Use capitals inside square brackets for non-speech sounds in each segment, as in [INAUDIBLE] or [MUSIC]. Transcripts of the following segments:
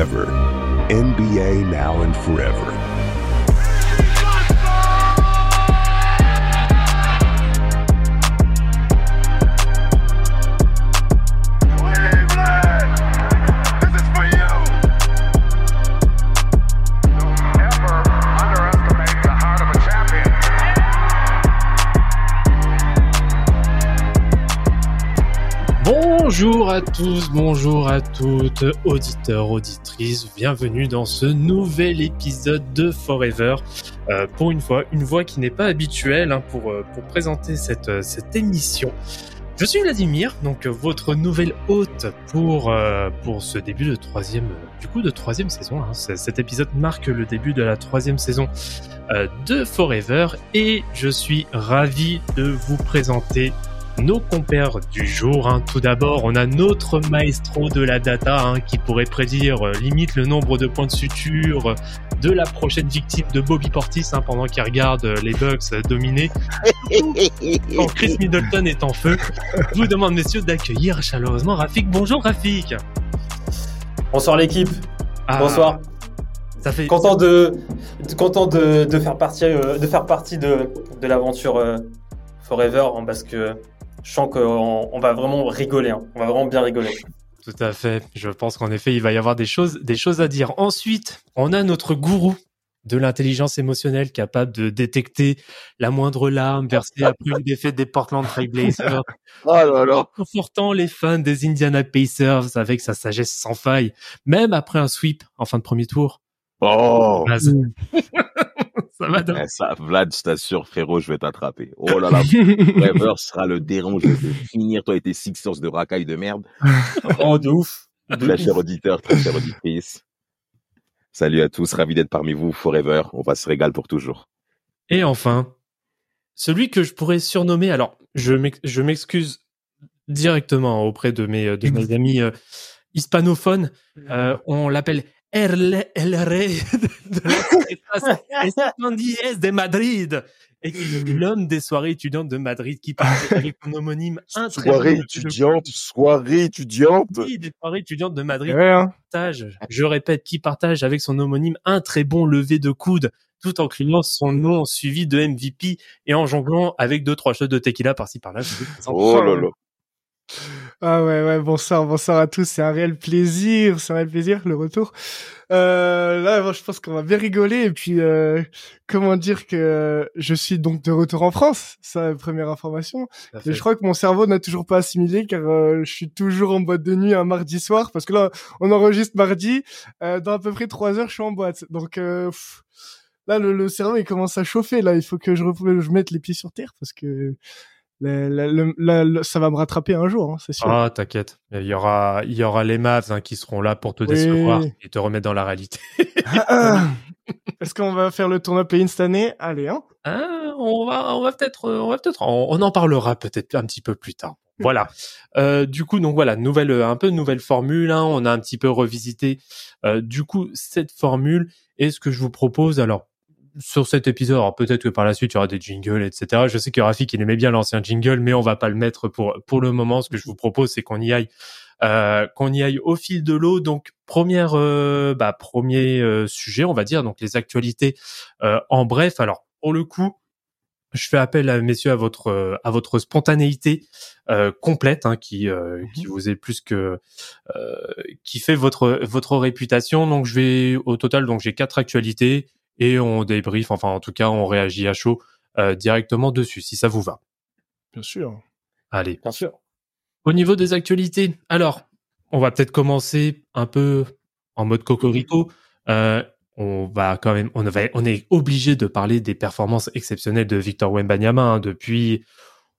forever. NBA now and forever. Bonjour à tous, bonjour à toutes, auditeurs, auditrices, bienvenue dans ce nouvel épisode de Forever. Euh, pour une fois, une voix qui n'est pas habituelle hein, pour, euh, pour présenter cette, euh, cette émission. Je suis Vladimir, donc votre nouvelle hôte pour, pour ce début de troisième, du coup de troisième saison. hein. Cet épisode marque le début de la troisième saison de Forever et je suis ravi de vous présenter nos compères du jour. hein. Tout d'abord, on a notre maestro de la data hein, qui pourrait prédire euh, limite le nombre de points de suture de la prochaine victime de Bobby Portis hein, pendant qu'il regarde euh, les Bucks euh, dominer. [LAUGHS] Quand Chris Middleton est en feu, je vous demande messieurs d'accueillir chaleureusement Rafik. Bonjour Rafik. Bonsoir l'équipe, Ah, bonsoir. Ça fait Content de, de- content de, de faire partie, euh, de faire partie de, de l'aventure euh, Forever hein, parce que je sens qu'on on va vraiment rigoler, hein. on va vraiment bien rigoler. Tout à fait. Je pense qu'en effet, il va y avoir des choses, des choses à dire. Ensuite, on a notre gourou de l'intelligence émotionnelle capable de détecter la moindre larme versée après une défaite des Portland Trail Blazers, [LAUGHS] Oh là là. confortant les fans des Indiana Pacers avec sa sagesse sans faille, même après un sweep en fin de premier tour. Oh. [LAUGHS] Vaz. Ça va donc. Eh, ça, Vlad, je t'assure, frérot, je vais t'attraper. Oh là là. Trevor sera le dérange de finir, toi et tes Sixers de racaille de merde. [LAUGHS] Oh de ouf. Très cher auditeur, très cher auditrice. Salut à tous, ravi d'être parmi vous, forever. On va se régaler pour toujours. Et enfin, celui que je pourrais surnommer, alors je m'ex- je m'excuse directement auprès de mes, de mes [LAUGHS] amis euh, hispanophones, euh, on l'appelle El, El Rey de de [LAUGHS] Madrid et l'homme des soirées étudiantes de Madrid qui parle avec son [LAUGHS] homonyme un très Soirée bon- étudiante, soirée étudiante. Oui, des soirées étudiantes de Madrid Ouais, hein. partage, je répète, qui partage avec son homonyme un très bon lever de coude, tout en criant son nom suivi de MVP et en jonglant avec deux trois shots de tequila par-ci par-là. Oh là là. Ah ouais, ouais, bonsoir, bonsoir à tous. C'est un réel plaisir, c'est un réel plaisir, le retour. Euh, là, moi, je pense qu'on va bien rigoler. Et puis, euh, comment dire que je suis donc de retour en France. Ça, première information. Et je crois que mon cerveau n'a toujours pas assimilé car euh, je suis toujours en boîte de nuit un mardi soir. Parce que là, on enregistre mardi. Euh, dans à peu près trois heures, je suis en boîte. Donc, euh, pff, là, le, le cerveau, il commence à chauffer. Là, il faut que je, je mette les pieds sur terre parce que le- le- ça va me rattraper un jour, hein, c'est sûr. Ah, t'inquiète. Il y aura, il y aura les Mavs hein, qui seront là pour te Oui. décevoir et te remettre dans la réalité. Ah, Est-ce qu'on va faire le tournoi play-in cette année? Allez, hein Ah, on va, on va peut-être, euh, on va peut-être, on, on en parlera peut-être un petit peu plus tard. [LAUGHS] Voilà. Euh, du coup, donc voilà, nouvelle, un peu nouvelle formule. Hein, on a un petit peu revisité. euh, du coup, cette formule. Et ce que je vous propose, alors sur cet épisode, alors peut-être que par la suite il y aura des jingles, etc. Je sais que Rafik il aimait bien l'ancien jingle, mais on va pas le mettre pour pour le moment. Ce que je vous propose, c'est qu'on y aille, euh, qu'on y aille au fil de l'eau. Donc première, euh, bah, premier euh, sujet, on va dire, donc les actualités euh, en bref. Alors pour le coup, je fais appel à messieurs à votre euh, à votre spontanéité euh, complète hein, qui euh, qui vous est plus que euh, qui fait votre votre réputation. Donc je vais au total donc j'ai quatre actualités et on débrief enfin en tout cas on réagit à chaud euh, directement dessus si ça vous va. Bien sûr. Allez. Bien sûr. Au niveau des actualités, alors, on va peut-être commencer un peu en mode cocorico. Euh, on va quand même, on, va, on est obligé de parler des performances exceptionnelles de Victor Wembanyama hein, depuis,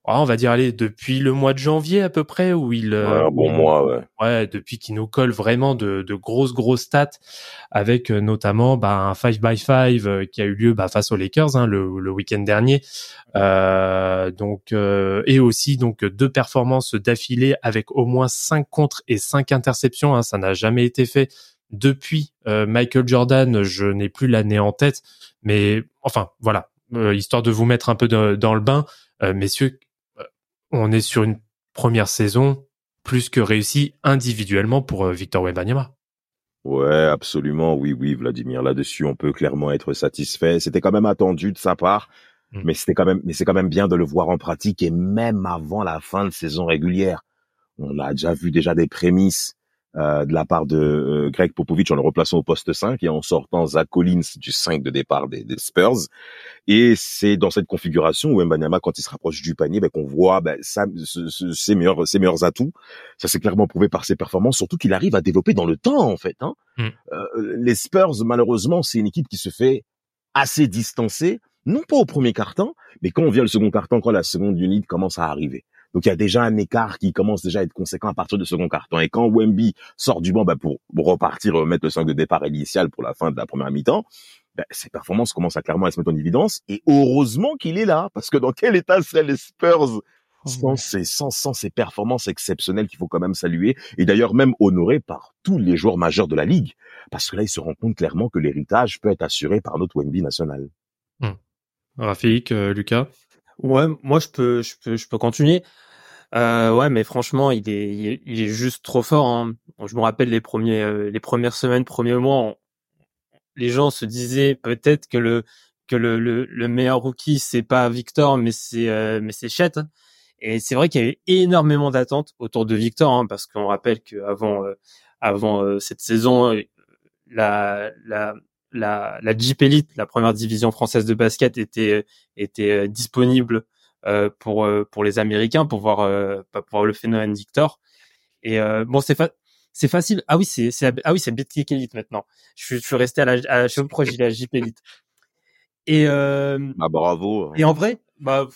ah, on va dire, allez, depuis le mois de janvier à peu près, où il, euh, Ouais, un bon mois, ouais. ouais, depuis qu'il nous colle vraiment de, de grosses grosses stats, avec euh, notamment bah, un 5 by 5 euh, qui a eu lieu bah, face aux Lakers hein, le, le week-end dernier, euh, donc euh, et aussi donc deux performances d'affilée avec au moins 5 contre et 5 interceptions, hein, ça n'a jamais été fait depuis euh, Michael Jordan. Je n'ai plus l'année en tête, mais enfin voilà, euh, histoire de vous mettre un peu de- dans le bain, euh, messieurs, on est sur une première saison plus que réussie individuellement pour euh, Victor Wembanyama. Ouais, absolument, oui, oui, Vladimir. Là-dessus, on peut clairement être satisfait. C'était quand même attendu de sa part, Mm. mais c'était quand même, mais c'est quand même bien de le voir en pratique et même avant la fin de saison régulière. On a déjà vu déjà des prémices euh, de la part de euh, Greg Popovich en le replaçant au poste 5 et en sortant Zach Collins du 5 de départ des, des Spurs. Et c'est dans cette configuration où Mbanyama, quand il se rapproche du panier, ben, qu'on voit ben, ça, ce- ce- ses meilleurs, ses meilleurs atouts. Ça s'est clairement prouvé par ses performances, surtout qu'il arrive à développer dans le temps en fait. Hein. Mm. Euh, les Spurs, malheureusement, c'est une équipe qui se fait assez distancer, non pas au premier carton, mais quand on vient le second carton, quand la seconde unité commence à arriver. Donc il y a déjà un écart qui commence déjà à être conséquent à partir du second carton. Et quand Wemby sort du banc ben, pour, repartir, euh, mettre le 5 de départ initial pour la fin de la première mi-temps, ben, ses performances commencent à clairement à se mettre en évidence. Et heureusement qu'il est là, parce que dans quel état seraient les Spurs sans ses, sans, sans ses performances exceptionnelles qu'il faut quand même saluer, et d'ailleurs même honoré par tous les joueurs majeurs de la Ligue, parce que là, il se rend compte clairement que l'héritage peut être assuré par notre Wemby national. Rafik, euh, Lucas? Ouais, moi je peux, je peux, je peux continuer. Euh, ouais, mais franchement, il est, il est, juste trop fort. Hein. Je me rappelle les premiers, euh, les premières semaines, premiers mois, les gens se disaient peut-être que le que le, le, le meilleur rookie c'est pas Victor, mais c'est euh, mais c'est Chet. Et c'est vrai qu'il y avait énormément d'attentes autour de Victor, hein, parce qu'on rappelle qu'avant euh, avant euh, cette saison, euh, la la la la Jeep Elite, la première division française de basket, était était euh, disponible euh, pour euh, pour les Américains pour voir euh, pour voir le phénomène Victor. Et euh, bon, c'est fa- c'est facile. Ah oui, c'est c'est la- ah oui, c'est Betclic Elite maintenant. Je suis je suis resté à la à, pas pourquoi j'ai la Jeep Elite. Et euh, Bah bravo. et en vrai, bah,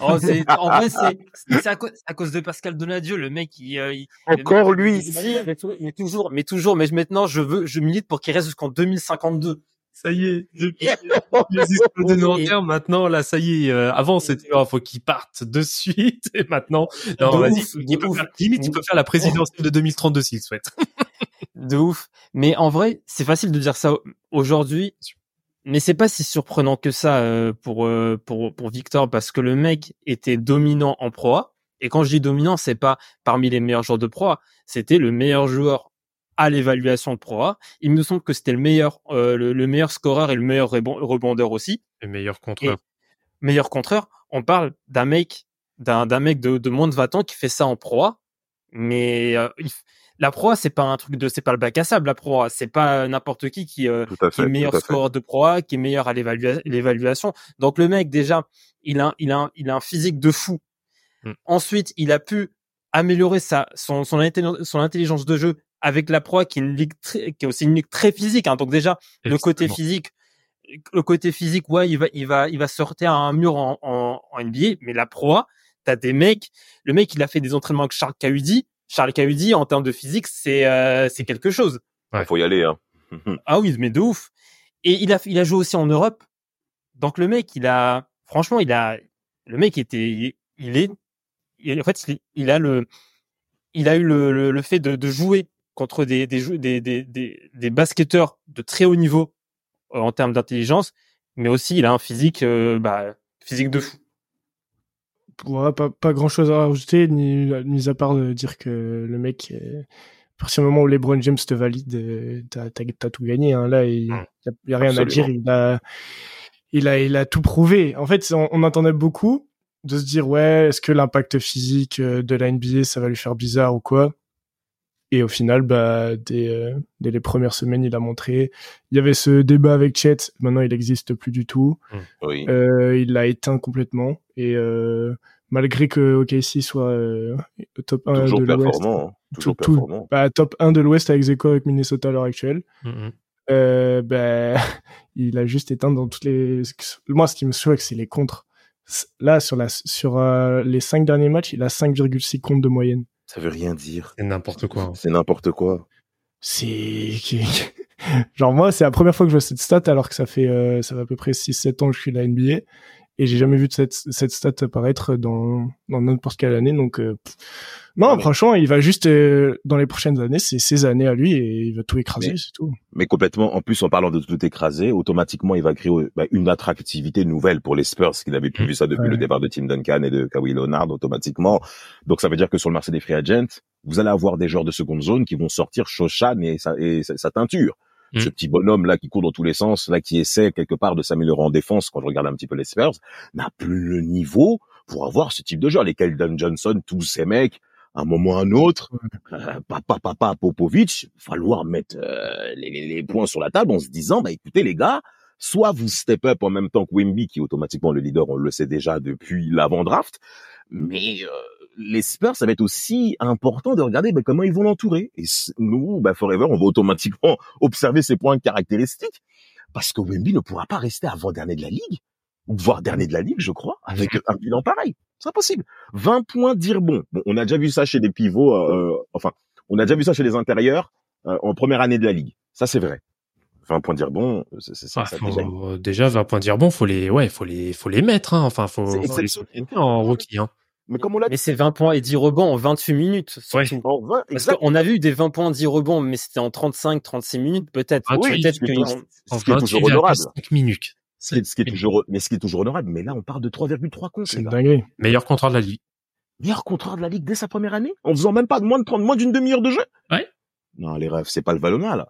oh, en vrai, c'est, c'est à, cause, à cause de Pascal Donadieu, le mec, il, euh, il- Encore le mec, lui. il- mais, mais toujours, mais toujours, mais maintenant, je veux, je milite pour qu'il reste jusqu'en 2052. Ça y est, depuis les de Nanterre, maintenant, là, ça y est. euh, avant, c'était, oh, faut qu'il parte de suite. Et maintenant, non, vas-y. limite, il peut faire la présidentielle de 2032 s'il souhaite. De ouf. Mais en vrai, c'est facile de dire ça au- aujourd'hui. Mais c'est pas si surprenant que ça euh, pour euh, pour pour Victor parce que le mec était dominant en Pro A. Et quand je dis dominant, c'est pas parmi les meilleurs joueurs de Pro A, c'était le meilleur joueur à l'évaluation de Pro A. Il me semble que c'était le meilleur euh, le, le meilleur scoreur et le meilleur rebond- rebondeur aussi, Le meilleur contreur. meilleur contreur. On parle d'un mec d'un d'un mec de, de moins de 20 ans qui fait ça en Pro A. Mais euh, il la Pro A, c'est pas un truc de c'est pas le bac à sable la Pro A, c'est pas n'importe qui qui euh, à qui est fait. meilleur fait. scoreur de Pro A, qui est meilleur à l'évalua- l'évaluation. Donc le mec déjà, il a il a un, il a un physique de fou. Mm. Ensuite, il a pu améliorer sa son son, intelli- son intelligence de jeu avec la Pro A qui est une ligue très, qui est aussi une ligue très physique hein. Donc déjà, le côté physique le côté physique, ouais, il va, il va, il va sortir à un mur en, en, en NBA, mais la Pro A, t'as des mecs, le mec, il a fait des entraînements avec Charles Cahudi. Charles Cahudi, en termes de physique, c'est, euh, c'est quelque chose. Ouais. Faut y aller, hein. [LAUGHS] Ah oui, mais de ouf. Et il a, il a joué aussi en Europe. Donc le mec, il a, franchement, il a, le mec était, il, il est, il- en fait, il, il a le, il a eu le, le, le fait de, de jouer contre des, des, des, des, des basketteurs de très haut niveau euh, en termes d'intelligence, mais aussi il a un physique, euh, bah, physique de fou. Ouais, pas, pas grand chose à rajouter, ni, mis à part de dire que le mec, euh, à partir du moment où LeBron James te valide, euh, t'as, t'as, t'as tout gagné. Hein. Là, il Mm. y a, y a rien à dire. Il a, il a, il a tout prouvé. En fait, on, on entendait beaucoup de se dire ouais, est-ce que l'impact physique euh, de la NBA, ça va lui faire bizarre ou quoi? Et au final, bah, dès, euh, dès les premières semaines, il a montré. Il y avait ce débat avec Chet. Maintenant, il n'existe plus du tout. Oui. Euh, il l'a éteint complètement et euh, malgré que OKC soit euh, top 1 Toujours de l'Ouest, performant. hein. Toujours tout- performant. bah, top 1 de l'Ouest avec Zeko avec Minnesota à l'heure actuelle, Mhm. euh, bah, [LAUGHS] il a juste éteint dans toutes les. Moi, ce qui me choque, c'est les contres. Là, sur la sur euh, les 5 derniers matchs, il a 5,6 comptes de moyenne. Ça veut rien dire. C'est n'importe quoi. hein. C'est n'importe quoi. C'est [LAUGHS] genre moi, c'est la première fois que je vois cette stat alors que ça fait euh, ça fait à peu près 6 7 ans que je suis à la NBA et j'ai jamais vu de cette, cette stat apparaître dans dans n'importe quelle année. Donc euh, non, franchement, il va juste euh, dans les prochaines années, c'est ses années à lui et il va tout écraser, c'est tout. Mais complètement, en plus, en parlant de tout écraser, automatiquement, il va créer bah, une attractivité nouvelle pour les Spurs, qui n'avaient plus vu ça depuis Ouais. le départ de Tim Duncan et de Kawhi Leonard, automatiquement. Donc, ça veut dire que sur le marché des free agents, vous allez avoir des joueurs de seconde zone qui vont sortir Shoshan et sa, et sa, sa teinture. Mm. Ce petit bonhomme là qui court dans tous les sens, là qui essaie quelque part de s'améliorer en défense, quand je regarde un petit peu les Spurs, n'a plus le niveau pour avoir ce type de joueur. Les Keldon Johnson, tous ces mecs, à un moment ou à un autre, euh, papa, papa, Popovic, falloir mettre euh, les, les- les points sur la table en se disant, bah écoutez les gars, soit vous step up en même temps que Wemby, qui est automatiquement le leader, on le sait déjà depuis l'avant-draft, mais euh, les Spurs, ça va être aussi important de regarder bah, comment ils vont l'entourer. Et nous, bah, Forever, on va automatiquement [LAUGHS] observer ses points caractéristiques, parce que Wemby ne pourra pas rester avant-dernier de la ligue, ou voire dernier de la ligue, je crois, avec un bilan pareil. C'est impossible. 20 points dire bon. bon. On a déjà vu ça chez des pivots, euh, enfin, on a déjà vu ça chez les intérieurs euh, en première année de la ligue. Ça, c'est vrai. 20 points dire bon, c'est ça. Ah, ça faut- déjà- déjà 20 points dire bon, faut les ouais, faut les faut les mettre hein. Enfin, faut, faut les en rookie hein. Mais comme on l'a Mais c'est 20 points et 10 rebonds en 28 minutes. Ouais. surtout. en 20, Parce qu'on a vu des 20 points, 10 rebonds, mais c'était en 35, 36 minutes, peut-être. Ah, Oui, peut-être ce qui est que toujours- En ce qui est toujours honorable. 28,5 minutes. Ce qui est- ce qui est toujours, mais ce qui est toujours honorable. Mais là, on part de 3,3 comptes, C'est dinguerie. Meilleur contrat de la ligue. Meilleur contrat de la ligue dès sa première année, en faisant même pas de moins de 30, moins d'une demi-heure de jeu. Ouais. Non, les rêves, c'est pas le Valona, là.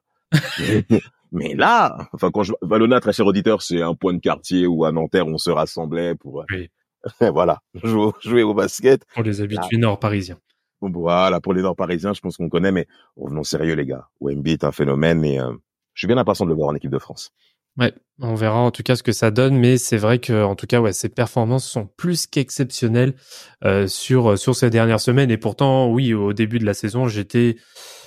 mais, [LAUGHS] mais là, enfin, quand je, Valona, très cher auditeur, c'est un point de quartier où à Nanterre, on se rassemblait pour, Oui. [LAUGHS] voilà, jouer, jouer au basket. Pour les habitués nord-parisiens. Bon, voilà, pour les Nord-Parisiens, je pense qu'on connaît, mais revenons sérieux, les gars. OMB est un phénomène et euh, je suis bien impatient de le voir en équipe de France. Ouais, on verra en tout cas ce que ça donne, mais c'est vrai que en tout cas, ouais, ses performances sont plus qu'exceptionnelles euh, sur sur ces dernières semaines. Et pourtant, oui, au début de la saison, j'étais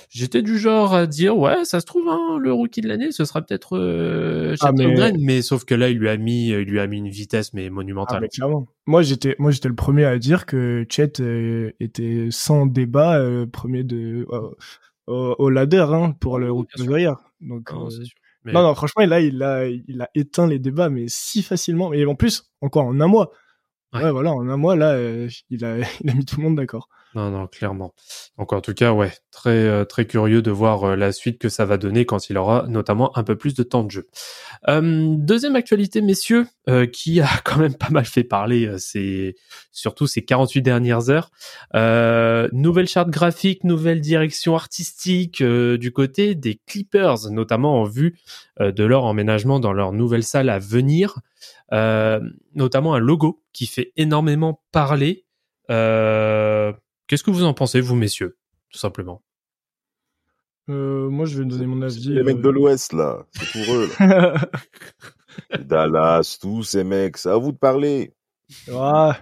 j'étais du genre à dire ouais, ça se trouve, hein, le rookie de l'année, ce sera peut-être euh, Ah, mais- mais sauf que là, il lui a mis il lui a mis une vitesse mais Ah, monumentale. mais clairement. Moi, j'étais, moi, j'étais le premier à dire que Chet euh, était sans débat euh, premier de euh, au, au ladder hein, pour le rookie the year. Donc, Non, euh. Mais- non, non, franchement, là, il a, il a éteint les débats, mais si facilement. Et en plus, encore en un mois. Ouais. Ouais, voilà, en un mois, là, euh, il a, [LAUGHS] il a mis tout le monde d'accord. Non, non, clairement. Donc en tout cas, ouais, très euh, très curieux de voir euh, la suite que ça va donner quand il aura notamment un peu plus de temps de jeu. Deuxième actualité, messieurs, euh, qui a [LAUGHS] quand même pas mal fait parler, euh, surtout ces 48 dernières heures. Nouvelle charte graphique, nouvelle direction artistique du côté des Clippers, notamment en vue de leur emménagement dans leur nouvelle salle à venir. Notamment un logo qui fait énormément parler. Qu'est-ce que vous en pensez, vous, messieurs, tout simplement? Euh, moi, je vais donner mon avis. Les mecs euh, de l'Ouest, là, c'est pour eux. là. [LAUGHS] Dallas, tous ces mecs, c'est à vous de parler. ah,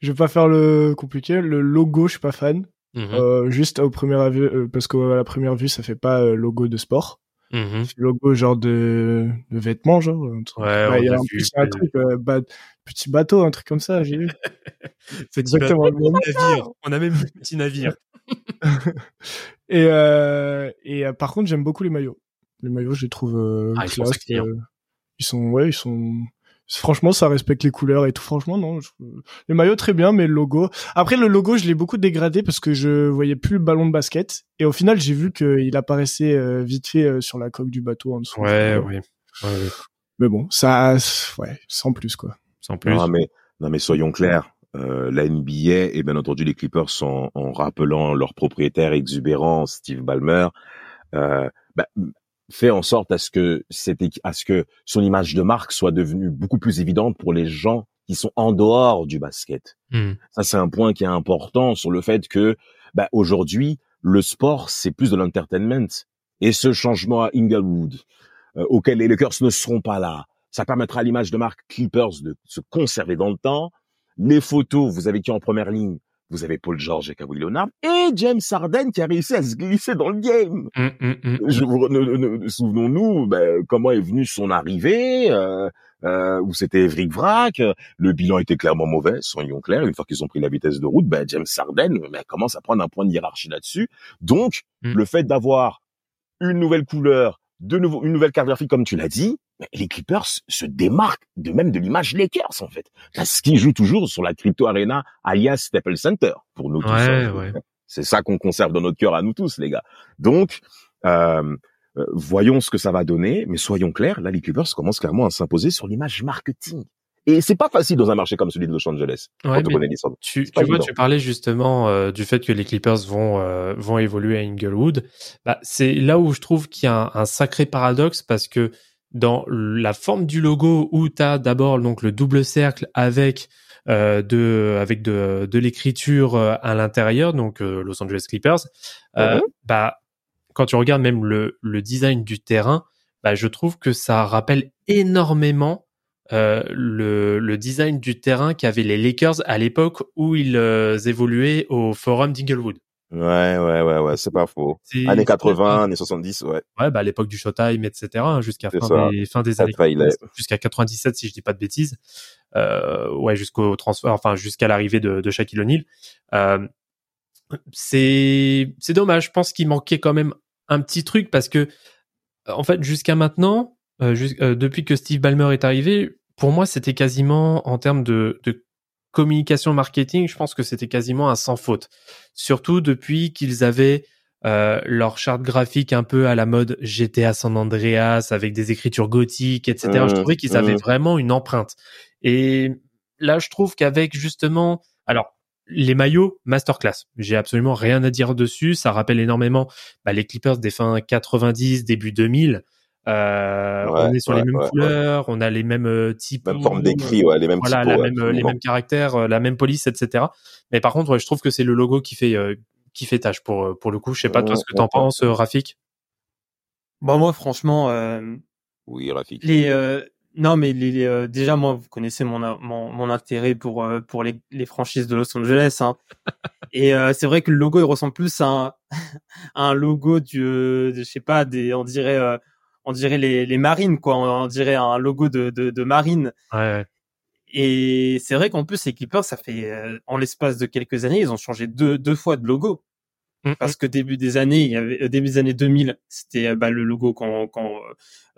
je vais pas faire le compliqué. Le logo, je suis pas fan. Mhm, Euh, juste au premier vue, euh, parce qu'à la première vue, ça fait pas euh, logo de sport. mhm. C'est logo genre de, de vêtements, genre. un truc. Ouais, Bah, on il y a plus, un euh, truc, euh, petit bateau, un truc comme ça, j'ai vu. [LAUGHS] Exactement bateau, le même. petit navire. On a même le petit navire. [LAUGHS] Et, euh, et euh, par contre, j'aime beaucoup les maillots. Les maillots, je les trouve euh, Ah, ils sont hein. ils sont, ouais, ils sont. Franchement, ça respecte les couleurs et tout. Franchement, non. je- Les maillots très bien, mais le logo. Après, le logo, je l'ai beaucoup dégradé parce que je voyais plus le ballon de basket. Et au final, j'ai vu qu'il apparaissait vite fait sur la coque du bateau en dessous. Ouais, oui. Ouais, ouais. Mais bon, ça, ouais, sans plus quoi. Sans plus. Non, mais, non, mais soyons clairs. Euh, la NBA et bien entendu les Clippers en, en rappelant leur propriétaire exubérant Steve Ballmer euh, bah, fait en sorte à ce que cette à ce que son image de marque soit devenue beaucoup plus évidente pour les gens qui sont en dehors du basket. Mhm. Ça, c'est un point qui est important sur le fait que bah, aujourd'hui, le sport, c'est plus de l'entertainment. Et ce changement à Inglewood, euh, auquel les Lakers ne seront pas là, ça permettra à l'image de marque Clippers de se conserver dans le temps. Les photos, vous avez qui en première ligne? Vous avez Paul George et Kawhi Leonard et James Harden qui a réussi à se glisser dans le game. Ne- ne- ne- souvenons-nous ben, comment est venue son arrivée, euh, euh, où c'était Vric Vrac. Le bilan était clairement mauvais, soyons clairs. Une fois qu'ils ont pris la vitesse de route, ben, James Harden ben, commence à prendre un point de hiérarchie là-dessus. Donc, le fait d'avoir une nouvelle couleur, de nouveau, une nouvelle carte graphique, comme tu l'as dit, les Clippers se démarquent de même de l'image Lakers en fait, parce qu'ils jouent toujours sur la Crypto Arena alias Staples Center pour nous tous. Ouais, hein. ouais. [LAUGHS] C'est ça qu'on conserve dans notre cœur à nous tous, les gars. Donc, euh, euh, voyons ce que ça va donner, mais soyons clairs, là, les Clippers commencent clairement à s'imposer sur l'image marketing. Et c'est pas facile dans un marché comme celui de Los Angeles. Ouais, quand on tu, tu vois, tu parlais justement euh, du fait que les Clippers vont euh, vont évoluer à Inglewood. Bah, c'est là où je trouve qu'il y a un, un sacré paradoxe parce que dans la forme du logo où tu as d'abord donc le double cercle avec euh, de avec de, de l'écriture euh, à l'intérieur, donc euh, Los Angeles Clippers, euh, Mhm. bah quand tu regardes même le, le design du terrain, bah, je trouve que ça rappelle énormément euh, le, le design du terrain qu'avaient les Lakers à l'époque où ils évoluaient au forum d'Inglewood. Ouais, ouais, ouais, ouais, c'est pas faux. Années c'est- 80, années 70, ouais. Ouais, bah à l'époque du Showtime, etc. hein, jusqu'à fin des, fin des années jusqu'à 97 si je dis pas de bêtises. Euh, ouais, jusqu'au transfert, enfin jusqu'à l'arrivée de, de Shaquille O'Neal. Euh, c'est c'est dommage. Je pense qu'il manquait quand même un petit truc parce que en fait jusqu'à maintenant, euh, jus- depuis que Steve Ballmer est arrivé, pour moi c'était quasiment en termes de, de communication marketing, je pense que c'était quasiment un sans faute. Surtout depuis qu'ils avaient euh, leur charte graphique un peu à la mode GTA San Andreas avec des écritures gothiques, etc. je Mhm, trouvais qu'ils avaient mhm. vraiment une empreinte. Et là, je trouve qu'avec justement, alors les maillots masterclass, j'ai absolument rien à dire dessus. Ça rappelle énormément bah, les Clippers des fins 90, début 2000. Euh, Ouais, on est sur les mêmes ouais, couleurs, on a les mêmes euh, types, Même forme d'écrit, ouais, les mêmes voilà, typos, la ouais, même, les mêmes caractères, euh, la même police, etc. Mais par contre, ouais, je trouve que c'est le logo qui fait euh, qui fait tâche pour euh, pour le coup. Je sais pas toi ce que t'en Ouais, ouais. penses, euh, Rafik? Bon, moi, franchement, euh, Oui, Rafik. les, euh, non, mais les, les, euh, déjà, moi, vous connaissez mon, mon, mon intérêt pour, euh, pour les, les franchises de Los Angeles. Hein. [LAUGHS] Et euh, c'est vrai que le logo, il ressemble plus à un, [LAUGHS] à un logo du, euh, de, je sais pas, des, on dirait, euh, on dirait les, les marines, quoi. On, on dirait un logo de, de, de marine. Ouais, ouais. Et c'est vrai qu'en plus, les Clippers, ça fait, euh, en l'espace de quelques années, ils ont changé deux, deux fois de logo. Mm, Parce que début des années, il y avait, euh, début des années 2000, c'était euh, bah, le logo qu'on qu'on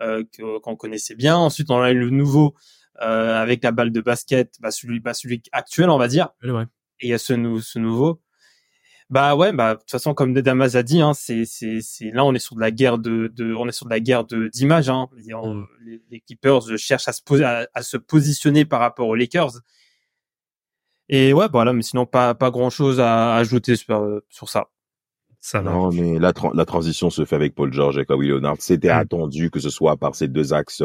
euh, que- qu'on connaissait bien. Ensuite, on a eu le nouveau euh, avec la balle de basket, bah, celui, bah, celui actuel, on va dire. Ouais, ouais. Et il y a ce, nou- ce nouveau. Bah ouais, bah de toute façon, comme Damas a dit, hein, c'est c'est c'est là, on est sur de la guerre de, de on est sur de la guerre de d'image. Hein. Mm. les, les Clippers cherchent à se poser, à, à se positionner par rapport aux Lakers. Et ouais, voilà, mais sinon pas pas grand chose à ajouter sur euh, sur ça. Ça. Non, mais la, tra- la transition se fait avec Paul George et Kawhi Leonard. C'était Mm. attendu que ce soit par ces deux axes,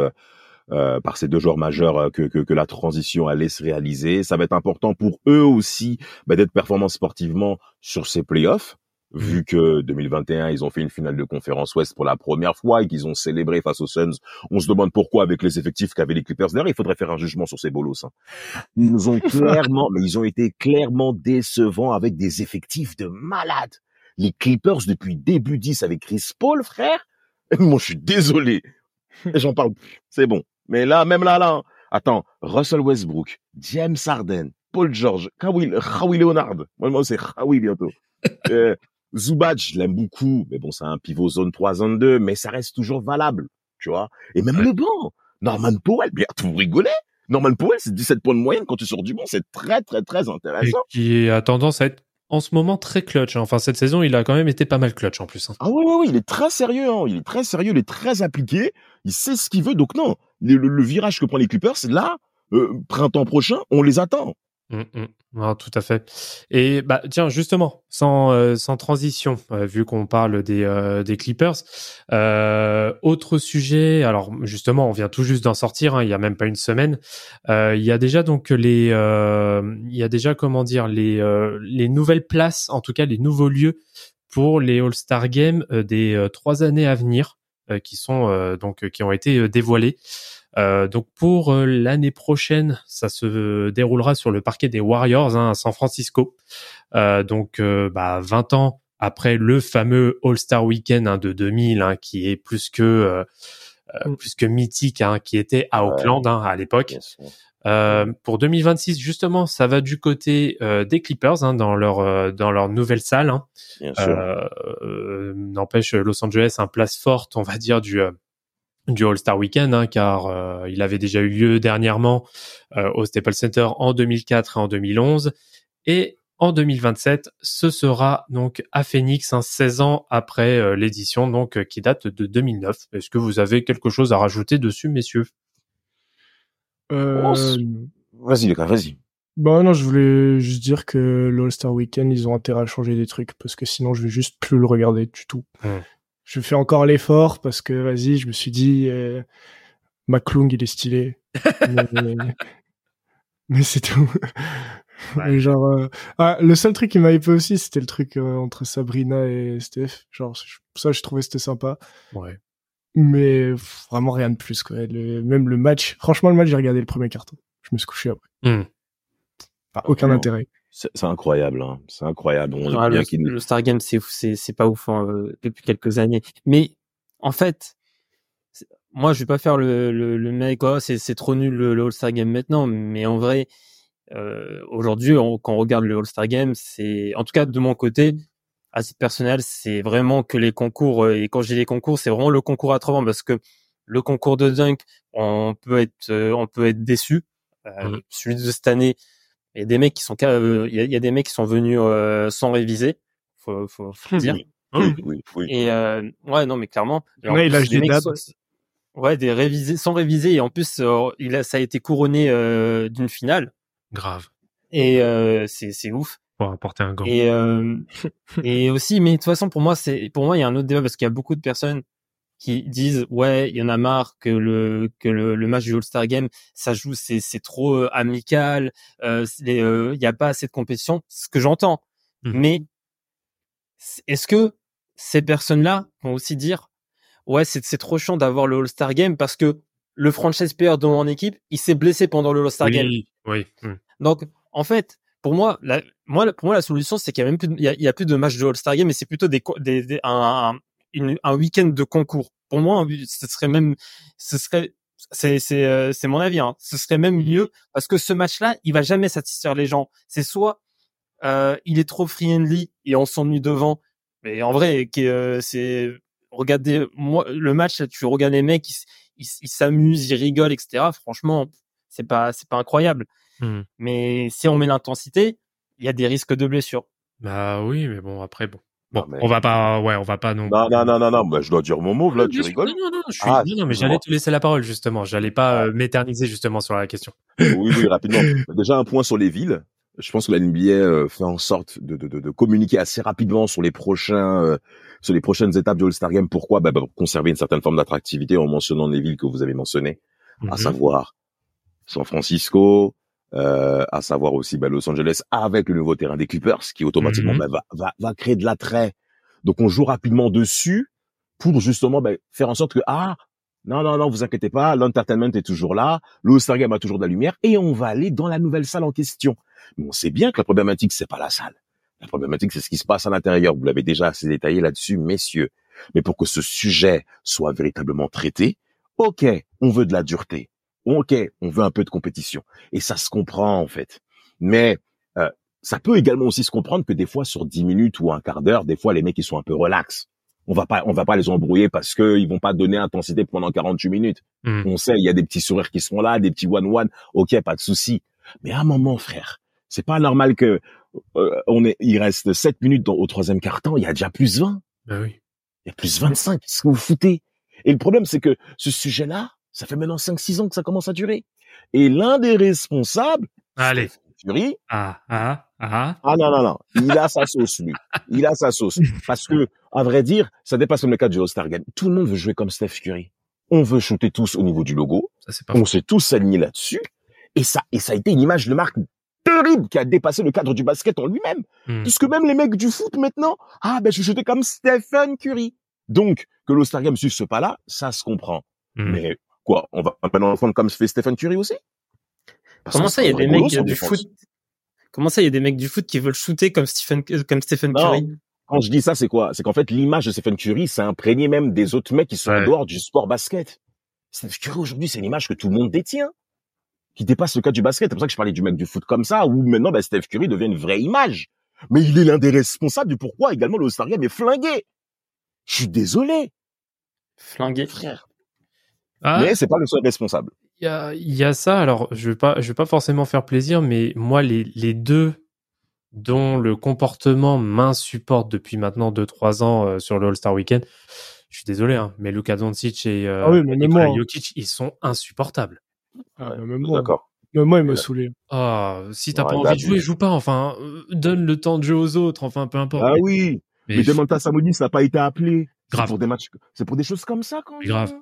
euh, par ces deux joueurs majeurs euh, que, que, que la transition allait se réaliser. Ça va être important pour eux aussi bah, d'être performants sportivement sur ces playoffs. Vu que 2021, ils ont fait une finale de conférence Ouest pour la première fois et qu'ils ont célébré face aux Suns, on se demande pourquoi avec les effectifs qu'avaient les Clippers. D'ailleurs, il faudrait faire un jugement sur ces bolos. Hein. Ils nous ont [LAUGHS] clairement, mais ils ont été clairement décevants avec des effectifs de malades les Clippers depuis début 10 avec Chris Paul, frère. [LAUGHS] Moi, je suis désolé. [LAUGHS] J'en parle plus. C'est bon. Mais là, même là, là, hein. attends, Russell Westbrook, James Harden, Paul George, Kawhi, Kawhi Leonard. Moi, moi, c'est Kawhi bientôt. [LAUGHS] euh, Zubac, je l'aime beaucoup. Mais bon, c'est un pivot zone 3, zone 2, mais ça reste toujours valable. Tu vois? Et même le banc. Norman Powell, bien, vous rigolez? Norman Powell, c'est 17 points de moyenne quand tu sors du banc. C'est très, très, très Et intéressant. qui a tendance à être en ce moment très clutch. hein. Enfin, cette saison, il a quand même été pas mal clutch en plus. hein. Ah ouais, ouais, ouais, il est très sérieux, hein. il est très sérieux, il est très appliqué, il sait ce qu'il veut, donc non, le, virage que prend les Clippers, c'est là, euh, printemps prochain, on les attend. Mm, mm. Non, tout à fait. Et bah tiens, justement, sans euh, transition, euh, vu qu'on parle des des Clippers, autre sujet. Alors justement, on vient tout juste d'en sortir. hein, il y a même pas une semaine. Il y a déjà donc les, il y a déjà comment dire les les nouvelles places, en tout cas les nouveaux lieux pour les All-Star Games euh, des trois années à venir, qui sont euh, donc euh, qui ont été euh, dévoilés. Euh, donc pour euh, l'année prochaine, ça se déroulera sur le parquet des Warriors hein, à San Francisco. Euh, donc euh, bah, 20 ans après le fameux All-Star Weekend hein, de 2000, hein, qui est plus que euh, euh, plus que mythique, hein, qui était à. Auckland hein, à l'époque. Euh, pour 2026, justement, ça va du côté euh, des Clippers hein, dans leur euh, dans leur nouvelle salle. Hein. Euh, euh, N'empêche, Los Angeles, un place forte, on va dire du euh, du All-Star Weekend, hein, car euh, il avait déjà eu lieu dernièrement euh, au Staples Center en 2004 et en 2011. Et en 2027, ce sera donc à Phoenix, hein, 16 ans après l'édition, donc qui date de 2009. Est-ce que vous avez quelque chose à rajouter dessus, messieurs? Euh, Oh, Vas-y, les gars, vas-y. Bah non, je voulais juste dire que l'All-Star Weekend, ils ont intérêt à changer des trucs parce que sinon je vais juste plus le regarder du tout. Je fais encore l'effort parce que vas-y, je me suis dit euh, McClung il est stylé. [LAUGHS] mais mais c'est tout. Ouais. Genre euh, ah, le seul truc qui m'a hypé aussi, c'était le truc euh, entre Sabrina et Steph. Genre je- ça je trouvais c'était sympa, Ouais. Mais vraiment rien de plus quoi. Le- même le match, franchement le match, j'ai regardé le premier carton. Je me suis couché après. Enfin, aucun Non. intérêt. C'est incroyable, hein. C'est incroyable. On Ah, le, le Star Game, c'est c'est c'est pas ouf hein, euh, depuis quelques années. Mais en fait, moi, je vais pas faire le le, le mec. Oh, c'est c'est trop nul le, le All Star Game maintenant. Mais en vrai, euh, aujourd'hui, on- quand on regarde le All Star Game, c'est en tout cas de mon côté, à titre personnel, c'est vraiment que les concours. euh, Et quand je dis les concours, c'est vraiment le concours à trois ans parce que le concours de dunk, on peut être euh, on peut être déçu. Euh, Mhm. Celui de cette année, il y a des mecs qui sont il y, a, il y a des mecs qui sont venus euh, sans réviser faut faut, faut le dire Oui, oui, oui, oui. et euh, ouais non mais clairement Ouais, il a des acheté mecs ouais des révisés sans réviser et en plus euh, il a ça a été couronné euh, d'une finale Grave. et euh, c'est c'est ouf Pour apporter un gant. et euh, et [LAUGHS] aussi mais de toute façon pour moi c'est pour moi il y a un autre débat parce qu'il y a beaucoup de personnes qui disent ouais il y en a marre que le que le, le match du All-Star Game ça joue c'est c'est trop euh, amical euh, les, euh, il y a pas assez de compétition ce que j'entends Mhm. mais est-ce que ces personnes-là vont aussi dire ouais c'est c'est trop chiant d'avoir le All-Star Game parce que le franchise player de mon équipe il s'est blessé pendant le All-Star Game oui. Hmm. donc, en fait, pour moi, la, moi, pour moi, la solution, c'est qu'il y a même plus, de, il y a, il y a plus de matchs de All-Star Game, mais c'est plutôt des, co- des, des- un, un, une- un week-end de concours. Pour moi, ce serait même, ce serait, c'est, c'est, euh, c'est mon avis, hein. Ce serait même mieux parce que ce match-là, il va jamais satisfaire les gens. C'est soit, euh, il est trop friendly et on s'ennuie devant. Mais en vrai, euh, c'est, regardez, moi, le match, là, tu regardes les mecs, ils s'amusent, ils rigolent, etc. Franchement, c'est pas, c'est pas incroyable. Hmm. Mais si on met l'intensité, il y a des risques de blessure. Bah oui, mais bon, après, bon. Bon, Non, mais- on va pas, ouais, on va pas non. Non, non, non, non, non, bah, je dois dire mon mot, là, tu rigoles? Non, non, non, je suis... Ah, non, non, mais j'allais te laisser la parole, justement. J'allais pas euh, m'éterniser, justement, sur la question. Oui, oui, rapidement. [LAUGHS] Déjà, un point sur les villes. Je pense que la NBA euh, fait en sorte de, de, de, de communiquer assez rapidement sur les prochains, euh, sur les prochaines étapes du All-Star Game. Pourquoi? Bah, bah, Pour conserver une certaine forme d'attractivité en mentionnant les villes que vous avez mentionnées, à Mhm. savoir San Francisco, euh, à savoir aussi bah, Los Angeles avec le nouveau terrain des Clippers, qui automatiquement bah, va, va, va créer de l'attrait. Donc, on joue rapidement dessus pour justement bah, faire en sorte que ah non non non vous inquiétez pas, l'entertainment est toujours là, le All-Star Game a toujours de la lumière et on va aller dans la nouvelle salle en question. Mais on sait bien que la problématique c'est pas la salle. La problématique c'est ce qui se passe à l'intérieur. Vous l'avez déjà assez détaillé là-dessus, messieurs. Mais pour que ce sujet soit véritablement traité, ok, on veut de la dureté. Ok, on veut un peu de compétition. Et ça se comprend en fait. Mais euh, ça peut également aussi se comprendre que des fois sur 10 minutes ou un quart d'heure, des fois les mecs ils sont un peu relax. On va pas on va pas les embrouiller parce que ils vont pas donner intensité pendant 48 minutes. Mhm. On sait, il y a des petits sourires qui sont là, des petits one one. OK, pas de souci. Mais à un moment frère, c'est pas normal que euh, on est il reste 7 minutes dans, au troisième quart temps, il y a déjà plus 20, Bah oui. il y a plus 25, qu'est-ce que vous foutez? Et le problème c'est que ce sujet-là, ça fait maintenant 5 6 ans que ça commence à durer. Et l'un des responsables, Allez. Fury, Ah, ah, ah. ah non, non, non. Il a sa sauce, lui. Il a sa sauce. [LAUGHS] Parce que, à vrai dire, ça dépasse même le cadre du All-Star Game. Tout le monde veut jouer comme Steph Curry. On veut shooter tous au niveau du logo. Ça, pas On s'est tous alignés là-dessus. Et ça, et ça a été une image de marque terrible qui a dépassé le cadre du basket en lui-même. Hmm. Puisque même les mecs du foot maintenant, ah, ben, je shootais comme Stephen Curry. Donc, que l'All-Star Game suive ce pas-là, ça se comprend. Hmm. Mais, quoi, on va maintenant prendre comme fait Stephen Curry aussi? Parce Comment ça, il y a des mecs du défense. foot? Comment ça, il y a des mecs du foot qui veulent shooter comme Stephen, euh, comme Stephen Non. Curry? Quand je dis ça, c'est quoi? C'est qu'en fait, l'image de Stephen Curry s'est imprégnée même des autres mecs qui sont en dehors du sport basket. Stephen Curry, aujourd'hui, c'est l'image que tout le monde détient, qui dépasse le cas du basket. C'est pour ça que je parlais du mec du foot comme ça, où maintenant, ben, Steph Curry devient une vraie image. Mais il est l'un des responsables du pourquoi également le All-Star Game est flingué. Je suis désolé, Flingué. frère. Ah, Mais c'est pas le seul responsable. il y a, il y a ça. Alors, je vais pas, je vais pas forcément faire plaisir, mais moi, les, les deux dont le comportement m'insupporte depuis maintenant 2-3 ans euh, sur le All-Star Weekend, je suis désolé, hein, mais Luka Doncic et, euh, Ah oui, mais et même Nikola moi. Jokic, ils sont insupportables. Ah, même moi, D'accord. même moi, il m'a Ouais. saulé. Ah, si t'as Ouais, pas bah, envie de jouer, joue pas. Enfin, euh, donne le temps de jeu aux autres. Enfin, peu importe. Ah Mais- oui. mais Mais Demonta Sabonis n'a pas été appelé. C'est Grave. pour des matchs, c'est pour des choses comme ça, quand même. Grave.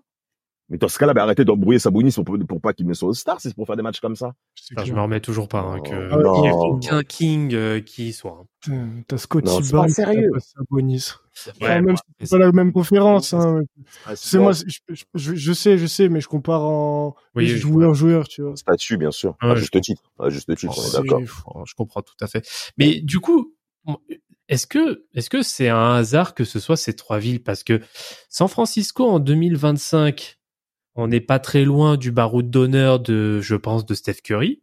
Mais dans ce cas-là, bah, arrêtez d'embrouiller Sabonis pour, pour pas qu'il ne soit au star, c'est pour faire des matchs comme ça. C'est Enfin, je me remets toujours pas hein, Oh, que il y ait aucun king euh, qui soit. hein. T'as Scotty Non, c'est pas Barnes, sérieux. t'as Sabonis. Ouais, Enfin, même ouais, c'est pas la même conférence. Hein. Ah, C'est moi, je, je, je- je sais, je sais, mais je compare en Oui, joueur joueur, tu vois. Statut, bien sûr. Ah ouais, à je juste titre. À juste titre, on est C'est- d'accord. Oh, je comprends tout à fait. Mais du coup, est-ce que est-ce que c'est un hasard que ce soit ces trois villes? Parce que San Francisco en 2025, on n'est pas très loin du baroud d'honneur de, je pense, de Steph Curry.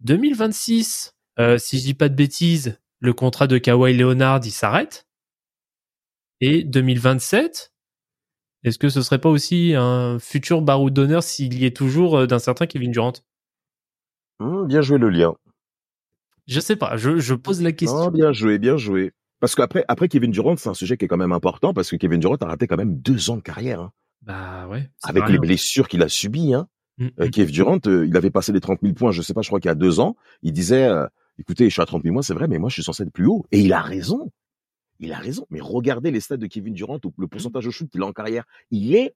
2026, euh, si je dis pas de bêtises, le contrat de Kawhi Leonard il s'arrête. Et 2027, est-ce que ce serait pas aussi un futur baroud d'honneur s'il y est toujours euh, d'un certain Kevin Durant? Hum, bien joué le lien. Je sais pas, je, je pose la question. Ah, bien joué, bien joué. Parce qu'après, après Kevin Durant, c'est un sujet qui est quand même important parce que Kevin Durant a raté quand même deux ans de carrière, hein, Bah ouais. avec les rien. blessures qu'il a subies. Hein. Mm, Euh, mm. Kevin Durant, euh, il avait passé les 30 000 points, je sais pas, je crois qu'il y a deux ans. Il disait, euh, écoutez, je suis à 30 000 points, c'est vrai, mais moi, je suis censé être plus haut. Et il a raison. Il a raison. Mais regardez les stats de Kevin Durant, le pourcentage de shoot qu'il a en carrière. Il est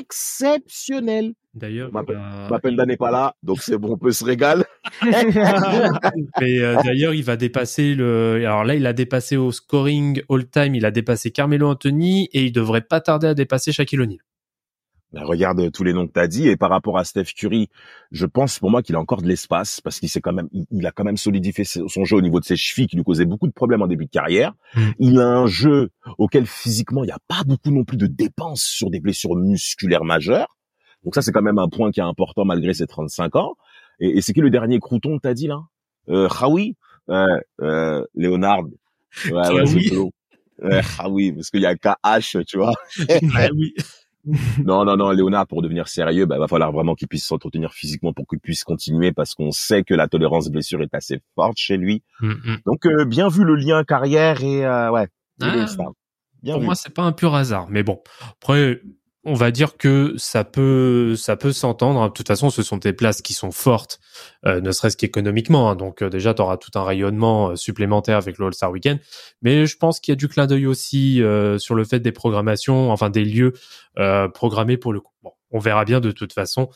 exceptionnel. D'ailleurs, Ma- bah, Ma peine n'est pas là, donc c'est bon, on peut se régaler. [LAUGHS] mais, euh, d'ailleurs, il va dépasser le. Alors là, il a dépassé au scoring all-time, il a dépassé Carmelo Anthony et il devrait pas tarder à dépasser Shaquille O'Neal. Ben, regarde tous les noms que tu as dit et par rapport à Steph Curry, je pense pour moi qu'il a encore de l'espace parce qu'il s'est quand même il, il a quand même solidifié son jeu au niveau de ses chevilles qui lui causait beaucoup de problèmes en début de carrière. Mm. Il a un jeu auquel physiquement il n'y a pas beaucoup non plus de dépenses sur des blessures musculaires majeures. Donc ça c'est quand même un point qui est important malgré ses 35 ans. Et, et c'est qui le dernier crouton que t'as dit là? Euh, Khawi euh, euh, Léonard. Ouais, ouais, Khawi, parce qu'il y a KH, tu vois. [LAUGHS] Ah oui. [LAUGHS] Non, non, non, Léonard, pour devenir sérieux, bah, va falloir vraiment qu'il puisse s'entretenir physiquement pour qu'il puisse continuer parce qu'on sait que la tolérance blessure est assez forte chez lui. Mm, mm. Donc, euh, bien vu le lien carrière et, euh, ouais, Ah. Bien Pour vu. moi, c'est pas un pur hasard. Mais bon, après, on va dire que ça peut, ça peut s'entendre. De toute façon, ce sont des places qui sont fortes, euh, ne serait-ce qu'économiquement. hein. Donc euh, déjà, tu auras tout un rayonnement euh, supplémentaire avec le All-Star Weekend. Mais je pense qu'il y a du clin d'œil aussi sur le fait des programmations, enfin des lieux programmés pour le coup. Bon, on verra bien de toute façon.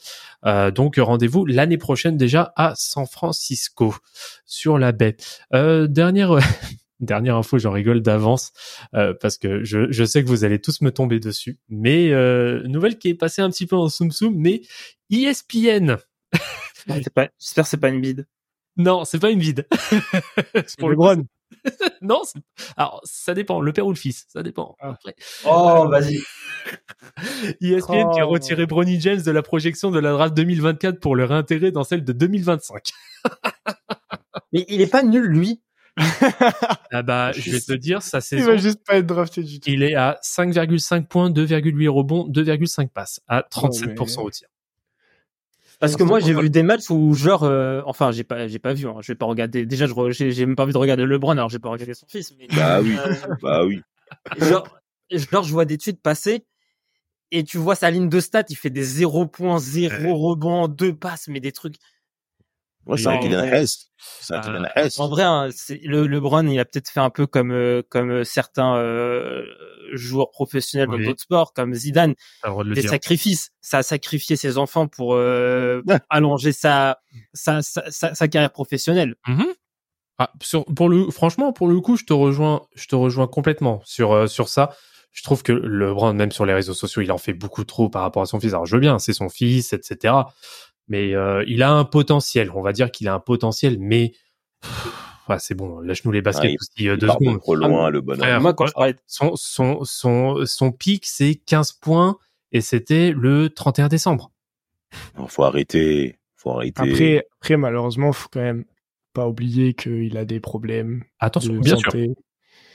Donc rendez-vous l'année prochaine déjà à San Francisco sur la baie. Euh, [LAUGHS] dernière dernière info, j'en rigole d'avance euh, parce que je, je sais que vous allez tous me tomber dessus. Mais euh, nouvelle qui est passée un petit peu en soum soum, mais E ESPN. C'est pas- J'espère que c'est pas une bide. Non, c'est pas une vide. [LAUGHS] C'est pour le Bron. [LAUGHS] non, c'est- alors ça dépend, le père ou le fils, ça dépend. Ah. Après, Oh, vas-y. [LAUGHS] ESPN qui a Oh. retiré Bronny James de la projection de la draft 2024 pour le réintégrer dans celle de 2025. Mais il est pas nul, lui? [LAUGHS] Ah bah, je vais te dire, sa Il saison, va juste pas être drafté du tout. il est à 5,5 points, 2,8 rebonds, 2,5 passes, à 37% mais- au tir. Parce que moi, j'ai vu des matchs où, genre, euh, enfin, j'ai pas, j'ai pas vu, hein, je vais pas regarder. Déjà, je, re- j'ai, j'ai même pas envie de regarder LeBron, alors j'ai pas regardé son fils. Mais, Bah oui, Euh, bah oui. genre, genre, je vois des tweets passer et tu vois sa ligne de stats, il fait des 0 points, 0 rebonds, 2 passes, mais des trucs. Moi, c'est un Non. Kylian Hess. C'est un Kylian Hess. En vrai, hein, le LeBron, il a peut-être fait un peu comme euh, comme euh, certains euh, joueurs professionnels Oui. dans d'autres sports, comme Zidane, des dire. sacrifices. Ça a sacrifié ses enfants pour euh, [LAUGHS] Ouais. allonger sa sa, sa sa sa carrière professionnelle. Mhm. Ah, sur, pour le, franchement, pour le coup, je te rejoins, je te rejoins complètement sur euh, sur ça. Je trouve que LeBron, même sur les réseaux sociaux, il en fait beaucoup trop par rapport à son fils. Alors, je veux bien, c'est son fils, etc. Mais euh, il a un potentiel. On va dire qu'il a un potentiel, mais c'est bon. Lâche-nous les baskets Ah, il- aussi euh, Il deux part de secondes. trop loin, le bonhomme. Frère, Moi, quand ouais. je parlais, Son son son son pic, c'est 15 points et c'était le 31 décembre. Non, faut arrêter. Faut arrêter. Après, après, malheureusement, faut quand même pas oublier qu'il a des problèmes Attention, de bien sûr. santé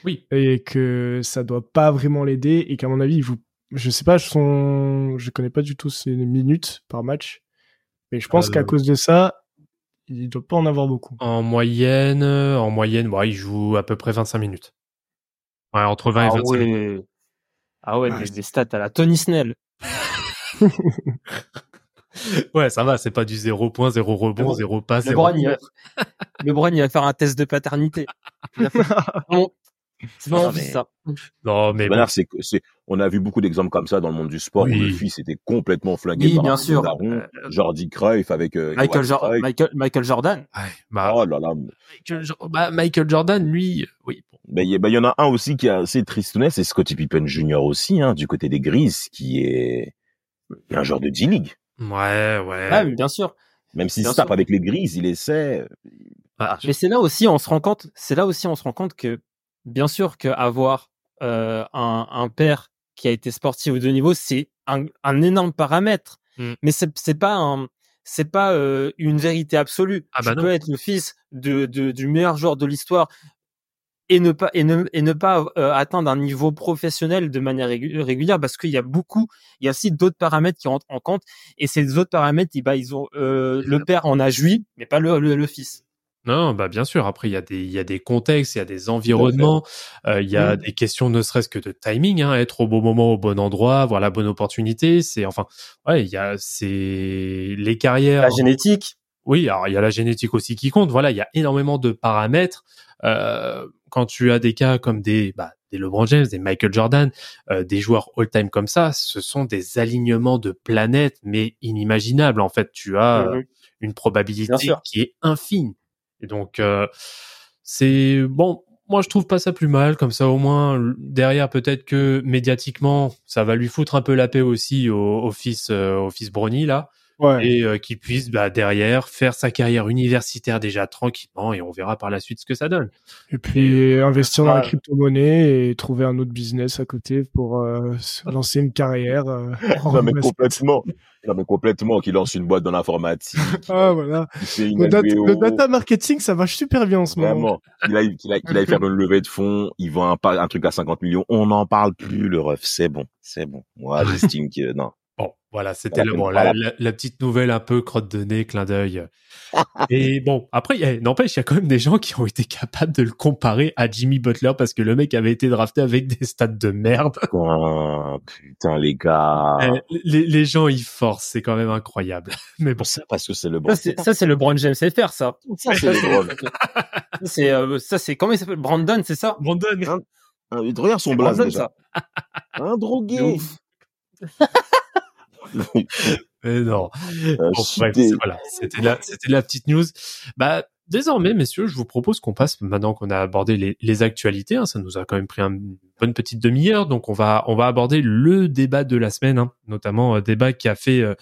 Oui. et que ça doit pas vraiment l'aider et qu'à mon avis, il joue je sais pas, son, je connais pas du tout ses minutes par match, mais je pense Euh, qu'à cause de ça, il doit pas en avoir beaucoup. En moyenne, euh, en moyenne, ouais, il joue à peu près 25 minutes. Ouais, entre 20 et Ah 25 minutes. ouais. Ah ouais, Ouais. des, des stats à la Tony Snell. [LAUGHS] Ouais, ça va, c'est pas du 0 point, 0 rebond, Le- 0 passe, [LAUGHS] Le 0 Bron, il va, le Bron, il va faire un test de paternité. Il a fait- Non, c'est pas Non, mais- ça. Non, mais bon, c'est, on a vu beaucoup d'exemples comme ça dans le monde du sport où le fils était complètement flingué Oui, par bien un sûr. daron, Euh, Jordi Cruyff avec euh, Michael, Cruyff. Michael, Michael Jordan. ouais, bah, Oh là là. Michael, Jo- bah, Michael Jordan, lui, euh, oui. bon. Ben, il y, il y en a un aussi qui a assez tristounet, c'est Scottie Pippen Jr. aussi, hein, du côté des Grises, qui est, est un joueur de D-League. Ouais, ouais. Ah, bien sûr. Même s'il se tape avec les Grises, il essaie. Ah, Mais c'est là aussi, on se rend compte, c'est là aussi, on se rend compte que, bien sûr, qu'avoir euh, un, un père qui a été sportif au de niveau, c'est un, un énorme paramètre. Mm. Mais c'est pas un, c'est pas euh, une vérité absolue. Ah tu bah non. peux être le fils de, de du meilleur joueur de l'histoire et ne pas et ne, et ne pas euh, atteindre un niveau professionnel de manière régu- régulière parce qu'il y a beaucoup il y a aussi d'autres paramètres qui rentrent en compte et ces autres paramètres bah, ils ont euh, le père en a joui mais pas le, le, le fils Non, bah bien sûr. Après, il y a des, il y a des contextes, il y a des environnements, euh, il y a Mm. des questions, ne serait-ce que de timing, hein, être au bon moment, au bon endroit, avoir la bonne opportunité. C'est enfin, ouais, il y a, c'est les carrières. la génétique Oui, alors il y a la génétique aussi qui compte. Voilà, il y a énormément de paramètres. Euh, quand tu as des cas comme des, bah, des LeBron James, des Michael Jordan, euh, des joueurs all-time comme ça, ce sont des alignements de planètes, mais inimaginables. En fait, tu as Mhm. une probabilité qui est infime. Et donc, euh, c'est bon. Moi, je trouve pas ça plus mal. Comme ça, au moins, derrière, peut-être que médiatiquement, ça va lui foutre un peu la paix aussi au, au fils, euh, au fils Brony là Ouais. et euh, qu'il puisse bah, derrière faire sa carrière universitaire déjà tranquillement et on verra par la suite ce que ça donne. Et puis investir dans la crypto-monnaie et trouver un autre business à côté pour euh, se lancer une carrière. euh, [LAUGHS] Non, mais complètement. Non, mais complètement, qui lance une boîte dans l'informatique, [LAUGHS] Ah voilà. qui fait une Le, dat- LBO. le data marketing, ça marche super bien en ce moment. Vraiment. Il aille, qu'il aille, qu'il aille faire une levée de fonds, il vend un, un truc à 50 millions. On n'en parle plus, le ref. C'est bon. C'est bon. Moi, [LAUGHS] j'estime que, non. Bon, voilà, c'était bon, la, la- la petite nouvelle un peu crotte de nez, clin d'œil. [LAUGHS] Et bon, après, n'empêche, il y a quand même des gens qui ont été capables de le comparer à Jimmy Butler parce que le mec avait été drafté avec des stats de merde. Ah, [LAUGHS] putain, les gars. Eh, Les, les gens, ils forcent, c'est quand même incroyable. [LAUGHS] Mais bon, Ça, parce que c'est le bon. ça c'est le Brand James FR ça Ça, c'est c'est euh, ça c'est comment il s'appelle? Brandon c'est ça? Brandon, Ah, Regarde son blaze, Brandon déjà. ça Un De drogué. Mais non. Euh, Bon, bref, cheaté. c'est- voilà, c'était la, c'était la petite news. Bah, désormais, messieurs, je vous propose qu'on passe maintenant qu'on a abordé les, les actualités. hein, ça nous a quand même pris un- une bonne petite demi-heure, donc on va, on va aborder le débat de la semaine, hein, notamment euh, débat qui a fait, euh,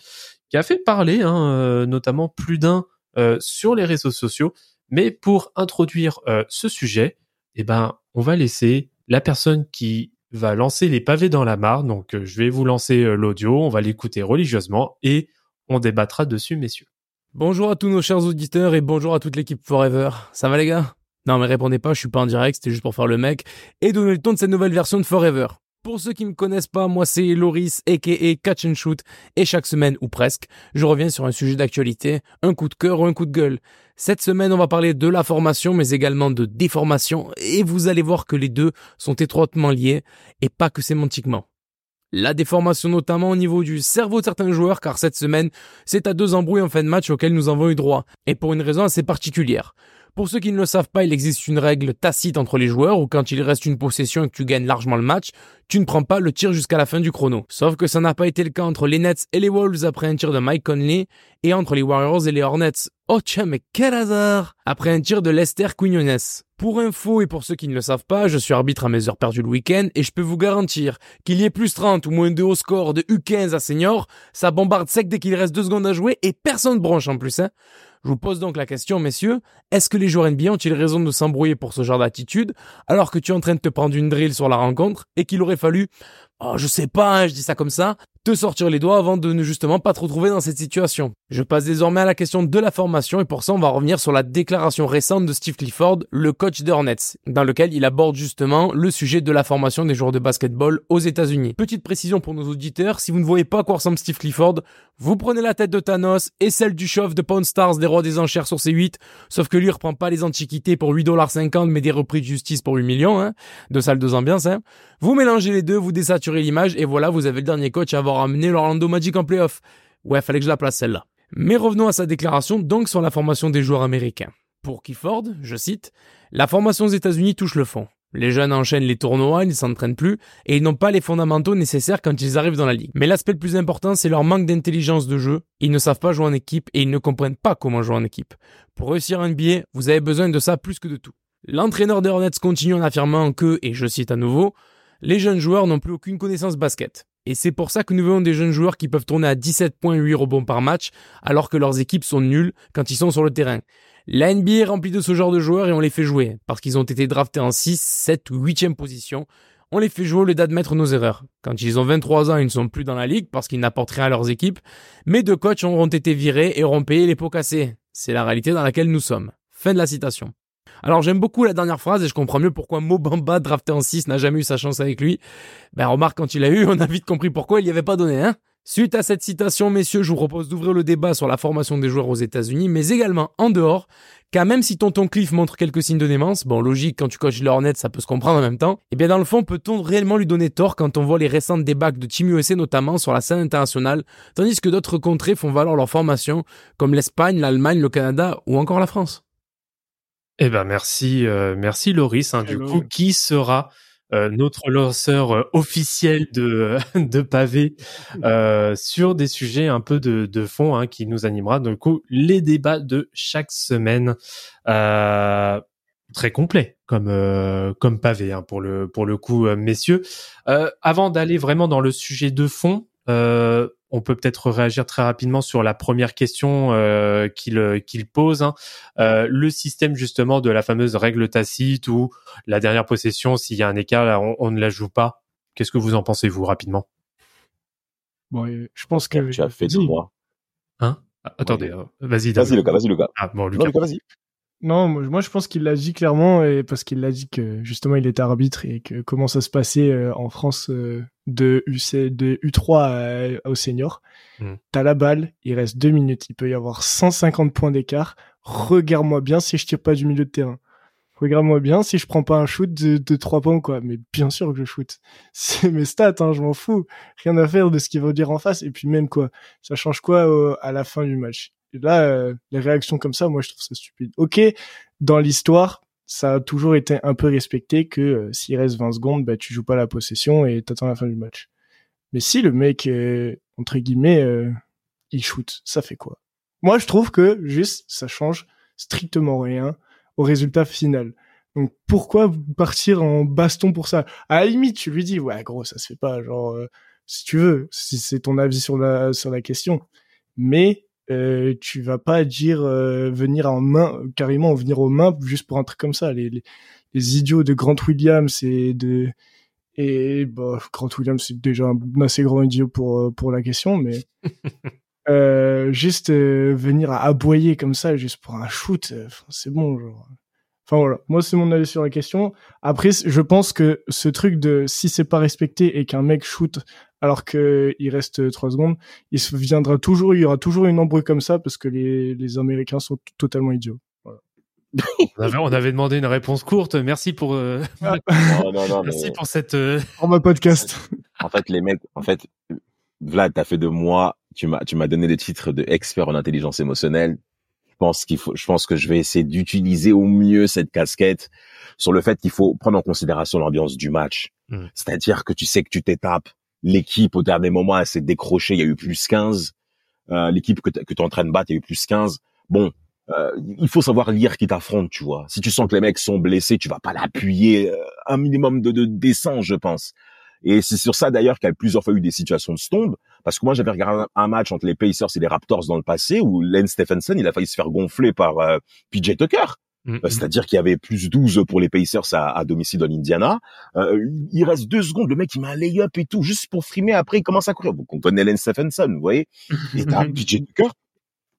qui a fait parler, hein, euh, notamment plus d'un euh, sur les réseaux sociaux. Mais pour introduire ce sujet, eh ben, on va laisser la personne qui va lancer les pavés dans la mare. Donc, euh, je vais vous lancer euh, l'audio, on va l'écouter religieusement et on débattra dessus, messieurs. Bonjour à tous nos chers auditeurs et bonjour à toute l'équipe Forever. Ça va les gars? Non mais répondez pas, je suis pas en direct, c'était juste pour faire le mec et donner le ton de cette nouvelle version de Forever. Pour ceux qui me connaissent pas, moi c'est Loris aka Catch and Shoot et chaque semaine ou presque, je reviens sur un sujet d'actualité, un coup de cœur ou un coup de gueule. Cette semaine, on va parler de la formation mais également de déformation et vous allez voir que les deux sont étroitement liés et pas que sémantiquement. La déformation notamment au niveau du cerveau de certains joueurs car cette semaine, c'est à deux embrouilles en fin de match auxquelles nous avons eu droit, et pour une raison assez particulière. Pour ceux qui ne le savent pas, il existe une règle tacite entre les joueurs où quand il reste une possession et que tu gagnes largement le match, tu ne prends pas le tir jusqu'à la fin du chrono. Sauf que ça n'a pas été le cas entre les Nets et les Wolves après un tir de Mike Conley et entre les Warriors et les Hornets. Oh tiens, mais quel hasard Après un tir de Lester Quinones. Pour info et pour ceux qui ne le savent pas, je suis arbitre à mes heures perdues le week-end et je peux vous garantir qu'il y ait plus 30 ou moins de haut score de U15 à senior, ça bombarde sec dès qu'il reste deux secondes à jouer et personne bronche en plus. Hein. Je vous pose donc la question, messieurs, est-ce que les joueurs NBA ont-ils raison de s'embrouiller pour ce genre d'attitude alors que tu es en train de te prendre une drill sur la rencontre et qu'il aurait fallu, oh, je sais pas, hein, je dis ça comme ça, te sortir les doigts avant de ne justement pas te retrouver dans cette situation. Je passe désormais à la question de la formation et pour ça on va revenir sur la déclaration récente de Steve Clifford, le coach des Hornets, dans lequel il aborde justement le sujet de la formation des joueurs de basketball aux États-Unis. Petite précision pour nos auditeurs, si vous ne voyez pas à quoi ressemble Steve Clifford, vous prenez la tête de Thanos et celle du chauve de Pawn Stars des rois des enchères sur C8, sauf que lui reprend pas les antiquités pour 8,50$ mais des repris de justice pour 8 millions, hein, de salles de ambiance. Hein. Vous mélangez les deux, vous désaturez l'image et voilà, vous avez le dernier coach à avoir amené l'Orlando Magic en playoff. Ouais, fallait que je la place celle-là. Mais revenons à sa déclaration donc sur la formation des joueurs américains. Pour Clifford, je cite, la formation aux États-Unis touche le fond. Les jeunes enchaînent les tournois, ils ne s'entraînent plus, et ils n'ont pas les fondamentaux nécessaires quand ils arrivent dans la ligue. Mais l'aspect le plus important, c'est leur manque d'intelligence de jeu. Ils ne savent pas jouer en équipe et ils ne comprennent pas comment jouer en équipe. Pour réussir un NBA, vous avez besoin de ça plus que de tout. L'entraîneur des continue en affirmant que, et je cite à nouveau, les jeunes joueurs n'ont plus aucune connaissance basket. Et c'est pour ça que nous voyons des jeunes joueurs qui peuvent tourner à 17.8 rebonds par match, alors que leurs équipes sont nulles quand ils sont sur le terrain. La NBA est remplie de ce genre de joueurs et on les fait jouer, parce qu'ils ont été draftés en 6, 7 ou 8e position. On les fait jouer au lieu d'admettre nos erreurs. Quand ils ont 23 ans, ils ne sont plus dans la ligue parce qu'ils n'apportent rien à leurs équipes, mais deux coachs auront été virés et auront payé les pots cassés. C'est la réalité dans laquelle nous sommes. Fin de la citation. Alors j'aime beaucoup la dernière phrase et je comprends mieux pourquoi Mobamba, drafté en 6, n'a jamais eu sa chance avec lui. Ben remarque, quand il a eu, on a vite compris pourquoi il n'y avait pas donné, hein Suite à cette citation, messieurs, je vous propose d'ouvrir le débat sur la formation des joueurs aux États-Unis, mais également en dehors, car même si Tonton Cliff montre quelques signes de démence, bon, logique, quand tu coaches les Hornets, ça peut se comprendre en même temps, et bien dans le fond, peut-on réellement lui donner tort quand on voit les récentes débats de Team USA notamment sur la scène internationale, tandis que d'autres contrées font valoir leur formation, comme l'Espagne, l'Allemagne, le Canada ou encore la France? Eh ben merci, euh, merci Loris. Hein, du coup, qui sera euh, notre lanceur euh, officiel de [LAUGHS] de pavé [LAUGHS] euh, sur des sujets un peu de, de fond hein, qui nous animera. Du coup, les débats de chaque semaine, euh, très complet comme euh, comme pavé hein, pour le pour le coup, messieurs. Euh, avant d'aller vraiment dans le sujet de fond. Euh, on peut peut-être réagir très rapidement sur la première question euh, qu'il qu'il pose. hein. Euh, le système justement de la fameuse règle tacite où la dernière possession, s'il y a un écart, là, on, on ne la joue pas. Qu'est-ce que vous en pensez vous rapidement? Bon, euh, je pense que Tu as fait de Vas-y. moi. Hein? Ah, Attendez, euh, vas-y. Vas-y. Lucas, vas-y, Lucas. Ah bon, Non, Lucas. Lucas, vas-y. Non, moi, moi, je pense qu'il l'a dit clairement et parce qu'il l'a dit que justement il était arbitre et que comment ça se passait euh, en France euh, de UC de U3 à- au senior. Hmm. T'as la balle, il reste deux minutes, il peut y avoir 150 points d'écart. Regarde-moi bien si je tire pas du milieu de terrain. Regarde-moi bien si je prends pas un shoot de, de 3 points ou quoi. Mais bien sûr que je shoot. [LAUGHS] C'est mes stats, hein, je m'en fous. Rien à faire de ce qu'il va dire en face. Et puis même quoi, ça change quoi euh, à la fin du match? Là, euh, les réactions comme ça, moi je trouve ça stupide. Ok, dans l'histoire, ça a toujours été un peu respecté que euh, s'il reste 20 secondes, bah, tu joues pas la possession et t'attends la fin du match. Mais si le mec, euh, entre guillemets, euh, il shoot, ça fait quoi? Moi, je trouve que juste, ça change strictement rien au résultat final. Donc pourquoi partir en baston pour ça? À la limite, tu lui dis, ouais, gros, ça se fait pas, genre, euh, si tu veux, si c'est ton avis sur la sur la question. Mais euh, tu vas pas dire euh, venir en main, carrément venir aux mains juste pour un truc comme ça. Les, les, les idiots de Grant Williams et de et bah, Grant Williams c'est déjà un assez grand idiot pour euh, pour la question, mais [LAUGHS] euh, juste venir à aboyer comme ça juste pour un shoot, c'est bon genre. Enfin voilà, moi c'est mon avis sur la question. Après, je pense que ce truc de si c'est pas respecté et qu'un mec shoot alors que il reste trois secondes, il se viendra toujours, il y aura toujours une embrouille comme ça parce que les, les Américains sont totalement idiots. [LAUGHS] On avait, on avait demandé une réponse courte. Merci pour euh, [LAUGHS] Non, non, non, mais merci pour cette. euh, [LAUGHS] Pour ma podcast. en fait, les mecs, en fait, Vlad, t'as fait de moi, tu m'as, tu m'as donné le titre de expert en intelligence émotionnelle. Je pense qu'il faut, je pense que je vais essayer d'utiliser au mieux cette casquette sur le fait qu'il faut prendre en considération l'ambiance du match. Mm. C'est-à-dire que tu sais que tu t'étapes. L'équipe, au dernier moment, elle s'est décrochée, il y a eu plus 15. Euh, l'équipe que, tu es en train de battre, il y a eu plus 15. Bon, euh, il faut savoir lire qui t'affronte, tu vois. Si tu sens que les mecs sont blessés, tu vas pas l'appuyer. euh, un minimum de, de je pense. Et c'est sur ça d'ailleurs qu'il y a plusieurs fois eu des situations de stombe. Parce que moi, j'avais regardé un- match entre les Pacers et les Raptors dans le passé où Len Stephenson, il a failli se faire gonfler par euh, PJ Tucker. Mm, Euh, mm. C'est-à-dire qu'il y avait plus 12 pour les Pacers à, à domicile en Indiana. Euh, il reste deux secondes, le mec il met un lay-up et tout, juste pour frimer. Après, il commence à courir. Donc on connaît Len Stephenson, vous voyez. Et t'as [LAUGHS] PJ Tucker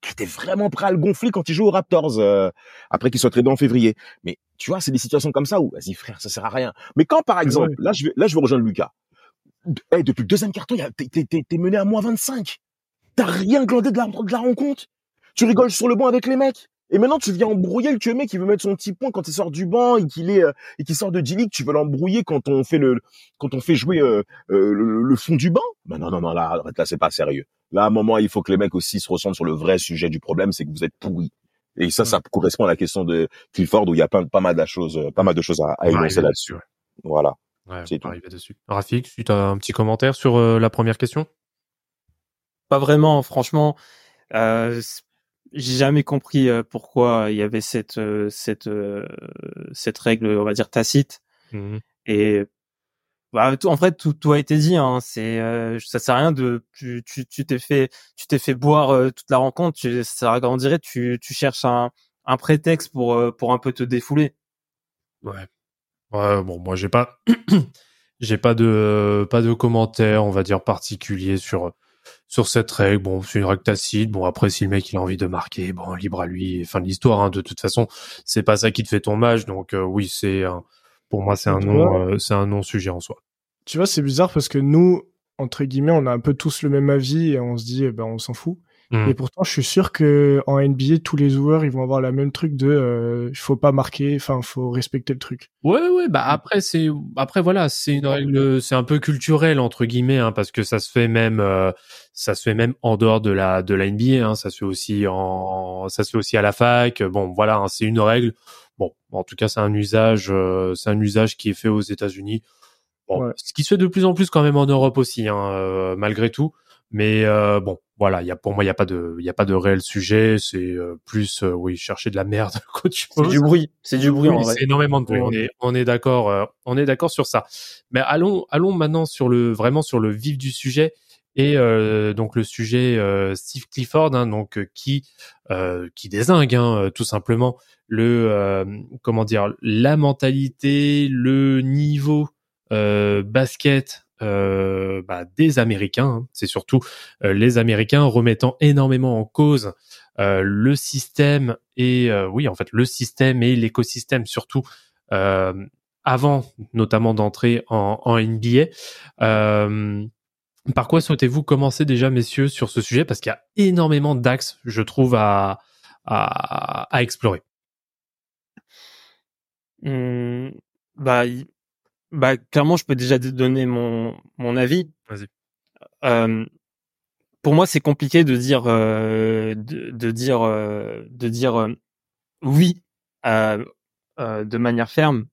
qui était vraiment prêt à le gonfler quand il joue aux Raptors euh, après qu'il soit tradé en février. Mais tu vois, c'est des situations comme ça où, vas-y frère, ça sert à rien. Mais quand par exemple, là je vais, là je vais rejoindre Lucas. Eh, depuis le deuxième carton, t'es, mené à moins 25. T'as rien glandé de la, de la rencontre. Tu rigoles sur le banc avec les mecs. Et maintenant, tu viens embrouiller le mec qui veut mettre son petit point quand il sort du banc et qu'il est euh, et qu'il sort de G-League. Tu veux l'embrouiller quand on fait le quand on fait jouer euh, euh, le, le fond du banc? Ben non non non là arrête là c'est pas sérieux. Là à un moment il faut que les mecs aussi se ressentent sur le vrai sujet du problème, c'est que vous êtes pourris. Et ça ça correspond à la question de Clifford où il y a pas, pas mal de choses pas mal de choses à, à énoncer là-dessus. Voilà. Ouais, C'est on tout. va arriver dessus. Rafik, si tu as un petit commentaire sur euh, la première question? Pas vraiment, franchement. Euh, j'ai jamais compris euh, pourquoi il y avait cette euh, cette euh, cette règle, on va dire tacite. Mhm. Et bah, tout- en fait, tout, tout a été dit. Hein. C'est euh, ça sert à rien de tu tu tu t'es fait tu t'es fait boire euh, toute la rencontre. Tu, ça on dirait tu tu cherches un un prétexte pour euh, pour un peu te défouler. Ouais. Ouais, bon, moi j'ai pas [CLEARS THROAT] j'ai pas de pas de commentaire, on va dire particulier sur sur cette règle. Bon, c'est une règle tacite. Bon, après si le mec il a envie de marquer, bon, libre à lui. Fin de l'histoire. Hein. De toute façon, c'est pas ça qui te fait ton match. Donc euh, oui, c'est un- pour moi c'est un non euh, c'est un non sujet en soi. Tu vois, c'est bizarre parce que nous, entre guillemets, on a un peu tous le même avis et on se dit, eh ben, on s'en fout. Mm. Et pourtant, je suis sûr que en NBA, tous les joueurs, ils vont avoir la même truc de, euh, il faut pas marquer, enfin, faut respecter le truc. Ouais, ouais, bah après c'est après voilà, c'est une règle, c'est un peu culturel entre guillemets, hein, parce que ça se fait même, euh, ça se fait même en dehors de la de la NBA, hein, ça se fait aussi en, ça se fait aussi à la fac. Bon, voilà, hein, c'est une règle. Bon, en tout cas, c'est un usage, euh, c'est un usage qui est fait aux États-Unis. Bon, Ouais. ce qui se fait de plus en plus quand même en Europe aussi, hein, euh, malgré tout. Mais euh, bon, voilà, il y a pour moi, il y a pas de, y a pas de réel sujet. C'est euh, plus, euh, oui, chercher de la merde [LAUGHS] C'est du bruit, c'est du bruit en vrai. c'est énormément de bruit. On est, on est d'accord, euh, on est d'accord sur ça. Mais allons, allons maintenant sur le, vraiment sur le vif du sujet et euh, donc le sujet euh, Steve Clifford, hein, donc qui, euh, qui désingue hein, tout simplement le, euh, comment dire, la mentalité, le niveau euh, basket. Euh, bah, des Américains, hein. c'est surtout euh, les Américains remettant énormément en cause euh, le système et euh, oui en fait le système et l'écosystème surtout euh, avant notamment d'entrer en, en NBA. Euh, par quoi souhaitez-vous commencer déjà messieurs sur ce sujet? Parce qu'il y a énormément d'axes je trouve à, à, à explorer. Hum, bah, bah, clairement, je peux déjà te donner mon, mon avis. Vas-y. Euh, pour moi, c'est compliqué de dire, euh, de, de dire, euh, de dire euh, oui euh, euh, de manière ferme.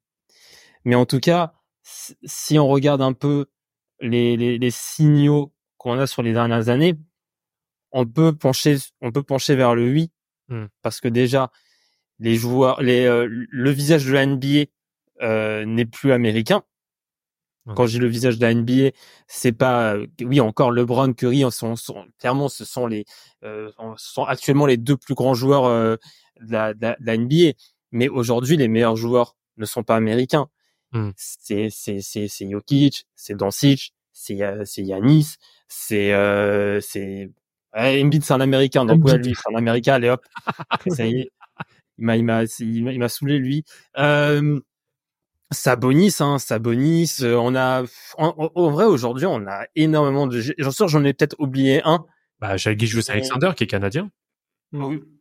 Mais en tout cas, si- on regarde un peu les, les, les signaux qu'on a sur les dernières années, on peut pencher, on peut pencher vers le oui, Hmm. parce que déjà, les joueurs, les, euh, le visage de la NBA n'est plus américain. Quand dis le visage de la NBA, c'est pas, euh, oui, encore LeBron, Curry, sont, sont clairement, ce sont les, euh, sont actuellement les deux plus grands joueurs euh, de, la, de, la, de la NBA. Mais aujourd'hui, les meilleurs joueurs ne sont pas américains. Hmm. C'est, c'est, c'est, c'est Jokic, c'est Doncic, c'est, c'est Yanis, c'est, euh, c'est, ouais, Embiid, c'est un américain. Donc, ouais, lui, c'est un américain. Allez, hop. [LAUGHS] Ça y est. Il m'a, il m'a, il m'a, il m'a saoulé, lui. Euh, Sabonis, hein, Sabonis, euh, on a, en, vrai, aujourd'hui, on a énormément de, j'en sûr, j'en ai peut-être oublié un. Bah, Gilgeous Alexander qui est canadien,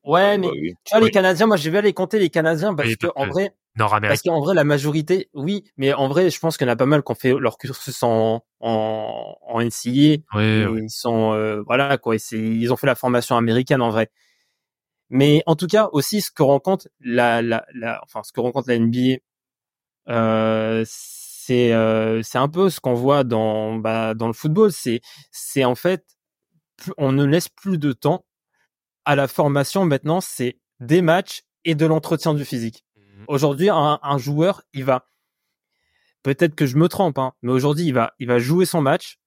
Ouais, mais Bah oui. tu vois, Oui. les Canadiens, moi, je vais aller compter les Canadiens parce Oui, que, en vrai, parce qu'en vrai, la majorité, oui, mais en vrai, je pense qu'il y en a pas mal qui ont fait leur cursus en, en, en. Ouais, ouais. Ils sont, euh, voilà, quoi, ils ont fait la formation américaine, en vrai. Mais en tout cas, aussi, ce que rencontre la, la, la, enfin, ce que rencontre la NBA, c'est, euh, c'est un peu ce qu'on voit dans, bah, dans le football. C'est, c'est en fait, on ne laisse plus de temps à la formation. Maintenant, c'est des matchs et de l'entretien du physique. Aujourd'hui, un, un joueur, il va, peut-être que je me trompe, hein, mais aujourd'hui, il va, il va jouer son match.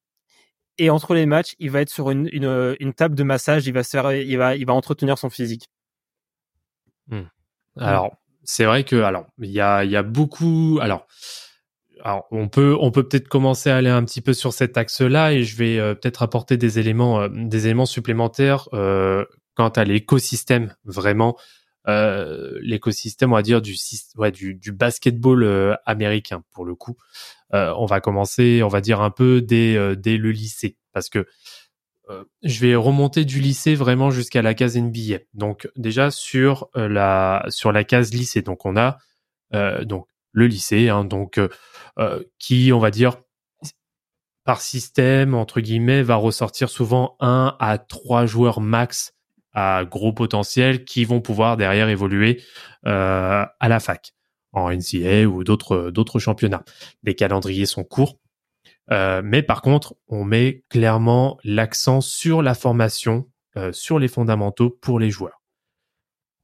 Et entre les matchs, il va être sur une, une, une table de massage. Il va se faire, il va, il va entretenir son physique. Alors, c'est vrai que alors il y a il y a beaucoup alors alors on peut on peut peut-être commencer à aller un petit peu sur cet axe-là et je vais euh, peut-être apporter des éléments euh, des éléments supplémentaires euh, quant à l'écosystème vraiment euh, l'écosystème on va dire du ouais, du, du basketball américain pour le coup. On va commencer on va dire un peu dès dès le lycée parce que je vais remonter du lycée vraiment jusqu'à la case NBA. Donc déjà sur euh, la sur la case lycée, donc on a euh, donc le lycée, hein, donc euh, euh, qui on va dire par système entre guillemets va ressortir souvent un à trois joueurs max à gros potentiel qui vont pouvoir derrière évoluer euh, à la fac en NCAA ou d'autres d'autres championnats. Les calendriers sont courts, euh, mais par contre, on met clairement l'accent sur la formation, euh, sur les fondamentaux pour les joueurs.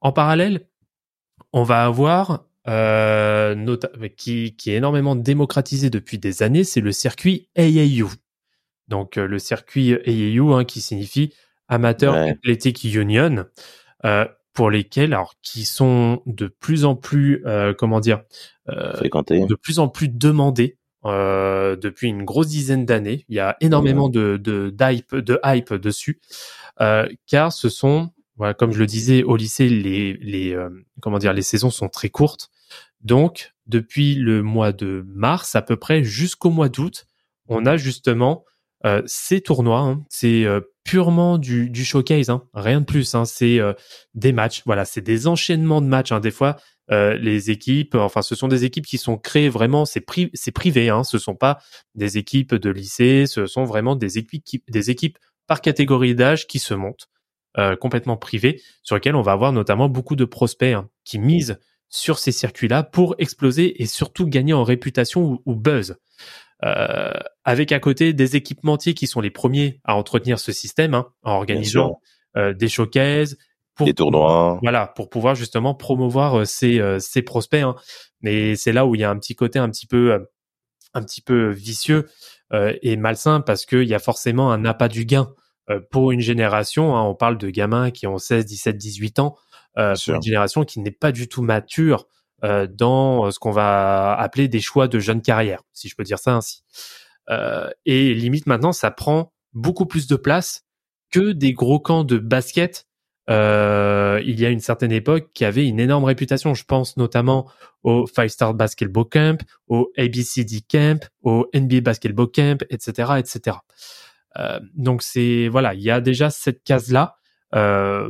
En parallèle, on va avoir euh, nota- qui, qui est énormément démocratisé depuis des années, c'est le circuit AAU. Donc le circuit AAU hein, qui signifie Amateur Ouais. Athletic Union, pour lesquels, alors qui sont de plus en plus, comment dire, de plus en plus demandé euh, depuis une grosse dizaine d'années. Il y a énormément de de d'hype de hype dessus, euh, car ce sont, voilà, comme je le disais au lycée, les les euh, comment dire, les saisons sont très courtes. Donc depuis le mois de mars à peu près jusqu'au mois d'août, on a justement euh, ces tournois. hein. c'est euh, purement du, du showcase, hein, rien de plus. Hein, c'est euh, des matchs. Voilà, c'est des enchaînements de matchs. hein. Des fois, euh, les équipes, enfin, ce sont des équipes qui sont créées vraiment, c'est pri c'est privé, hein, ce sont pas des équipes de lycée, ce sont vraiment des équipes, qui- des équipes par catégorie d'âge qui se montent, euh, complètement privées, sur lesquelles on va avoir notamment beaucoup de prospects hein, qui misent sur ces circuits-là pour exploser et surtout gagner en réputation ou, ou buzz. Euh, avec à côté des équipementiers qui sont les premiers à entretenir ce système hein, en organisant euh, des showcases, pour Des tournois. voilà, pour pouvoir justement promouvoir euh, ces, euh, prospects. hein. Mais c'est là où il y a un petit côté un petit peu, euh, un petit peu vicieux et malsain parce qu'il y a forcément un appât du gain pour une génération. hein. on parle de gamins qui ont 16, 17, 18 ans. Euh, pour une génération qui n'est pas du tout mature euh, dans ce qu'on va appeler des choix de jeune carrière, si je peux dire ça ainsi. Euh, et limite maintenant, ça prend beaucoup plus de place que des gros camps de basket euh, il y a une certaine époque qui avait une énorme réputation. Je pense notamment au Five Star Basketball Camp, au ABCD Camp, au NBA Basketball Camp, etc., etc. Euh, donc c'est voilà, il y a déjà cette case là. Euh,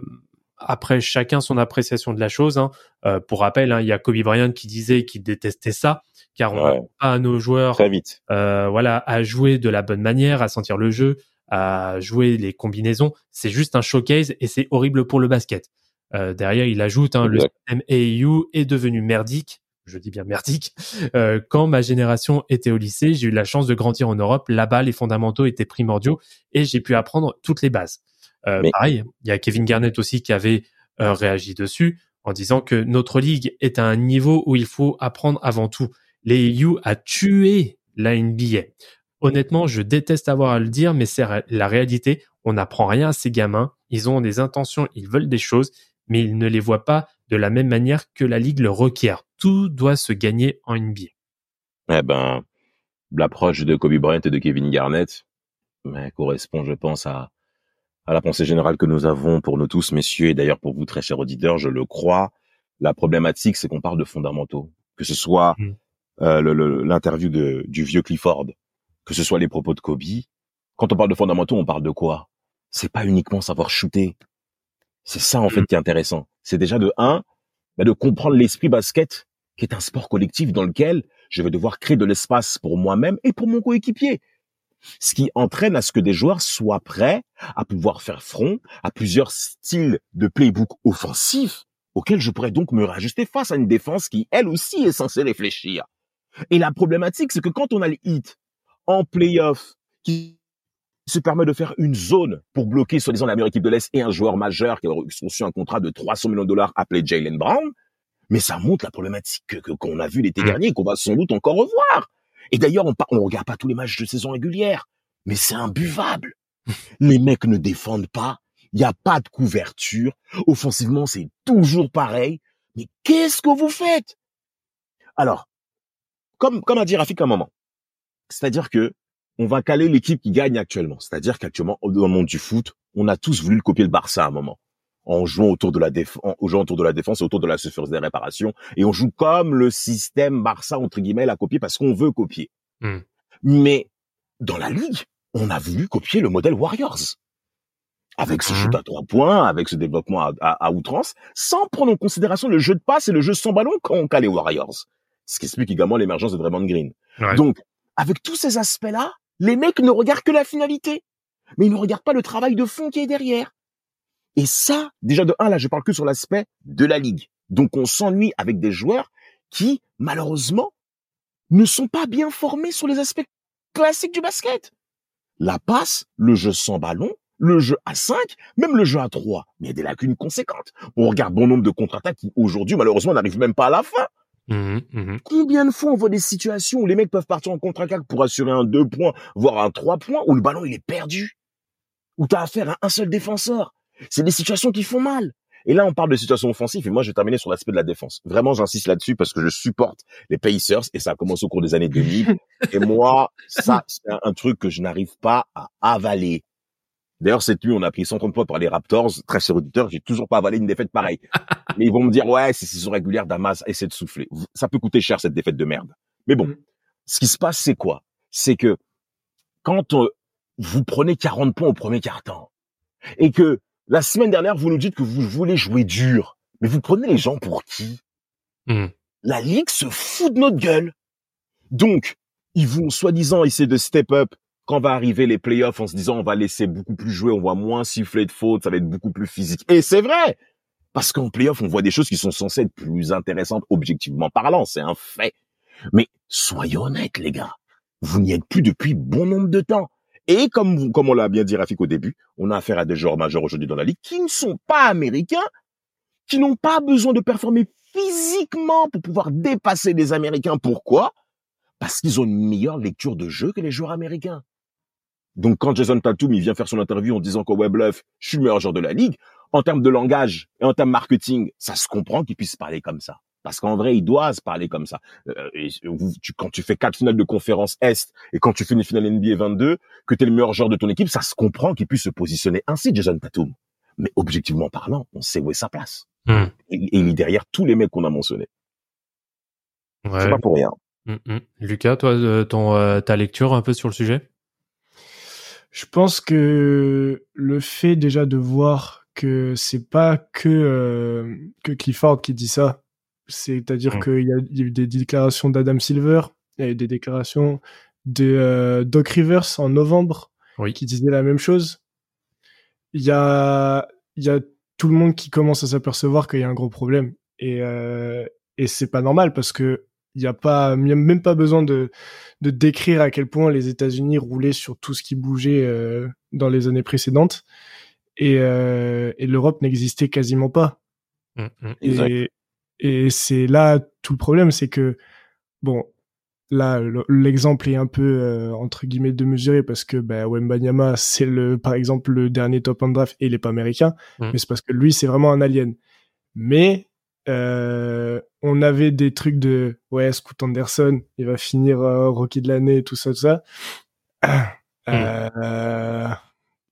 après chacun son appréciation de la chose. hein. Euh, pour rappel, hein, il y a Kobe Bryant qui disait qu'il détestait ça, car on Ouais. pas à nos joueurs Très vite. euh, voilà, à jouer de la bonne manière, à sentir le jeu, à jouer les combinaisons. C'est juste un showcase et c'est horrible pour le basket. Euh, derrière, il ajoute hein, le système AAU est devenu merdique. Je dis bien merdique. Euh, quand ma génération était au lycée, j'ai eu la chance de grandir en Europe. Là-bas, les fondamentaux étaient primordiaux et j'ai pu apprendre toutes les bases. Euh, Mais- Pareil, il y a Kevin Garnett aussi qui avait réagi dessus en disant que notre ligue est à un niveau où il faut apprendre avant tout. Les AAU a tué la NBA. Honnêtement, je déteste avoir à le dire, mais c'est la réalité. On n'apprend rien à ces gamins. Ils ont des intentions, ils veulent des choses, mais ils ne les voient pas de la même manière que la ligue le requiert. Tout doit se gagner en NBA. Eh ben, l'approche de Kobe Bryant et de Kevin Garnett ben, correspond, je pense, à, à la pensée générale que nous avons pour nous tous, messieurs, et d'ailleurs pour vous, très chers auditeurs, je le crois. La problématique, c'est qu'on parle de fondamentaux. Que ce soit Mm. euh, l'interview du vieux Clifford, que ce soit les propos de Kobe. Quand on parle de fondamentaux, on parle de quoi? C'est pas uniquement savoir shooter. C'est ça, en fait, qui est intéressant. C'est déjà de un, ben, de comprendre l'esprit basket, qui est un sport collectif dans lequel je vais devoir créer de l'espace pour moi-même et pour mon coéquipier. Ce qui entraîne à ce que des joueurs soient prêts à pouvoir faire front à plusieurs styles de playbook offensifs auxquels je pourrais donc me réajuster face à une défense qui, elle aussi, est censée réfléchir. Et la problématique, c'est que quand on a le hit en playoff qui se permet de faire une zone pour bloquer, soi-disant, la meilleure équipe de l'Est et un joueur majeur qui a reçu un contrat de 300 millions de dollars appelé Jalen Brown, mais ça montre la problématique que- que- qu'on a vue l'été Mm. dernier et qu'on va sans doute encore revoir. Et d'ailleurs, on, on regarde pas tous les matchs de saison régulière, mais c'est imbuvable. [LAUGHS] les mecs ne défendent pas, il n'y a pas de couverture, offensivement c'est toujours pareil. Mais qu'est-ce que vous faites? Alors, comme comme a dit Rafik à un moment, c'est-à-dire que on va caler l'équipe qui gagne actuellement. C'est-à-dire qu'actuellement, dans le monde du foot, on a tous voulu le copier le Barça à un moment. En jouant autour de la défense, en jouant autour de la défense, autour de la surface des réparations, et on joue comme le système Barça entre guillemets l'a copié parce qu'on veut copier. Hmm. Mais dans la ligue, on a voulu copier le modèle Warriors. Avec ce Mhm. shoot à trois points, avec ce développement à, à- à outrance, sans prendre en considération le jeu de passe et le jeu sans ballon quand on calait Warriors. Ce qui explique également l'émergence de Draymond Green. Ouais. Donc, avec tous ces aspects-là, les mecs ne regardent que la finalité. Mais ils ne regardent pas le travail de fond qui est derrière. Et ça, déjà de un, là, je parle que sur l'aspect de la ligue. Donc, on s'ennuie avec des joueurs qui, malheureusement, ne sont pas bien formés sur les aspects classiques du basket. La passe, le jeu sans ballon, le jeu à 5, même le jeu à 3. Mais il y a des lacunes conséquentes. On regarde bon nombre de contre-attaques qui, aujourd'hui, malheureusement, n'arrivent même pas à la fin. Mhm, mhm. Combien de fois on voit des situations où les mecs peuvent partir en contre-attaque pour assurer un 2 points, voire un 3 points, où le ballon il est perdu, où t'as affaire à un seul défenseur? C'est des situations qui font mal. Et là, on parle de situations offensives, et moi, je vais terminer sur l'aspect de la défense. Vraiment, j'insiste là-dessus parce que je supporte les Pacers, et ça a commencé au cours des années 2000. et moi, ça, c'est un truc que je n'arrive pas à avaler. D'ailleurs, cette nuit, on a pris 130 points par les Raptors. Très cher auditeur, j'ai toujours pas avalé une défaite pareille. [LAUGHS] Mais ils vont me dire, ouais, c'est saison régulière, Damas, essaie de souffler. Ça peut coûter cher, cette défaite de merde. Mais bon, Mm. ce qui se passe, c'est quoi? C'est que quand euh, vous prenez 40 points au premier quart-temps et que la semaine dernière, vous nous dites que vous voulez jouer dur, mais vous prenez les gens pour qui? Mhm. La ligue se fout de notre gueule. Donc, ils vont soi-disant essayer de step up quand va arriver les playoffs en se disant on va laisser beaucoup plus jouer, on va moins siffler de fautes, ça va être beaucoup plus physique. Et c'est vrai! Parce qu'en playoff, on voit des choses qui sont censées être plus intéressantes objectivement parlant, c'est un fait. Mais soyons honnêtes, les gars. Vous n'y êtes plus depuis bon nombre de temps. Et comme, vous- comme on l'a bien dit Rafik au début, on a affaire à des joueurs majeurs aujourd'hui dans la ligue qui ne sont pas américains, qui n'ont pas besoin de performer physiquement pour pouvoir dépasser les Américains. Pourquoi? Parce qu'ils ont une meilleure lecture de jeu que les joueurs américains. Donc quand Jason Tatum il vient faire son interview en disant qu'au web bluff, je suis le meilleur joueur de la ligue, en termes de langage et en termes marketing, ça se comprend qu'il puisse parler comme ça. Parce qu'en vrai, il doit se parler comme ça. Euh, et vous- tu- quand tu fais quatre finales de conférence Est et quand tu fais une finale NBA 22, que tu es le meilleur joueur de ton équipe, ça se comprend qu'il puisse se positionner ainsi, Jason Tatum. Mais objectivement parlant, on sait où est sa place. Mhm. Et, et il est derrière tous les mecs qu'on a mentionnés. C'est Ouais. pas pour rien. Mhm, mhm. Lucas, toi, euh, ton, euh, ta lecture un peu sur le sujet? Je pense que le fait déjà de voir que c'est pas que euh, que Clifford qui dit ça, c'est-à-dire Mm. qu'il y, a- il y a eu des déclarations d'Adam Silver, il y a eu des déclarations de euh, Doc Rivers en novembre Oui. qui disaient la même chose. Il y a il y a tout le monde qui commence à s'apercevoir qu'il y a un gros problème et euh, et c'est pas normal parce que il y a pas il y a même pas besoin de de décrire à quel point les États-Unis roulaient sur tout ce qui bougeait euh, dans les années précédentes et, euh, et l'Europe n'existait quasiment pas. Mhm. Exact. Et, et c'est là tout le problème, c'est que bon, là le- l'exemple est un peu euh, entre guillemets de mesurer parce que bah, Wembanyama c'est le par exemple le dernier top 1 draft et il est pas américain, Mm. mais c'est parce que lui c'est vraiment un alien. Mais euh, on avait des trucs de ouais Scoot Anderson il va finir euh, rookie de l'année tout ça tout ça. [CLEARS THROAT] Euh,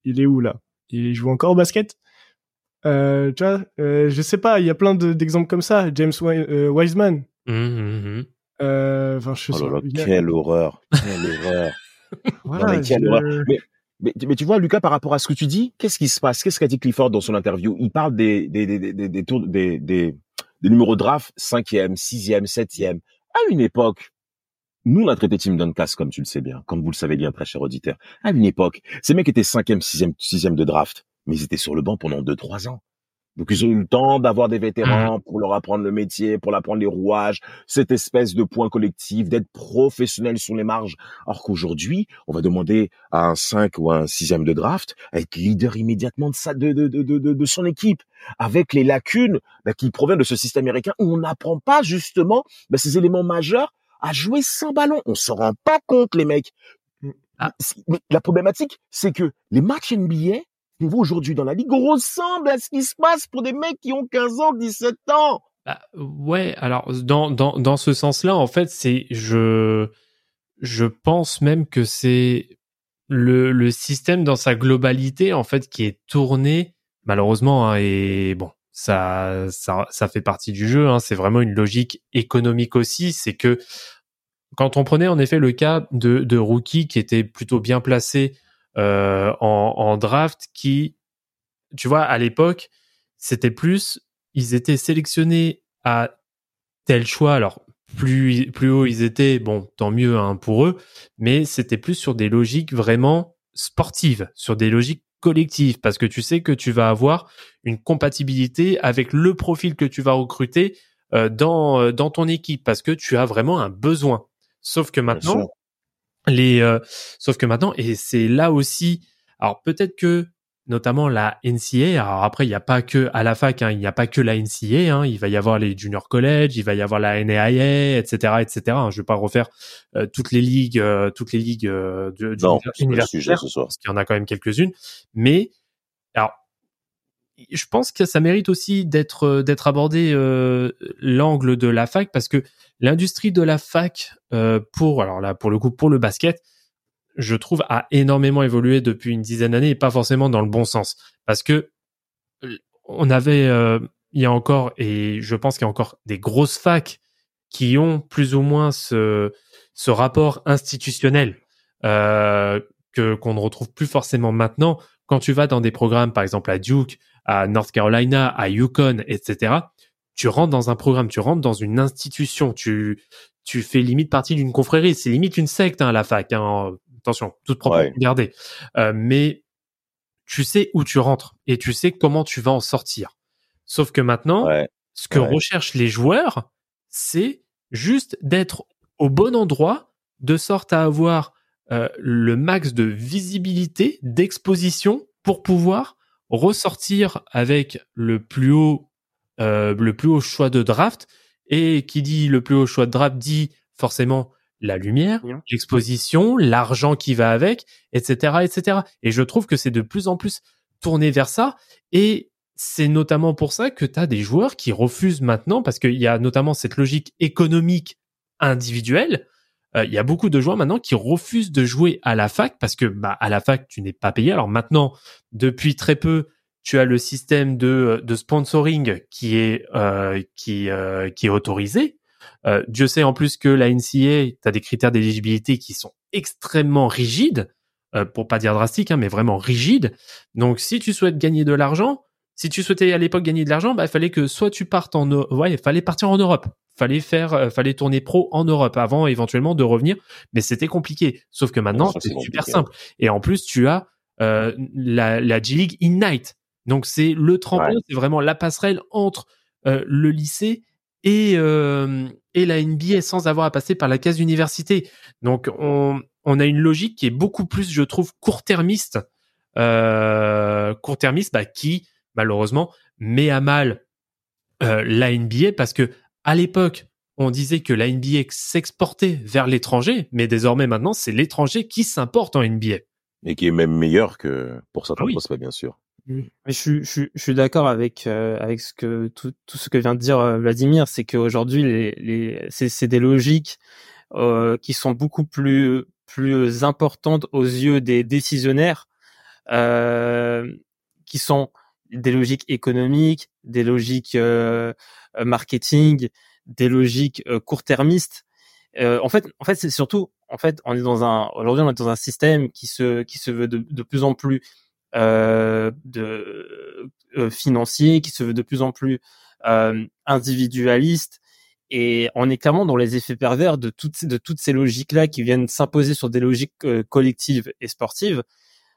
il est où là? Il joue encore au basket? Euh, tu vois, euh, je sais pas, il y a plein de- d'exemples comme ça. James Wi- euh, Wiseman. Euh, Enfin, je Oh sais là là, quelle horreur. Quelle horreur. [LAUGHS] voilà, Non, mais quelle je- horreur. Mais, mais, mais tu vois, Lucas, par rapport à ce que tu dis, qu'est-ce qui se passe? Qu'est-ce qu'a dit Clifford dans son interview? Il parle des, des, des, des, des, des tours, des, des, des numéros draft, cinquième, sixième, septième. À une époque, nous, on a traité Tim Duncas, comme tu le sais bien, comme vous le savez bien, très cher auditeur. À une époque, ces mecs étaient cinquième, sixième, sixième de draft, mais ils étaient sur le banc pendant deux, trois ans. Donc, ils ont eu le temps d'avoir des vétérans pour leur apprendre le métier, pour leur apprendre les rouages, cette espèce de point collectif, d'être professionnel sur les marges. Alors qu'aujourd'hui, on va demander à un 5 ou à un sixième de draft à être leader immédiatement de, sa, de, de, de, de, son équipe, avec les lacunes bah, qui proviennent de ce système américain où on n'apprend pas justement bah, ces éléments majeurs à jouer sans ballon. On se rend pas compte, les mecs. Ah. C'est- mais La problématique, c'est que les matchs NBA aujourd'hui dans la ligue ressemblent à ce qui se passe pour des mecs qui ont 15 ans, 17 ans. Bah, ouais, alors dans dans dans ce sens-là, en fait, c'est je je pense même que c'est le le système dans sa globalité en fait qui est tourné malheureusement hein, et bon ça ça ça fait partie du jeu. Hein, c'est vraiment une logique économique aussi. C'est que quand on prenait en effet le cas de de rookie qui était plutôt bien placé en en draft, qui tu vois à l'époque c'était plus ils étaient sélectionnés à tel choix. Alors plus plus haut ils étaient, bon, tant mieux hein, pour eux, mais c'était plus sur des logiques vraiment sportives, sur des logiques collectives, parce que tu sais que tu vas avoir une compatibilité avec le profil que tu vas recruter euh, dans euh, dans ton équipe, parce que tu as vraiment un besoin. Sauf que maintenant, les, euh, sauf que maintenant, et c'est là aussi, alors peut-être que notamment la NCA. Alors après, il n'y a pas que à la fac, hein, il n'y a pas que la NCA. Hein, il va y avoir les junior college, il va y avoir la NAIA, etc., etc. Hein, je vais pas refaire euh, toutes les ligues, euh, toutes les ligues euh, Non, c'est pas le sujet ce soir. parce qu'il y en a quand même quelques-unes. Mais alors, je pense que ça mérite aussi d'être euh, d'être abordé euh, l'angle de la fac parce que l'industrie de la fac euh, pour alors là pour le coup pour le basket je trouve, a énormément évolué depuis une dizaine d'années et pas forcément dans le bon sens. Parce que on avait, euh, il y a encore, et je pense qu'il y a encore des grosses facs qui ont plus ou moins ce, ce rapport institutionnel euh, que qu'on ne retrouve plus forcément maintenant. Quand tu vas dans des programmes, par exemple à Duke, à North Carolina, à Yukon, etc., tu rentres dans un programme, tu rentres dans une institution, tu tu fais limite partie d'une confrérie, c'est limite une secte hein, à la fac. Hein. Attention, toute proportion Ouais. gardée. Euh, mais tu sais où tu rentres et tu sais comment tu vas en sortir. Sauf que maintenant, Ouais. ce que Ouais. recherchent les joueurs, c'est juste d'être au bon endroit, de sorte à avoir euh, le max de visibilité, d'exposition pour pouvoir ressortir avec le plus haut, euh, le plus haut choix de draft. Et qui dit le plus haut choix de draft dit forcément la lumière, l'exposition, l'argent qui va avec, etc., etc. Et je trouve que c'est de plus en plus tourné vers ça. Et c'est notamment pour ça que tu as des joueurs qui refusent maintenant, parce qu'il y a notamment cette logique économique individuelle. Euh, Il y a beaucoup de joueurs maintenant qui refusent de jouer à la fac parce que bah, à la fac tu n'es pas payé. Alors maintenant, depuis très peu, tu as le système de, de sponsoring qui est euh, qui euh, qui est autorisé. Euh, Dieu sait en plus que la NCA, tu as des critères d'éligibilité qui sont extrêmement rigides, euh, pour pas dire drastiques, hein, mais vraiment rigides. Donc si tu souhaites gagner de l'argent, si tu souhaitais à l'époque gagner de l'argent, bah, il fallait que soit tu partes en, ouais, il fallait partir en Europe. Fallait faire, euh, fallait tourner pro en Europe avant éventuellement de revenir, mais c'était compliqué. Sauf que maintenant, c'est super simple. Et en plus, tu as euh, la, la G League Ignite. Donc c'est le tremplin, c'est vraiment la passerelle entre euh, le lycée et euh, et la NBA sans avoir à passer par la case université. Donc on on a une logique qui est beaucoup plus, je trouve, court-termiste, court-termiste, bah, qui malheureusement met à mal euh, la NBA parce que à l'époque on disait que la NBA s'exportait vers l'étranger, mais désormais maintenant c'est l'étranger qui s'importe en NBA. Et qui est même meilleur que pour certains Ah oui. prospects, bien sûr. Je, suis- je, suis- je suis d'accord avec euh, avec ce que tout, tout ce que vient de dire euh, Vladimir, c'est qu'aujourd'hui les, les c'est c'est des logiques euh, qui sont beaucoup plus plus importantes aux yeux des décisionnaires, euh, qui sont des logiques économiques, des logiques euh, euh, marketing, des logiques euh, court-termistes. Euh, en fait, en fait, c'est surtout, en fait, on est dans un aujourd'hui on est dans un système qui se qui se veut de, de plus en plus financier, qui se veut de plus en plus individualiste. Et on est clairement dans les effets pervers de toutes de toutes ces logiques-là qui viennent s'imposer sur des logiques collectives et sportives.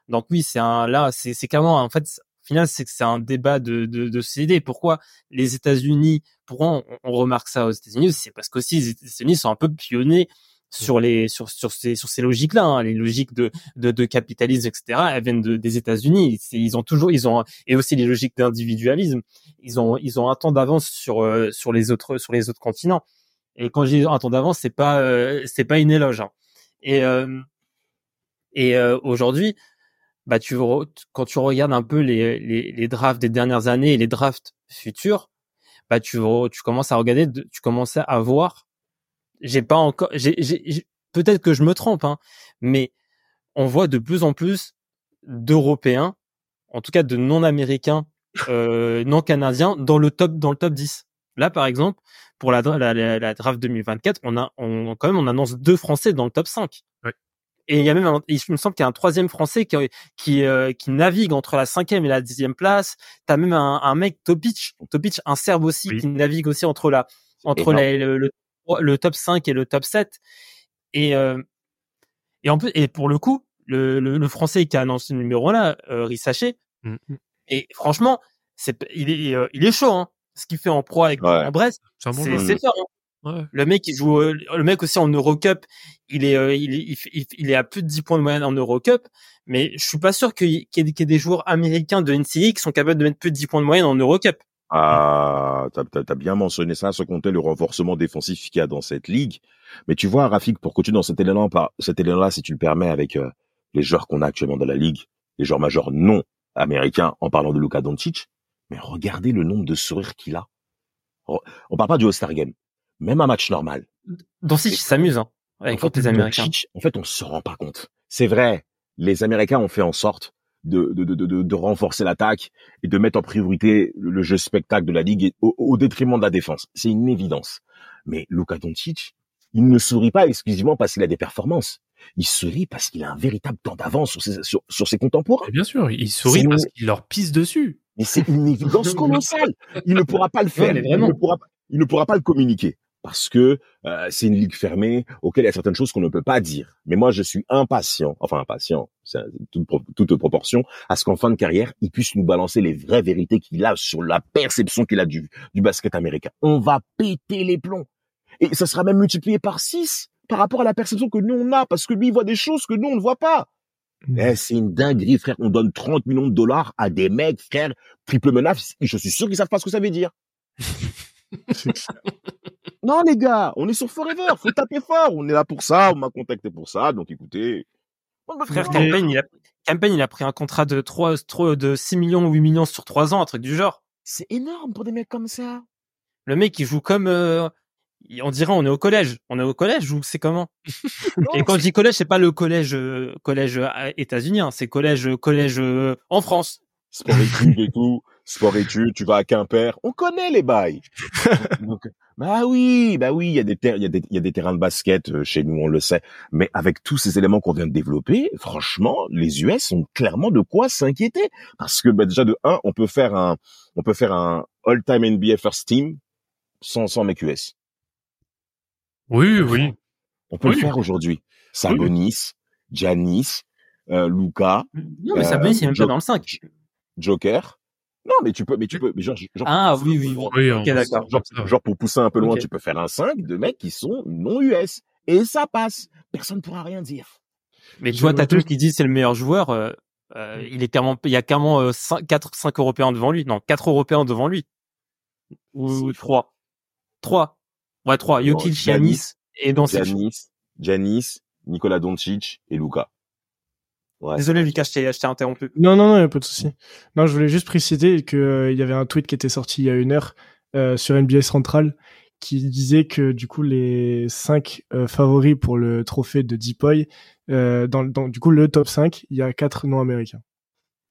Donc oui, c'est un là, c'est clairement en fait, final, c'est que c'est un débat de de, de. Pourquoi les États-Unis, pourquoi on, on remarque ça aux États-Unis C'est parce qu'aussi les États-Unis sont un peu pionniers sur les sur sur ces sur ces logiques-là, hein, les logiques de de, de capitalisme, etc. Elles viennent de, des États-Unis. Ils ont toujours, ils ont et aussi les logiques d'individualisme. Ils ont ils ont un temps d'avance sur euh, sur les autres sur les autres continents. Et quand j'ai un temps d'avance, c'est pas euh, c'est pas une éloge. hein. Et euh, et euh, aujourd'hui, bah tu quand tu regardes un peu les, les les drafts des dernières années et les drafts futurs, bah tu tu commences à regarder, de- tu commences à voir. J'ai pas encore, j'ai, peut-être que je me trompe, hein, mais on voit de plus en plus d'Européens, en tout cas de non-américains, euh, non-canadiens, dans le top, dans le top 10. Là, par exemple, pour la, la, la, draft 2024, on a, on, quand même, on annonce deux Français dans le top 5. Ouais. Et il y a même, un- il me semble qu'il y a un troisième Français qui, qui, euh, qui navigue entre la cinquième et la dixième place. T'as même un, un mec, Topic, Topic, un Serbe aussi, Oui. qui navigue aussi entre la, entre la- le, le, le top 5 et le top 7. Et, euh, et en plus, et pour le coup, le, le, le français qui a annoncé le numéro là, euh, Rissaché, Mm. et franchement, c'est, il est, euh, il est chaud, hein. Ce qu'il fait en pro avec Ouais. la Brest, C'est bon fort, hein. Ouais. Le mec, il joue, euh, le mec aussi en Eurocup, il est, euh, il est, il, il, il est à plus de 10 points de moyenne en Eurocup, mais je suis pas sûr qu'il y, qu'il y ait qu'il y ait des joueurs américains de NCAA qui sont capables de mettre plus de 10 points de moyenne en Eurocup. Ah, t'as, t'as, t'as bien mentionné ça, sans compter le renforcement défensif qu'il y a dans cette ligue. Mais tu vois, Rafik, pour continuer dans cet élément, par, cet élément-là, si tu le permets, avec euh, les joueurs qu'on a actuellement dans la ligue, les joueurs majeurs non américains, en parlant de Luka Doncic, mais regardez le nombre de sourires qu'il a. On parle pas du All-Star Game. Même un match normal. Doncic, il s'amuse, hein, avec En fait, contre les Américains. Doncic, en fait, on se rend pas compte. C'est vrai, les Américains ont fait en sorte de, de, de, de, de renforcer l'attaque et de mettre en priorité le, le jeu spectacle de la ligue au, au détriment de la défense. C'est une évidence. Mais Luka Doncic, il ne sourit pas exclusivement parce qu'il a des performances. Il sourit parce qu'il a un véritable temps d'avance sur ses, sur, sur ses contemporains. Et bien sûr, il sourit parce qu'il leur pisse dessus. Mais c'est une évidence [LAUGHS] colossale. Il ne pourra pas le faire. mais vraiment. Il, ne pourra, il ne pourra pas le communiquer parce que euh, c'est une ligue fermée auquel il y a certaines choses qu'on ne peut pas dire. Mais moi, je suis impatient, enfin impatient, c'est toute, pro- toute proportion, à ce qu'en fin de carrière, il puisse nous balancer les vraies vérités qu'il a sur la perception qu'il a du, du basket américain. On va péter les plombs. Et ça sera même multiplié par 6 par rapport à la perception que nous on a, parce que lui il voit des choses que nous on ne voit pas. Eh, c'est une dinguerie, frère. On donne 30 millions de dollars à des mecs, frère, triple menace. Et je suis sûr qu'ils savent pas ce que ça veut dire. [LAUGHS] non, les gars, on est sur Forever. Faut taper fort. On est là pour ça. On m'a contacté pour ça. Donc, écoutez. Frère, Campaign, il a, Campaign, il a pris un contrat de 3, trop- de 6 millions ou 8 millions sur 3 ans, un truc du genre. C'est énorme pour des mecs comme ça. Le mec, il joue comme, euh, on dirait on est au collège. On est au collège ou c'est comment? [LAUGHS] Et quand je dis collège, c'est pas le collège, euh, collège euh, états-unien, c'est collège, collège euh, en France. Sport et tout. Sport études, tu vas à Quimper. On connaît les bails. [LAUGHS] Donc, bah oui, bah oui, il y a des il y a des, il y a des terrains de basket euh, chez nous, on le sait. Mais avec tous ces éléments qu'on vient de développer, franchement, les US ont clairement de quoi s'inquiéter. Parce que, bah, déjà, de un, on peut faire un, on peut faire un all-time NBA first team sans, sans mec US. Oui, oui. On peut Oui. le faire aujourd'hui. Sabonis, Giannis, euh, Luca, Non, mais Euh, ça veut c'est même pas dans le 5. Joker. Non, mais tu peux, mais tu peux, mais genre, genre, Ah, oui, oui, oui. Oui, Ok, on- d'accord. genre, genre pour pousser un peu loin, Ok. tu peux faire un 5 de mecs qui sont non US. Et ça passe. Personne ne pourra rien dire. Mais tu vois, Tatum tout- qui dit c'est le meilleur joueur, euh, euh, il est clairement, il y a clairement euh, 5, 4, 5 Européens devant lui. Non, 4 Européens devant lui. Ou 3. 3. Ouais, 3. Non, Jokic, Giannis, Giannis et Doncic. Giannis, Giannis, Nicolas Doncic et Luca. Ouais. Désolé, Lucas, je t'ai interrompu. Non, non, non, y a pas de souci. Non, je voulais juste préciser que euh, il y avait un tweet qui était sorti il y a une heure euh, sur NBA Central qui disait que du coup les cinq euh, favoris pour le trophée de Deepoy, euh, dans, dans du coup le top 5, il y a quatre non américains.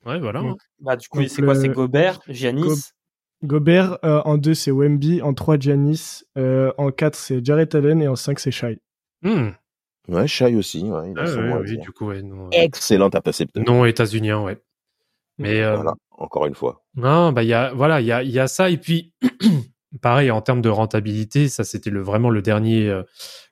Ouais, voilà. Donc, Bah, du coup, c'est quoi? C'est Gobert, Giannis? Gob- Gobert euh, en 2 c'est Wemby, en 3 Giannis, euh, en 4 c'est Jarrett Allen et en 5 c'est Shai. Hmm. Ouais, Shai aussi, ouais, il a Ouais, son ouais, mot à oui, dire. du coup, ouais, non, Excellent intercepteur. non états-unien, ouais. Mais euh, Voilà, encore une fois. non, bah il y a voilà, il y a il y a ça et puis [CLEARS THROAT] pareil en termes de rentabilité, ça c'était le vraiment le dernier euh,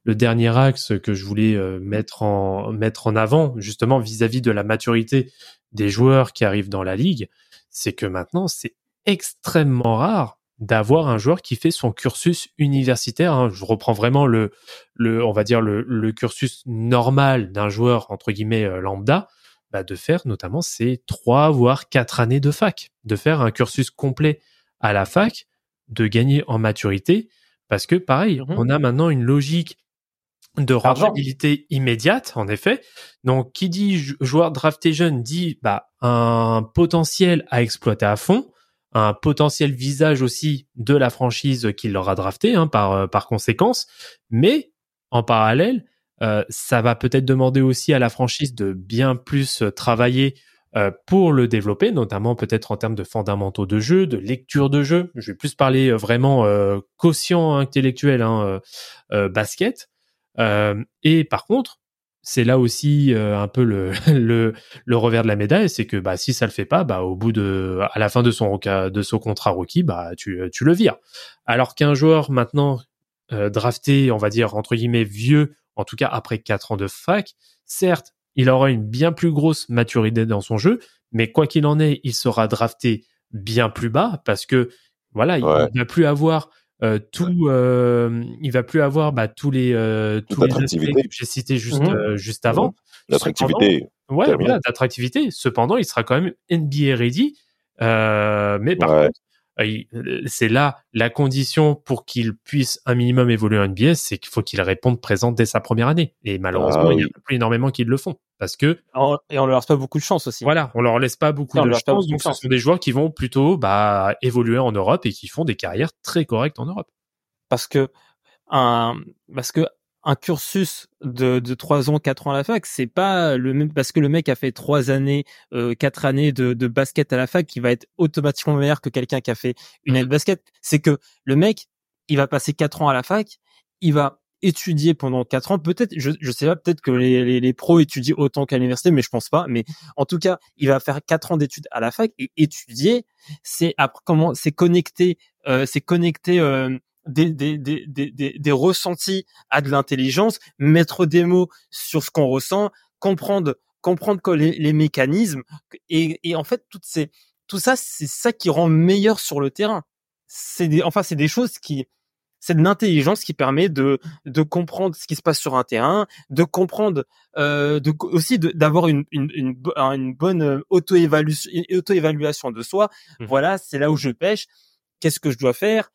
le dernier axe que je voulais euh, mettre en mettre en avant justement vis-à-vis de la maturité des joueurs qui arrivent dans la ligue, c'est que maintenant c'est extrêmement rare d'avoir un joueur qui fait son cursus universitaire. hein. Je reprends vraiment le, le, on va dire le, le cursus normal d'un joueur entre guillemets euh, lambda, bah, de faire notamment ces trois voire quatre années de fac, de faire un cursus complet à la fac, de gagner en maturité, parce que pareil, Mhm. on a maintenant une logique de rentabilité immédiate, en effet. Donc, qui dit jou- joueur drafté jeune dit bah, un potentiel à exploiter à fond, un potentiel visage aussi de la franchise qu'il leur a drafté hein, par euh, par conséquence. Mais en parallèle, euh, ça va peut-être demander aussi à la franchise de bien plus travailler euh, pour le développer, notamment peut-être en termes de fondamentaux de jeu, de lecture de jeu. Je vais plus parler euh, vraiment euh, quotient intellectuel, hein, basket. et par contre, c'est là aussi un peu le, [LAUGHS] le, le revers de la médaille, c'est que bah si ça le fait pas, bah au bout de à la fin de son de son contrat rookie, bah tu tu le vires. Alors qu'un joueur maintenant drafté, on va dire entre guillemets vieux, en tout cas après quatre ans de fac, certes il aura une bien plus grosse maturité dans son jeu, mais quoi qu'il en est, il sera drafté bien plus bas parce que voilà, il ne va plus avoir euh, tout, euh, il va plus avoir bah, tous les euh, tous les aspects que j'ai cités juste Mmh. euh, juste avant. L'attractivité. Ouais, voilà, d'attractivité. Cependant, il sera quand même NBA ready. Euh, mais par Ouais. contre, c'est là la condition pour qu'il puisse un minimum évoluer en NBA, c'est qu'il faut qu'il réponde présent dès sa première année. Et malheureusement, Ah il y en oui. a plus énormément qui le font parce que Et on leur laisse pas beaucoup de chance aussi. voilà, on leur laisse pas beaucoup Non, de leur laisse pas chance. beaucoup de Donc, ce chance. sont des joueurs qui vont plutôt bah, évoluer en Europe et qui font des carrières très correctes en Europe. parce que un parce que un cursus de de trois ans quatre ans à la fac c'est pas le même parce que le mec a fait trois années euh, quatre années de, de basket à la fac qui va être automatiquement meilleur que quelqu'un qui a fait une année de basket. C'est que le mec il va passer quatre ans à la fac il va étudier pendant quatre ans. Peut-être je je sais pas peut-être que les, les les pros étudient autant qu'à l'université mais je pense pas. Mais en tout cas il va faire quatre ans d'études à la fac et étudier c'est après comment c'est connecter euh, c'est connecter euh, des, des, des, des, des, ressentis à de l'intelligence, mettre des mots sur ce qu'on ressent, comprendre comprendre les, les mécanismes et, et en fait toutes ces tout ça c'est ça qui rend meilleur sur le terrain. C'est des enfin c'est des choses qui c'est de l'intelligence qui permet de de comprendre ce qui se passe sur un terrain, de comprendre euh, de aussi d'avoir une une une, bo- une bonne auto-évaluation auto-évaluation de soi. Mhm. Voilà, c'est là où je pêche. Qu'est-ce que je dois faire?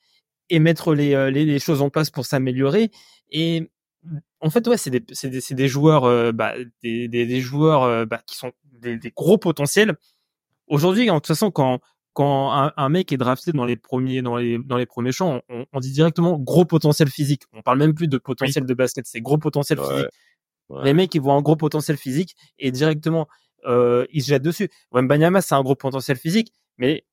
Et mettre les euh, les, les choses en place pour s'améliorer. Et en fait ouais c'est des c'est des c'est des joueurs euh, bah, des, des des joueurs euh, bah, qui sont des, des gros potentiels. Aujourd'hui en toute façon quand quand un, un mec est drafté dans les premiers dans les dans les premiers champs on, on dit directement gros potentiel physique. On parle même plus de potentiel de basket c'est gros potentiel Ouais. physique. Ouais. les mecs ils voient un gros potentiel physique et directement euh, ils se jettent dessus. Wembanyama c'est un gros potentiel physique mais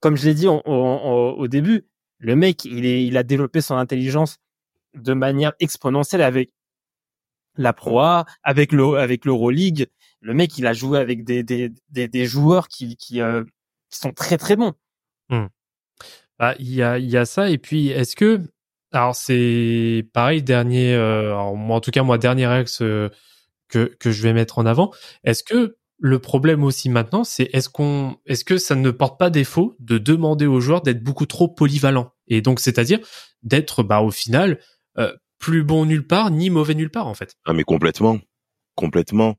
comme je l'ai dit en- en- au début le mec il est il a développé son intelligence de manière exponentielle avec la Pro A, avec le avec l'Euroleague. Le mec, il a joué avec des des des, des joueurs qui qui, euh, qui sont très très bons. Bah, il y a, il y a ça. Et puis, est-ce que, alors c'est pareil, dernier, euh, moi, en tout cas, moi, dernier axe euh, que, que je vais mettre en avant. Est-ce que le problème aussi maintenant, c'est est-ce qu'on, est-ce que ça ne porte pas défaut de demander aux joueurs d'être beaucoup trop polyvalents? Et donc c'est-à-dire d'être, bah, au final, euh, plus bon nulle part ni mauvais nulle part en fait. Ah, mais complètement. Complètement.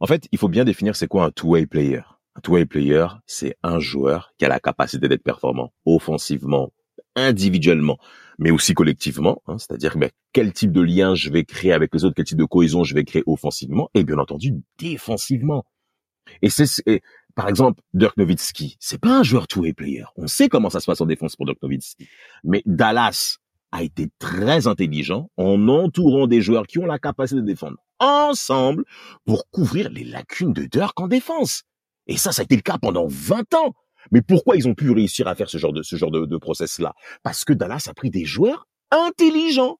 En fait, il faut bien définir c'est quoi un two-way player. Un two-way player, c'est un joueur qui a la capacité d'être performant offensivement, individuellement, mais aussi collectivement. hein, C'est-à-dire ben, quel type de lien je vais créer avec les autres, quel type de cohésion je vais créer offensivement et bien entendu défensivement. Et c'est par exemple Dirk Nowitzki, c'est pas un joueur two-way player. On sait comment ça se passe en défense pour Dirk Nowitzki, mais Dallas a été très intelligent en entourant des joueurs qui ont la capacité de défendre ensemble pour couvrir les lacunes de Dirk en défense. Et ça, ça a été le cas pendant 20 ans. Mais pourquoi ils ont pu réussir à faire ce genre de, ce genre de, de process-là? Parce que Dallas a pris des joueurs intelligents.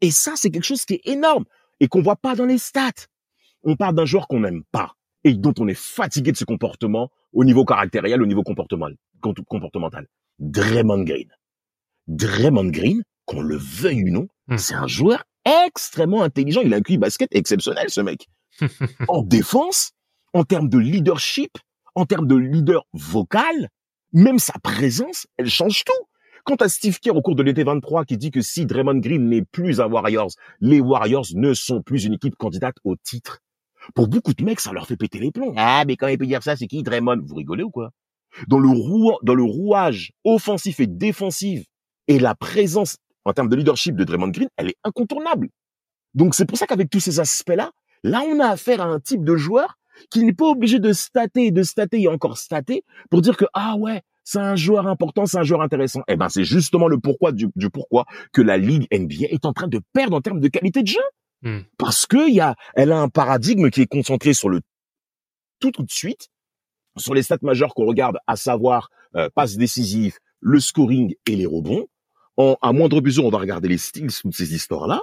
Et ça, c'est quelque chose qui est énorme et qu'on voit pas dans les stats. On parle d'un joueur qu'on n'aime pas et dont on est fatigué de ce comportement au niveau caractériel, au niveau comportemental. Draymond Green. Draymond Green, qu'on le veuille ou non, Hmm. c'est un joueur extrêmement intelligent. Il a un QI basket exceptionnel, ce mec. [LAUGHS] en défense, en termes de leadership, en termes de leader vocal, même sa présence, elle change tout. Quant à Steve Kerr au cours de l'été 23 qui dit que si Draymond Green n'est plus un Warriors, les Warriors ne sont plus une équipe candidate au titre. Pour beaucoup de mecs, ça leur fait péter les plombs. Ah, mais quand il peut dire ça, c'est qui Draymond? Vous rigolez ou quoi? Dans le, rou dans le rouage offensif et défensif et la présence en termes de leadership de Draymond Green, elle est incontournable. Donc c'est pour ça qu'avec tous ces aspects-là, là on a affaire à un type de joueur qui n'est pas obligé de stater, de stater et encore stater pour dire que ah ouais, C'est un joueur important, c'est un joueur intéressant. Eh ben, c'est justement le pourquoi du, du pourquoi que la ligue NBA est en train de perdre en termes de qualité de jeu. Hmm. Parce que y a, elle a un paradigme qui est concentré sur le tout tout de suite, sur les stats majeurs qu'on regarde, à savoir euh, passes décisives, le scoring et les rebonds. En, à moindre mesure, on va regarder les steals, toutes ces histoires-là.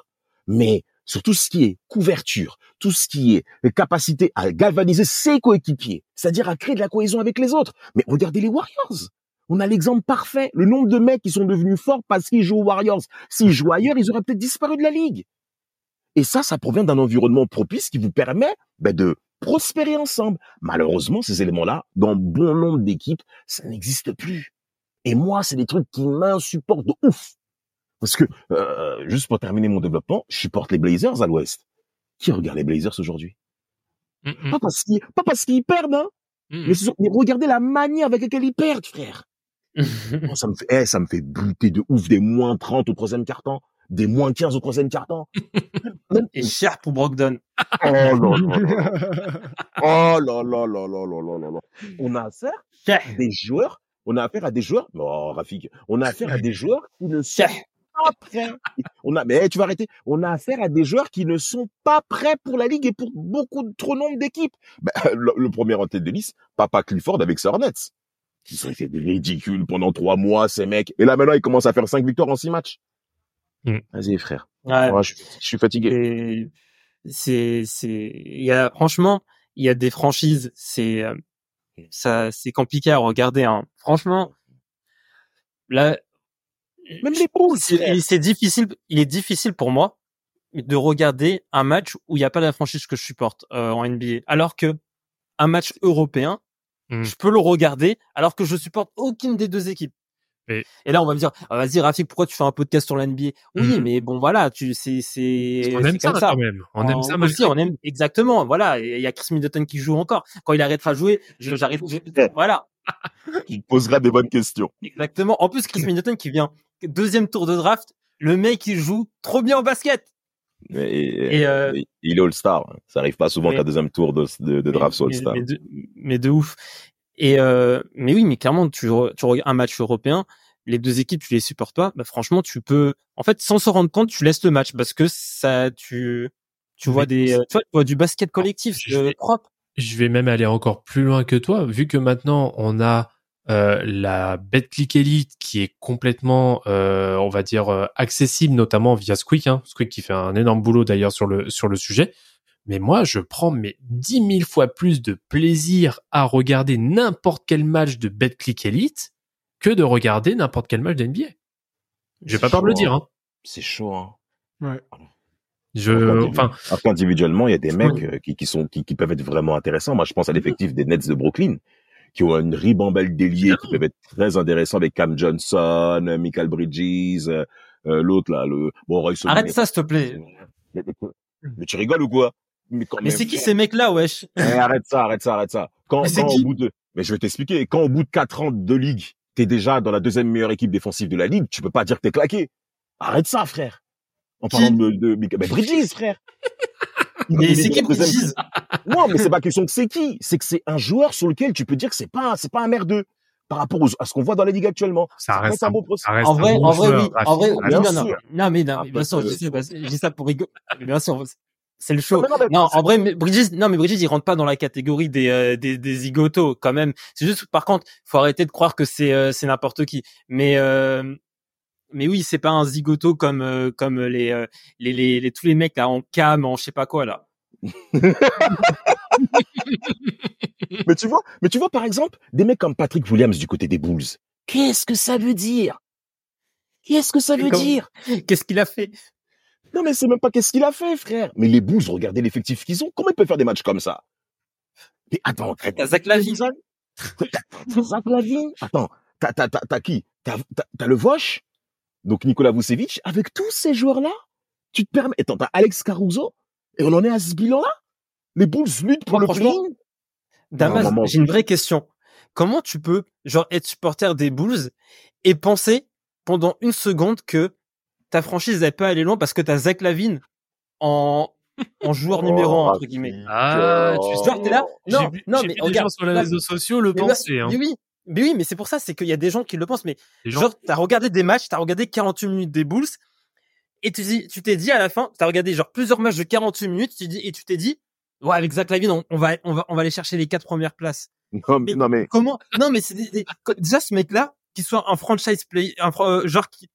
Mais sur tout ce qui est couverture, tout ce qui est capacité à galvaniser ses coéquipiers, c'est-à-dire à créer de la cohésion avec les autres. Mais regardez les Warriors. On a l'exemple parfait. Le nombre de mecs qui sont devenus forts parce qu'ils jouent aux Warriors. S'ils jouent ailleurs, ils auraient peut-être disparu de la ligue. Et ça, ça provient d'un environnement propice qui vous permet ben, de prospérer ensemble. Malheureusement, ces éléments-là, dans bon nombre d'équipes, ça n'existe plus. Et moi, c'est des trucs qui m'insupportent de ouf. Parce que, euh, juste pour terminer mon développement, je supporte les Blazers à l'Ouest. Qui regarde les Blazers aujourd'hui? Mm, Pas parce qu'ils, pas parce qu'ils perdent, hein. mm. Mais, regardez la manière avec laquelle ils perdent, frère. [LAUGHS] Oh, ça me fait, eh, ça me fait buter de ouf des moins 30 au troisième quart-temps, des moins 15 au troisième carton. Et [LAUGHS] cher pour Brogdon. Oh là [LAUGHS] oh là. Là là là là là là là. On a affaire à des joueurs, on a affaire à des joueurs, non, Rafik, on a affaire à des joueurs qui ne sont pas prêts. On a, mais tu vas arrêter. On a affaire à des joueurs qui ne sont pas prêts pour la ligue et pour beaucoup de trop nombre d'équipes. Bah, [LAUGHS] le, le, premier en tête de liste, Papa Clifford avec Sornets. Ils ont été ridicules pendant trois mois, ces mecs. Et là, maintenant, ils commencent à faire cinq victoires en six matchs. Mm. Vas-y, frère. Ouais. Je, je suis fatigué. C'est c'est il y a franchement il y a des franchises c'est euh, ça c'est compliqué à regarder hein. franchement là Même les Bulls, c'est difficile il est difficile pour moi de regarder un match où il n'y a pas la franchise que je supporte euh, en NBA alors que un match européen Hmm. je peux le regarder alors que je supporte aucune des deux équipes Et là on va me dire ah, vas-y Rafik pourquoi tu fais un podcast sur la NBA oui Hmm. mais bon voilà tu c'est c'est On aime ça, quand même. On aime ça aussi, on aime exactement. Voilà, Et il y a Chris Middleton qui joue encore. Quand il arrêtera de jouer, je- [LAUGHS] Voilà, Il posera des bonnes questions. exactement. En plus, Chris Middleton qui vient deuxième tour de draft, le mec il joue trop bien au basket. Mais, Et, euh, il est All-Star. Ça arrive pas souvent qu'à deuxième tour de, de, de draft mais, All-Star. mais de ouf. Et euh, mais oui, mais clairement, tu, tu regardes un match européen, les deux équipes, tu les supportes pas. Bah franchement, tu peux, en fait, sans se rendre compte, tu laisses le match parce que ça, tu, tu vois Mais- des, tu vois, tu vois du basket collectif Je euh, vais- propre. je vais même aller encore plus loin que toi, vu que maintenant on a euh, la BetClick Elite qui est complètement, euh, on va dire, euh, accessible, notamment via Squeak. Hein. Squeak qui fait un énorme boulot d'ailleurs sur le sur le sujet. Mais moi, je prends mes 10 000 fois plus de plaisir à regarder n'importe quel match de BetClick Elite que de regarder n'importe quel match d'NBA. J'ai pas peur de le dire. Hein. C'est chaud, hein. Ouais. Je, enfin, Après, individuellement, il y a des mecs Oui. euh, qui, qui sont qui, qui peuvent être vraiment intéressants. Moi, je pense à l'effectif des Nets de Brooklyn, qui ont une ribambelle d'ailiers qui peuvent être très intéressants avec Cam Johnson, euh, Michael Bridges, euh, euh, l'autre là, le bon Royce. Arrête ça, s'il te plaît. Mais tu rigoles ou quoi? Mais, quand Mais même, c'est qui ces mecs-là, wesh? Eh, arrête ça, arrête ça, arrête ça. Quand, Mais c'est quand au bout de, mais je vais t'expliquer. Quand au bout de quatre ans de ligue, t'es déjà dans la deuxième meilleure équipe défensive de la ligue, tu peux pas dire que t'es claqué. Arrête ça, frère. En Qui parlant de, de, mais Bridges, frère. Mais est c'est qui Bridges? [LAUGHS] Non, mais c'est pas question que c'est qui. C'est que c'est un joueur sur lequel tu peux dire que c'est pas, c'est pas un merdeux. Par rapport aux- à ce qu'on voit dans la ligue actuellement. ça peut reste un bon ça reste En vrai, en vrai, oui. En vrai, non, non. sûr. Non, mais, non, Ah, bien sûr, je sais, je dis ça pour rigoler. [LAUGHS] Bien sûr, c'est le show. Non, mais non, mais- Non, en vrai, mais Bridges, non, mais Bridges, il rentre pas dans la catégorie des, euh, des, des zigotos, quand même. C'est juste, par contre, faut arrêter de croire que c'est, euh, c'est n'importe qui. Mais, euh, mais oui, c'est pas un zigoto comme, euh, comme les, euh, les, les, les, tous les mecs, là, en cam, en je sais pas quoi, là. [LAUGHS] Mais tu vois, mais tu vois, par exemple, des mecs comme Patrick Williams du côté des Bulls. Qu'est-ce que ça veut dire? Qu'est-ce que ça veut Comme- dire? Qu'est-ce qu'il a fait? Non, mais c'est même pas qu'est-ce qu'il a fait, frère. Mais les Bulls, regardez l'effectif qu'ils ont. Comment ils peuvent faire des matchs comme ça? Mais attends, t'as Zach Lavine. Zach Lavine? Attends, t'as, t'as, t'as, t'as qui? T'as, t'as, t'as le Vosch? Donc Nicolas Vucevic, avec tous ces joueurs-là? Tu te permets, attends, t'as Alex Caruso? Et on en est à ce bilan-là? Les Bulls luttent pour le play Damas, j'ai une vraie question. Comment tu peux, genre, être supporter des Bulls et penser pendant une seconde que ta franchise n'est pas aller loin parce que t'as Zach Lavine en, en joueur numéro un, entre guillemets. Ah, tu sais, Genre, t'es là? Non, non, mais des regarde. gens sur les réseaux sociaux le mais, penser. Hein. mais oui, Mais oui, mais c'est pour ça, c'est qu'il y a des gens qui le pensent. Mais Les gens- genre, t'as regardé des matchs, t'as regardé 48 minutes des Bulls, et tu dis- tu t'es dit à la fin, t'as regardé genre plusieurs matchs de 48 minutes, tu dis, et tu t'es dit, ouais, avec Zach Lavine, on, on va, on va, on va aller chercher les quatre premières places. Non, mais, non, mais Comment Non, mais c'est déjà ce mec-là, qui soit un franchise player, un, fr- euh, genre qui,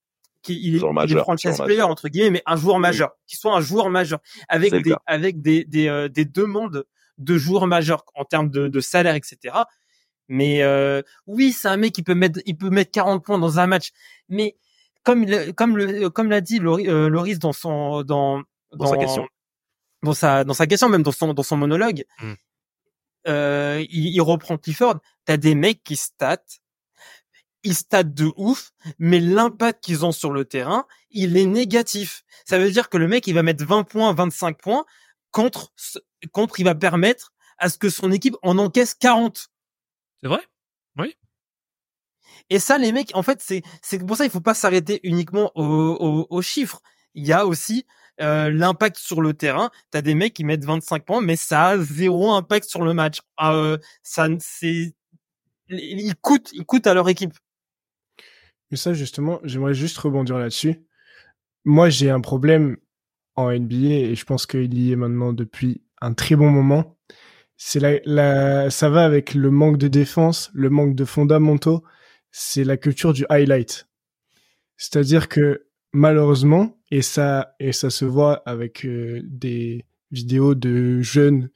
qui il est, franchise joueur player majeur. entre guillemets, mais un joueur majeur, qui soit un joueur majeur, avec des, cas. avec des, des, euh, des demandes de joueurs majeurs en termes de, de salaire, etc. Mais euh, oui, c'est un mec qui peut mettre, il peut mettre 40 points dans un match, mais comme il, comme le, comme l'a dit Lori- euh, Loris dans son, dans, Dans sa question. dans sa, dans sa question, même dans son, dans son monologue, Mm. euh, il, il reprend Clifford. T'as des mecs qui statent, ils statent de ouf, mais l'impact qu'ils ont sur le terrain, il est négatif. Ça veut dire que le mec, il va mettre 20 points, 25 points contre, contre, il va permettre à ce que son équipe en encaisse 40. C'est vrai? Et ça, les mecs, en fait, c'est c'est pour ça il faut pas s'arrêter uniquement aux, aux, aux chiffres. Il y a aussi euh, l'impact sur le terrain. T'as des mecs qui mettent 25 points, mais ça a zéro impact sur le match. Euh, ça, c'est, ils coûtent, ils coûtent à leur équipe. Mais ça, justement, j'aimerais juste rebondir là-dessus. Moi, j'ai un problème en NBA et je pense qu'il y est maintenant depuis un très bon moment. C'est la, la, ça va avec le manque de défense, le manque de fondamentaux. C'est la culture du highlight. C'est-à-dire que malheureusement, et ça, et ça se voit avec euh, des vidéos de jeunes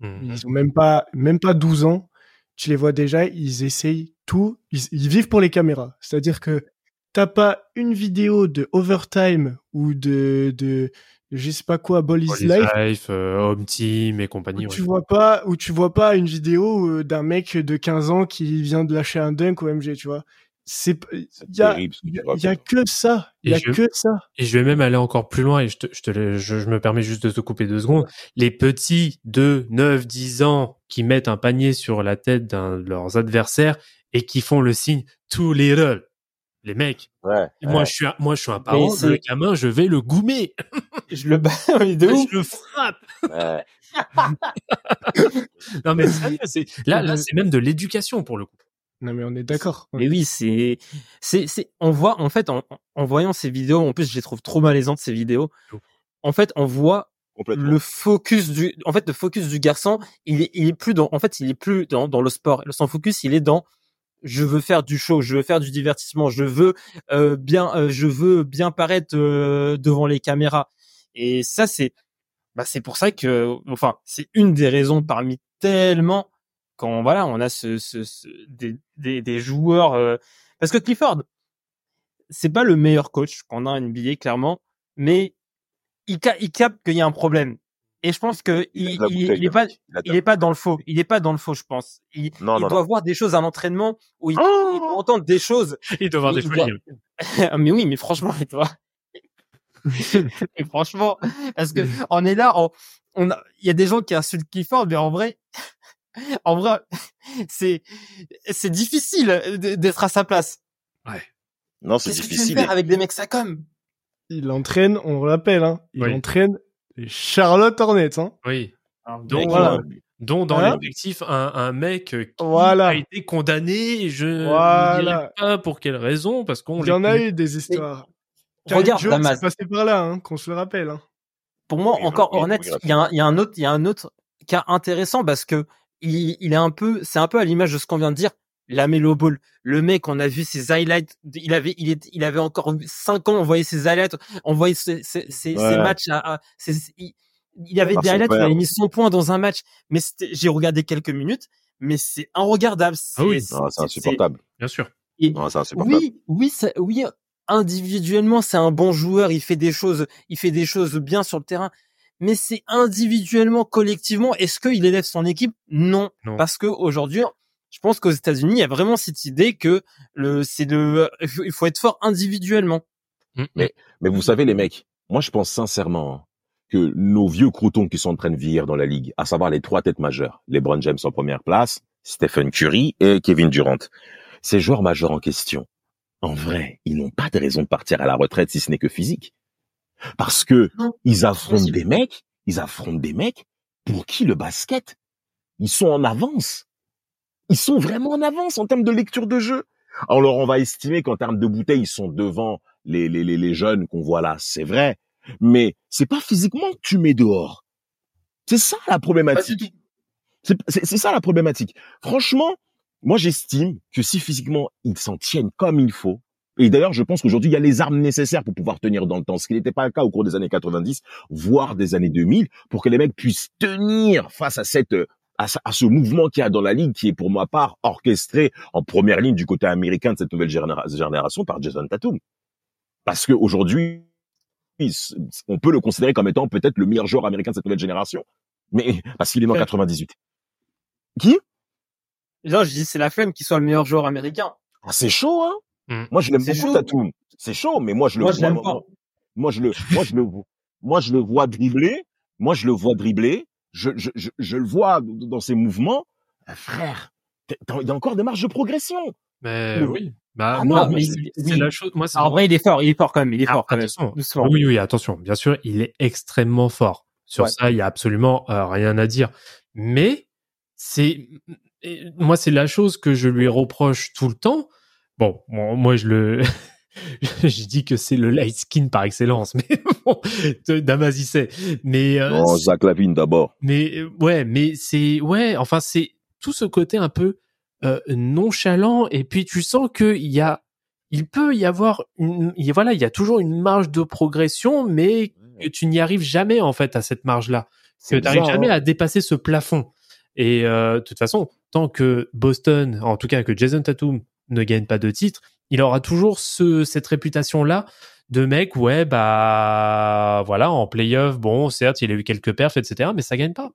Mhm. ils ont même pas, même pas 12 ans. Tu les vois déjà, ils essayent tout. Ils, ils vivent pour les caméras. C'est-à-dire que t'as pas une vidéo de overtime ou de, de, je sais pas quoi, Ball is All is Life. Life, euh, Home Team et compagnie. Où ouais. tu vois pas, où tu vois pas une vidéo euh, d'un mec de 15 ans qui vient de lâcher un dunk au MG, tu vois. C'est, c'est y a, terrible. que y tu a, y a racontes. que ça. Il y Et a je- que ça. Et je vais même aller encore plus loin et je, te, je, te le- je, je me permets juste de te couper deux secondes. Les petits de 9, 10 ans qui mettent un panier sur la tête d'un de leurs adversaires et qui font le signe too little. Les mecs, Ouais, moi ouais. je suis un, moi je suis un parent, c'est- le gamin, je vais le goumer, [LAUGHS] Je le bats de [LAUGHS] ouf. je le frappe. Ouais. [LAUGHS] Non mais sérieux, c'est là là c'est même de l'éducation pour le coup. Non, mais on est d'accord. Mais oui, c'est, c'est, c'est, on voit, en fait, en, en voyant ces vidéos, en plus, je les trouve trop malaisantes, ces vidéos. En fait, on voit le focus du, en fait, le focus du garçon, il est, il est plus dans, en fait, il est plus dans, dans le sport. Son focus, il est dans, je veux faire du show, je veux faire du divertissement, je veux euh, bien, euh, je veux bien paraître euh, devant les caméras. Et ça, c'est, bah, c'est pour ça que, enfin, c'est une des raisons parmi tellement quand voilà, on a ce, ce, ce- des, des, des joueurs, euh, parce que Clifford, c'est pas le meilleur coach qu'on a en NBA clairement, mais il, il capte qu'il y a un problème. Et je pense que Il est pas, Il est pas dans le faux. Il est pas dans le faux, je pense. Il, Non, il non, doit non. voir des choses à l'entraînement où il, Oh il doit entendre des choses. Il doit avoir des doit- [LAUGHS] mais oui, mais franchement, et [LAUGHS] toi. et franchement, parce que on est là, on, on a, il y a des gens qui insultent Clifford, mais en vrai, [LAUGHS] en vrai, c'est, c'est difficile d'être à sa place. Non, c'est Qu'est-ce que tu veux difficile. faire avec des mecs ça comme? Il entraîne, on le rappelle, hein. Il Oui. entraîne les Charlotte Hornets, hein. Oui. Donc, Donc, voilà. dont dans Hein l'effectif un, un mec qui Voilà. a été condamné, et je ne Voilà. dirai pas pour quelle raison, parce qu'on Il y en a eu des histoires. Regarde, Jones Damas. passé par là, hein, qu'on se le rappelle, hein. pour moi, Oui, encore Hornets, il y a un, il y a un autre, il y a un autre cas intéressant parce que il, il est un peu, c'est un peu à l'image de ce qu'on vient de dire. La Melo Ball, le mec, on a vu ses highlights. Il avait, il est, il avait encore cinq ans. On voyait ses highlights, on voyait ses, ses, ses- Ouais. ses matchs. À, à- ses- il, il avait Par des son highlights. Il avait mis 100 points dans un match. Mais j'ai regardé quelques minutes, mais c'est regardable. Ah oui. C'est insupportable. Bien sûr. Non. Oui, oui, ça, oui. Individuellement, c'est un bon joueur. Il fait des choses, il fait des choses bien sur le terrain. Mais c'est individuellement, collectivement. Est-ce qu'il élève son équipe? Non, Non. parce que aujourd'hui, je pense qu'aux États-Unis, il y a vraiment cette idée que le, c'est le, il faut- être fort individuellement. Mm, Mais- Mais vous savez, les mecs, moi, je pense sincèrement que nos vieux croutons qui sont en train de vieillir dans la ligue, à savoir les trois têtes majeures, LeBron James en première place, Stephen Curry et Kevin Durant, ces joueurs majeurs en question, en vrai, ils n'ont pas de raison de partir à la retraite si ce n'est que physique. Parce que Non, ils affrontent des mecs, ils affrontent des mecs pour qui le basket, ils sont en avance. Ils sont vraiment en avance en termes de lecture de jeu. Alors on va estimer qu'en termes de bouteilles, ils sont devant les, les, les, jeunes qu'on voit là, c'est vrai. Mais c'est pas physiquement que tu mets dehors. C'est ça la problématique. C'est ça la problématique. Franchement, moi j'estime que si physiquement ils s'en tiennent comme il faut, et d'ailleurs je pense qu'aujourd'hui il y a les armes nécessaires pour pouvoir tenir dans le temps, ce qui n'était pas le cas au cours des années 90, voire des années 2000, pour que les mecs puissent tenir face à cette euh, à, ce- à ce mouvement qu'il y a dans la ligue, qui est pour ma part orchestré en première ligne du côté américain de cette nouvelle généra- génération par Jason Tatum. Parce que aujourd'hui, on peut le considérer comme étant peut-être le meilleur joueur américain de cette nouvelle génération, mais parce qu'il est en Ouais. 98. Qui? Non, je dis c'est la flemme qui soit le meilleur joueur américain. Ah, C'est chaud, hein? Mm. Moi, je l'aime beaucoup. Tatum. C'est chaud, mais moi, je le Moi, je vois. pas. Moi, je le, moi, je le, moi, je le vois dribbler. Moi, je le vois dribbler. Je, je, je, je le vois dans ses mouvements. Euh, Frère, il y a encore des marges de progression. Mais Le- oui. Bah, Ah moi, non, moi, mais c'est oui. la chose. Moi, en vrai, il est fort, il est fort quand même, il est Ah, fort quand même. attention. Doucement. Oui, oui, attention. Bien sûr, il est extrêmement fort. Sur Ouais. ça, il y a absolument euh, rien à dire. Mais c'est moi, c'est la chose que je lui reproche tout le temps. Bon, moi, je le [LAUGHS] [LAUGHS] je dis que c'est le light skin par excellence, mais [LAUGHS] bon, Damas y sait. Mais euh, Non, c'est- Zach Lavine d'abord. mais euh, ouais, mais c'est ouais, enfin c'est tout ce côté un peu euh, nonchalant et puis tu sens que il y a il peut y avoir une il y a- voilà, il y a toujours une marge de progression mais que tu n'y arrives jamais en fait à cette marge-là. Que C'est tu n'arrives jamais hein. à dépasser ce plafond. Et euh, de toute façon, tant que Boston, en tout cas que Jason Tatum ne gagne pas de titre, il aura toujours ce, cette réputation-là de mec, ouais, bah voilà, en playoff, bon, certes, il a eu quelques perfs, etc., mais ça gagne pas.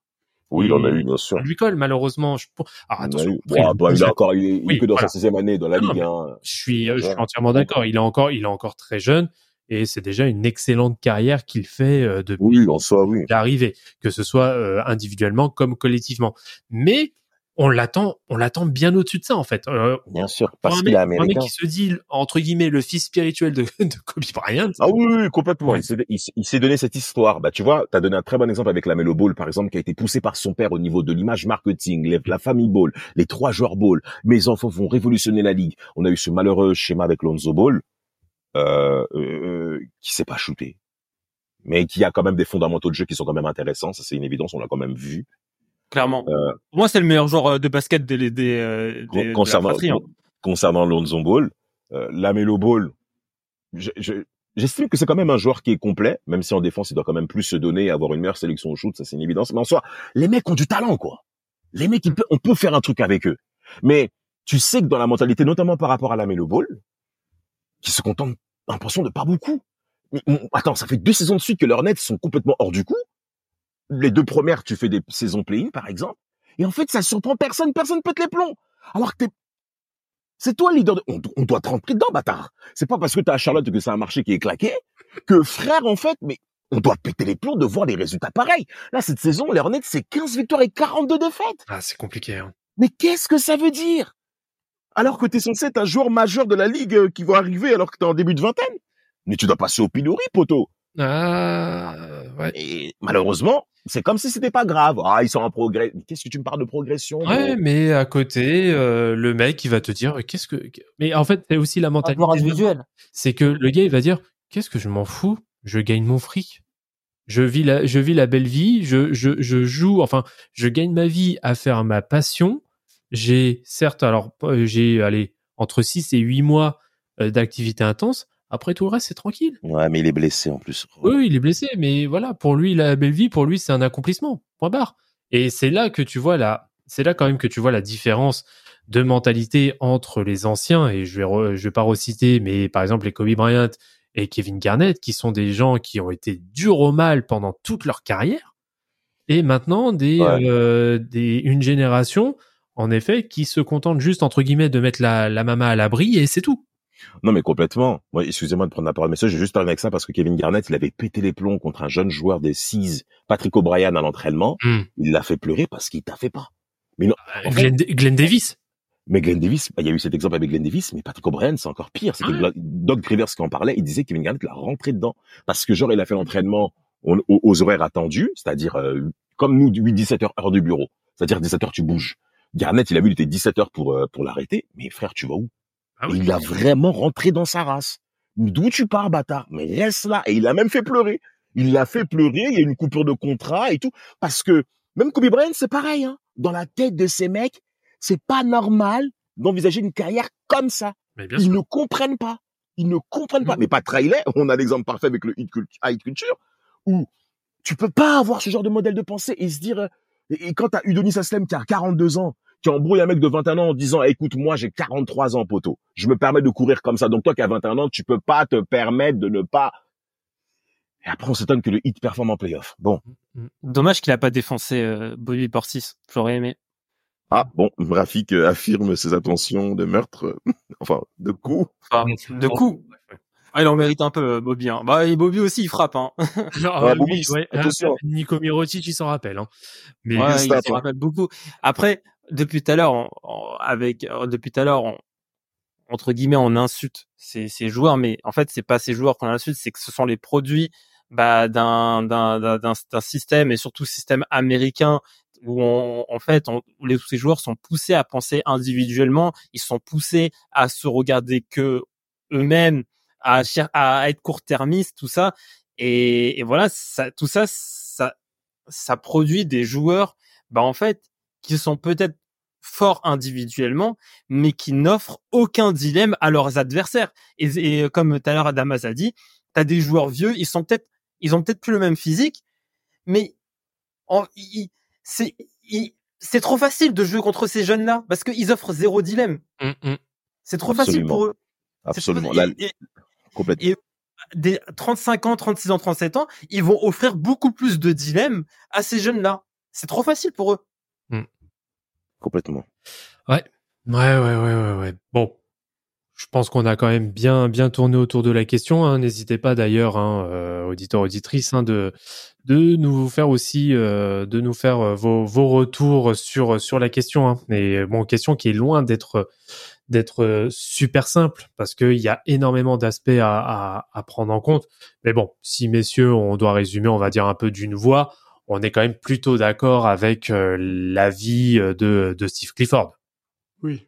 Oui, il en a eu, bien sûr. Ça lui colle, malheureusement. Je... Alors, Il en a attention, eu. après, Bon, bah, il est encore, il est, Oui, que dans voilà. sa sixième année dans la Non, ligue, hein. je suis, je suis entièrement d'accord. Il est encore, il est encore très jeune et c'est déjà une excellente carrière qu'il fait euh, depuis Oui, en soi, oui. l'arrivée, que ce soit euh, individuellement comme collectivement. Mais on l'attend, on l'attend bien au-dessus de ça en fait. Euh, Bien sûr. Parce qu'il est pour un mec américain. qui se dit entre guillemets le fils spirituel de, [LAUGHS] de Kobe Bryant. Ah oui, complètement. Ouais. Il s'est, il donné cette histoire. Bah, tu vois, t'as donné un très bon exemple avec la Melo Ball, par exemple, qui a été poussé par son père au niveau de l'image marketing, les- la famille Ball, les trois joueurs Ball. Mes enfants vont révolutionner la ligue. On a eu ce malheureux schéma avec Lonzo Ball, euh, euh, qui s'est pas shooté. Mais qui a quand même des fondamentaux de jeu qui sont quand même intéressants. Ça, c'est une évidence. On l'a quand même vu. Clairement. Euh, Pour moi, c'est le meilleur joueur euh, de basket des, des, euh, des- de la concernant, fratrie, hein. concernant Lonzo Ball, euh, la Melo Ball, je- je- j'estime que c'est quand même un joueur qui est complet, même si en défense il doit quand même plus se donner, avoir une meilleure sélection au shoot, ça c'est une évidence. Mais en soi, les mecs ont du talent, quoi. Les mecs, ils peut- on peut faire un truc avec eux. Mais tu sais que dans la mentalité, notamment par rapport à la Melo Ball, qui se contentent, l'impression de pas beaucoup. Mais, on- attends, ça fait deux saisons de suite que leurs nets sont complètement hors du coup. Les deux premières, tu fais des saisons play-in, par exemple. Et en fait, ça surprend personne, personne pète les plombs. Alors que t'es, c'est toi le leader de, on, on doit te rentrer dedans, bâtard. C'est pas parce que t'as Charlotte que c'est un marché qui est claqué, que frère, en fait, mais on doit péter les plombs de voir des résultats pareils. Là, cette saison, les Hornets, c'est 15 victoires et 42 défaites. Ah, c'est compliqué. Hein. Mais qu'est-ce que ça veut dire? Alors que t'es censé être un joueur majeur de la ligue euh, qui va arriver alors que t'es en début de vingtaine? Mais tu dois passer au pilori, poteau. Ah, ouais. Et malheureusement, c'est comme si c'était pas grave. Ah, ils sont en progrès. Qu'est-ce que tu me parles de progression? Ouais, gros mais à côté, euh, le mec, il va te dire, qu'est-ce que, mais en fait, c'est aussi la mentalité. c'est que le gars il va dire qu'est-ce que je m'en fous? Je gagne mon fric je vis la je vis la belle vie je je je joue enfin je gagne ma vie à faire ma passion j'ai certes alors euh, j'ai allez entre 6 et 8 mois euh, d'activité intense après tout le reste c'est tranquille Ouais, mais il est blessé en plus. oui, il est blessé, mais voilà, pour lui, la belle vie, pour lui, c'est un accomplissement. Point barre. Et c'est là que tu vois la, c'est là quand même que tu vois la différence de mentalité entre les anciens, et je vais, re- je vais pas reciter, mais par exemple, les Kobe Bryant et Kevin Garnett, qui sont des gens qui ont été durs au mal pendant toute leur carrière, et maintenant des, Ouais. euh, des, une génération, en effet, qui se contente juste, entre guillemets, de mettre la, la mama à l'abri, et c'est tout. Non, mais complètement. Moi, excusez-moi de prendre la parole, mais ça, j'ai juste parlé avec ça parce que Kevin Garnett, il avait pété les plombs contre un jeune joueur des Seas, Patrick O'Brien, à l'entraînement. Hmm. Il l'a fait pleurer parce qu'il t'a fait pas. Mais non. En fait- Glenn, Glenn Davis. Mais Glenn Davis, bah, il y a eu cet exemple avec Glenn Davis, mais Patrick O'Brien, c'est encore pire. C'est que. Glo- Doug Rivers qui en parlait, il disait que Kevin Garnett l'a rentré dedans. Parce que genre, il a fait l'entraînement aux horaires attendus, c'est-à-dire, euh, comme nous, 8-17 heures, heure du bureau. C'est-à-dire, 17 heures, tu bouges. Garnett, il a vu, il était 17 heures pour, euh, pour l'arrêter. Mais frère, tu vas où? Ah oui. il a vraiment rentré dans sa race. D'où tu pars, bâtard? Mais reste là. Et il a même fait pleurer. Il l'a fait pleurer. Il y a une coupure de contrat et tout. Parce que même Kobe Bryant, c'est pareil, hein. Dans la tête de ces mecs, c'est pas normal d'envisager une carrière comme ça. Mais bien Ils sûr. ne comprennent pas. Ils ne comprennent pas. Mais pas trailer. On a l'exemple parfait avec le hit cult- hit culture où tu peux pas avoir ce genre de modèle de pensée et se dire, euh, et, et quand t'as Udonis Aslem qui a 42 ans, qui embrouille un mec de 21 ans en disant, écoute, moi, j'ai 43 ans, poteau. Je me permets de courir comme ça. Donc toi qui as 21 ans, tu peux pas te permettre de ne pas, et après, on s'étonne que le hit performe en playoff. Bon. Dommage qu'il a pas défoncé euh, Bobby Portis. J'aurais aimé. Ah, bon, Rafik euh, affirme ses attentions de meurtre, [LAUGHS] enfin, de coups. Enfin, de coup. Ah, il en mérite un peu, euh, Bobby. Hein. Bah, et Bobby aussi, il frappe. Hein. [LAUGHS] Ah, Ouais, oui, Bobby, ouais, attention. euh, Nico Mirotic, il s'en rappelle. Hein. Mais Ouais, il à se toi. rappelle beaucoup. Après, depuis tout à l'heure, avec euh, depuis tout à l'heure, entre guillemets, on insulte ces, ces joueurs, mais en fait, c'est pas ces joueurs qu'on insulte, c'est que ce sont les produits bah, d'un d'un d'un d'un- système et surtout système américain où on, en fait, on, où les, ces joueurs sont poussés à penser individuellement, ils sont poussés à se regarder que eux-mêmes, à être court-termistes, tout ça. Et, et voilà, ça, tout ça, ça, ça produit des joueurs, bah en fait, qui sont peut-être forts individuellement, mais qui n'offrent aucun dilemme à leurs adversaires. Et, et comme tout à l'heure Adamas a dit, t'as des joueurs vieux, ils sont peut-être, ils ont peut-être plus le même physique, mais c'est, trop facile de jouer contre ces jeunes-là parce qu'ils offrent zéro dilemme. Hum, hum. C'est trop facile pour eux. Absolument. Là, Et- et- complètement. et- des 35 ans, 36 ans, 37 ans, ils vont offrir beaucoup plus de dilemmes à ces jeunes-là. C'est trop facile pour eux. Complètement. Ouais, ouais, ouais, ouais, ouais. Bon, je pense qu'on a quand même bien, bien tourné autour de la question. hein. N'hésitez pas d'ailleurs, hein, euh, auditeurs, auditrices, hein, de de nous faire aussi, euh, de nous faire euh, vos, vos retours sur sur la question. Hein. Et bon, question qui est loin d'être d'être euh, super simple parce qu'il y a énormément d'aspects à, à prendre en compte. Mais bon, si messieurs, on doit résumer, on va dire un peu d'une voix, on est quand même plutôt d'accord avec euh, l'avis euh, de, de Steve Clifford. Oui.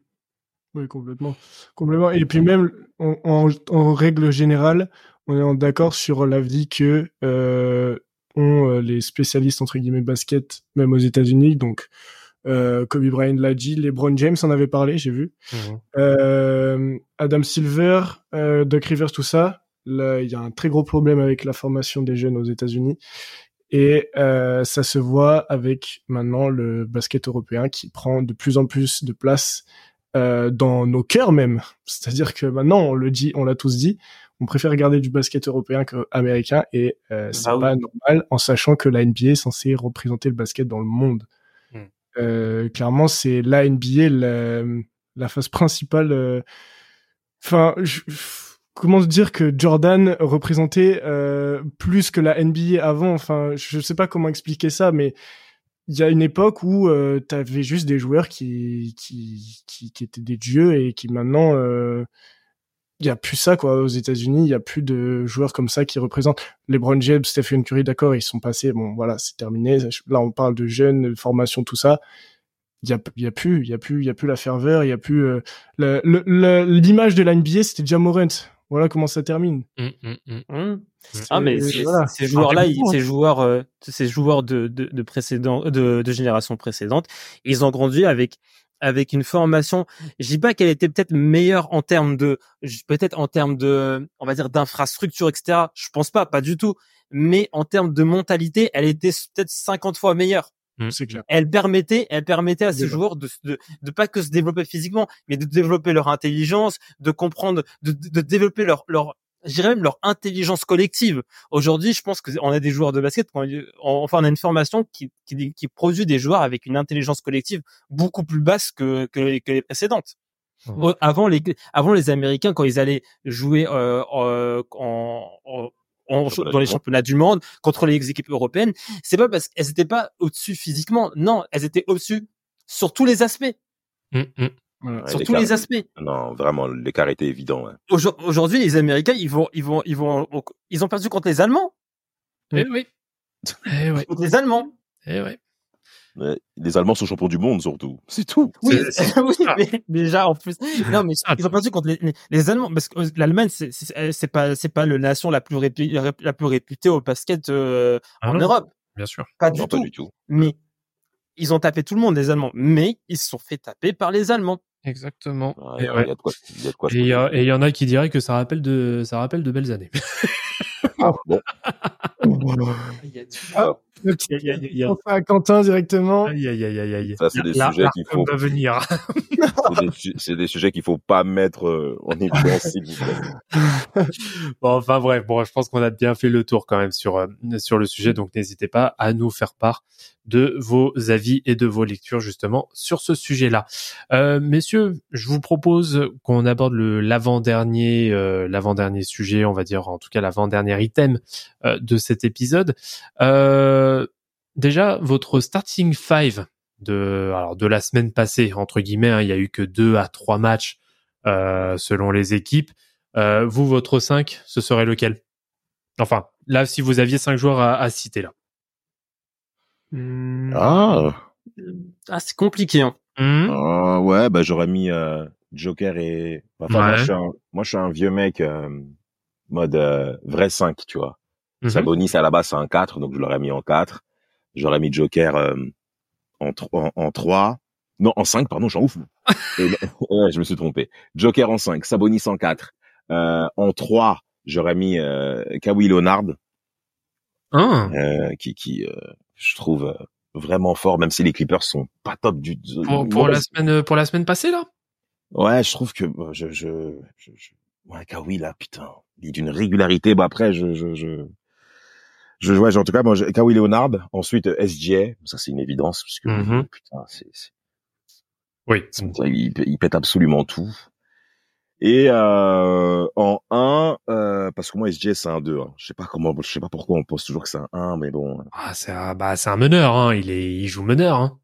Oui, complètement. Complètement. Et puis même, en, règle générale, on est en d'accord sur l'avis que euh, ont euh, les spécialistes, entre guillemets, basket, même aux États-Unis. Donc, euh, Kobe Bryant l'a dit, LeBron James en avait parlé, j'ai vu. Euh, Adam Silver, Doc Rivers, tout ça. Là, il y a un très gros problème avec la formation des jeunes aux États-Unis. Et euh, ça se voit avec maintenant le basket européen qui prend de plus en plus de place euh, dans nos cœurs même. C'est-à-dire que maintenant, on le dit, on l'a tous dit, on préfère regarder du basket européen qu'américain et euh, c'est Bah oui. pas normal en sachant que la NBA est censée représenter le basket dans le monde. Mm. Euh, clairement, c'est la NBA la, la phase principale. Enfin, je- comment dire que Jordan représentait euh, plus que la NBA avant? Enfin, je sais pas comment expliquer ça, mais il y a une époque où euh, t'avais juste des joueurs qui, qui qui étaient des dieux et qui maintenant euh, il y a plus ça quoi aux États-Unis, il y a plus de joueurs comme ça qui représentent LeBron James, Stephen Curry, d'accord, ils sont passés, bon voilà, c'est terminé. Là, on parle de jeunes, de formation, tout ça. Il y a, y a plus, il y a plus, il y a plus la ferveur, il y a plus euh, l'image de la NBA, c'était déjà Morant. Voilà comment ça termine. Hum, hum. Hum. Ah mais ces, voilà. ces joueurs-là, ces joueurs, euh, ces joueurs de de, de précédents, de, de générations précédentes, ils ont grandi avec avec une formation. Je dis pas qu'elle était peut-être meilleure en termes de, peut-être en termes de, on va dire d'infrastructure, etc. Je pense pas, pas du tout. Mais en termes de mentalité, elle était peut-être 50 fois meilleure. C'est clair. Elle permettait, elle permettait à ces joueurs de, de, de pas que se développer physiquement, mais de développer leur intelligence, de comprendre, de, de, développer leur, leur, je dirais même leur intelligence collective. Aujourd'hui, je pense que on a des joueurs de basket, qui ont- on- enfin, on a une formation qui, qui, qui produit des joueurs avec une intelligence collective beaucoup plus basse que, que, les- que les précédentes. Avant les, avant les Américains, quand ils allaient jouer euh, euh, en, en- en- dans les championnats du monde contre les équipes européennes, c'est pas parce qu'elles étaient pas au-dessus physiquement, non, elles étaient au-dessus sur tous les aspects, Hum, hum. Ouais, sur tous les aspects. Non, vraiment, l'écart était évident. hein. Aujourd- Aujourd'hui, les Américains, ils vont, ils vont, ils vont, ils ont perdu contre les Allemands, Eh oui. [LAUGHS] Eh oui. contre les Allemands. Eh ouais. Les Allemands sont champions du monde, surtout. C'est tout. Oui, [LAUGHS] oui, Ah. mais déjà en plus. Non, mais Ah. ils ont perdu contre les, les, les Allemands parce que l'Allemagne c'est pas c'est pas la nation la plus réputée la plus réputée au basket euh, Ah en non, Europe. Bien sûr. Pas du Non, pas tout. du tout. Mais ils ont tapé tout le monde les Allemands, mais ils se sont fait taper par les Allemands. Exactement. Ouais, Et Il ouais. y a de quoi. Il y a de quoi se Et il y, en a qui diraient que ça rappelle de, ça rappelle de belles années. Bon, Ah, [LAUGHS] petit- Il y a- il y a- il y a- on fait à Quentin directement. Aïe, aïe, aïe, aïe, ça, c'est des La- sujets qu'il faut. venir. [LAUGHS] C'est des, sujets qu'il faut pas mettre euh, en évidence, s'il vous plaît. [LAUGHS] Bon, enfin bref, bon, je pense qu'on a bien fait le tour quand même sur euh, sur le sujet, donc n'hésitez pas à nous faire part de vos avis et de vos lectures justement sur ce sujet-là. Euh, messieurs, je vous propose qu'on aborde le l'avant-dernier euh, l'avant-dernier sujet, on va dire en tout cas l'avant-dernier item euh, de cet épisode. Euh, déjà, votre starting five de alors de la semaine passée entre guillemets, hein, il y a eu que deux à trois matchs euh, selon les équipes. Euh, vous, votre 5, ce serait lequel? Enfin, là, si vous aviez cinq joueurs à, à citer là. Ah, Ah, c'est compliqué. Hein. Hmm ah, ouais, bah j'aurais mis euh, Joker et. Enfin, moi, je suis un, moi, je suis un vieux mec euh, mode euh, vrai 5, tu vois. Mhm. Sabonis à la base c'est un 4, donc je l'aurais mis en 4. J'aurais mis Joker euh, en, en, en 3. Non, en 5, pardon, je suis en ouf. [LAUGHS] Et- ouais, je me suis trompé. Joker en 5, Sabonis en 4. Euh, en 3, j'aurais mis euh, Kawhi Leonard, Ah, euh, qui, qui euh, je trouve euh, vraiment fort, même si les Clippers sont pas top du pour, pour la semaine pour la semaine passée là? Ouais, je trouve que euh, je, je, je, je... ouais, Kawhi là, putain, il est d'une régularité. Bah après, je, je, je, je, ouais, en tout cas, moi, je- Kawhi Leonard. Ensuite, euh, SGA, ça c'est une évidence parce que Mhm. putain, c'est, Oui. il, il pète absolument tout. Et euh, en 1, euh, parce que moi SGA c'est un 2. Hein. Je sais pas comment, je sais pas pourquoi on pense toujours que c'est un 1, mais bon. Ah, c'est un, bah, c'est un meneur, hein. Il est, il joue meneur, hein.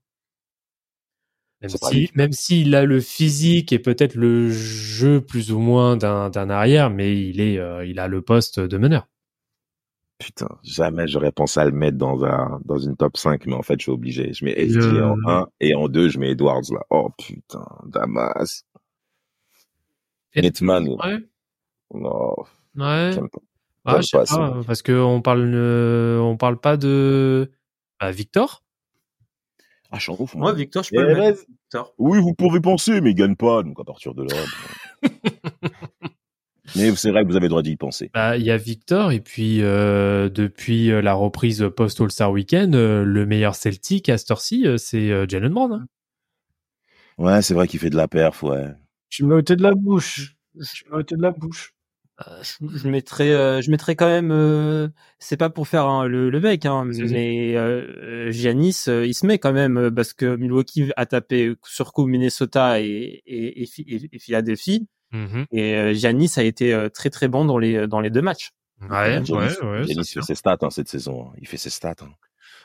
Même si, même s'il a le physique et peut-être le jeu plus ou moins d'un, d'un arrière, mais il est, euh, il a le poste de meneur. Putain, jamais j'aurais pensé à le mettre dans un dans une top 5, mais en fait, je suis obligé. Je mets SGA Le- en 1 et en 2, je mets Edwards là. Oh putain, Damas. Et- Netman. Ouais. Non, Ouais. j'aime pas. Ah, J'aime je sais pas parce que on parle, euh, on parle pas de bah, Victor. Ah, je suis en ouf, Moi, moi. Victor, je Eh, peux le vas-y. mettre. Victor. Oui, vous pouvez penser, mais il gagne pas, donc à partir de là. [LAUGHS] mais c'est vrai que vous avez le droit d'y penser. Bah, il y a Victor et puis euh, depuis euh, la reprise post All Star Weekend, euh, le meilleur Celtic à cette heure-ci, euh, c'est euh, Jalen Brown. hein. Ouais, c'est vrai qu'il fait de la perf, ouais. Tu me ôté de la bouche. Tu me ôté de la bouche. Euh, je, mettrais, je mettrais quand même. c'est pas pour faire hein, le, le mec, hein, mais Giannis, il se met quand même parce que Milwaukee a tapé sur coup Minnesota et, et, et, et- et Philadelphie, et euh, Giannis a été euh, très très bon dans les dans les deux matchs. Ouais, Giannis, ouais, ouais. Giannis fait sûr. ses stats hein, cette saison. hein. Il fait ses stats. hein.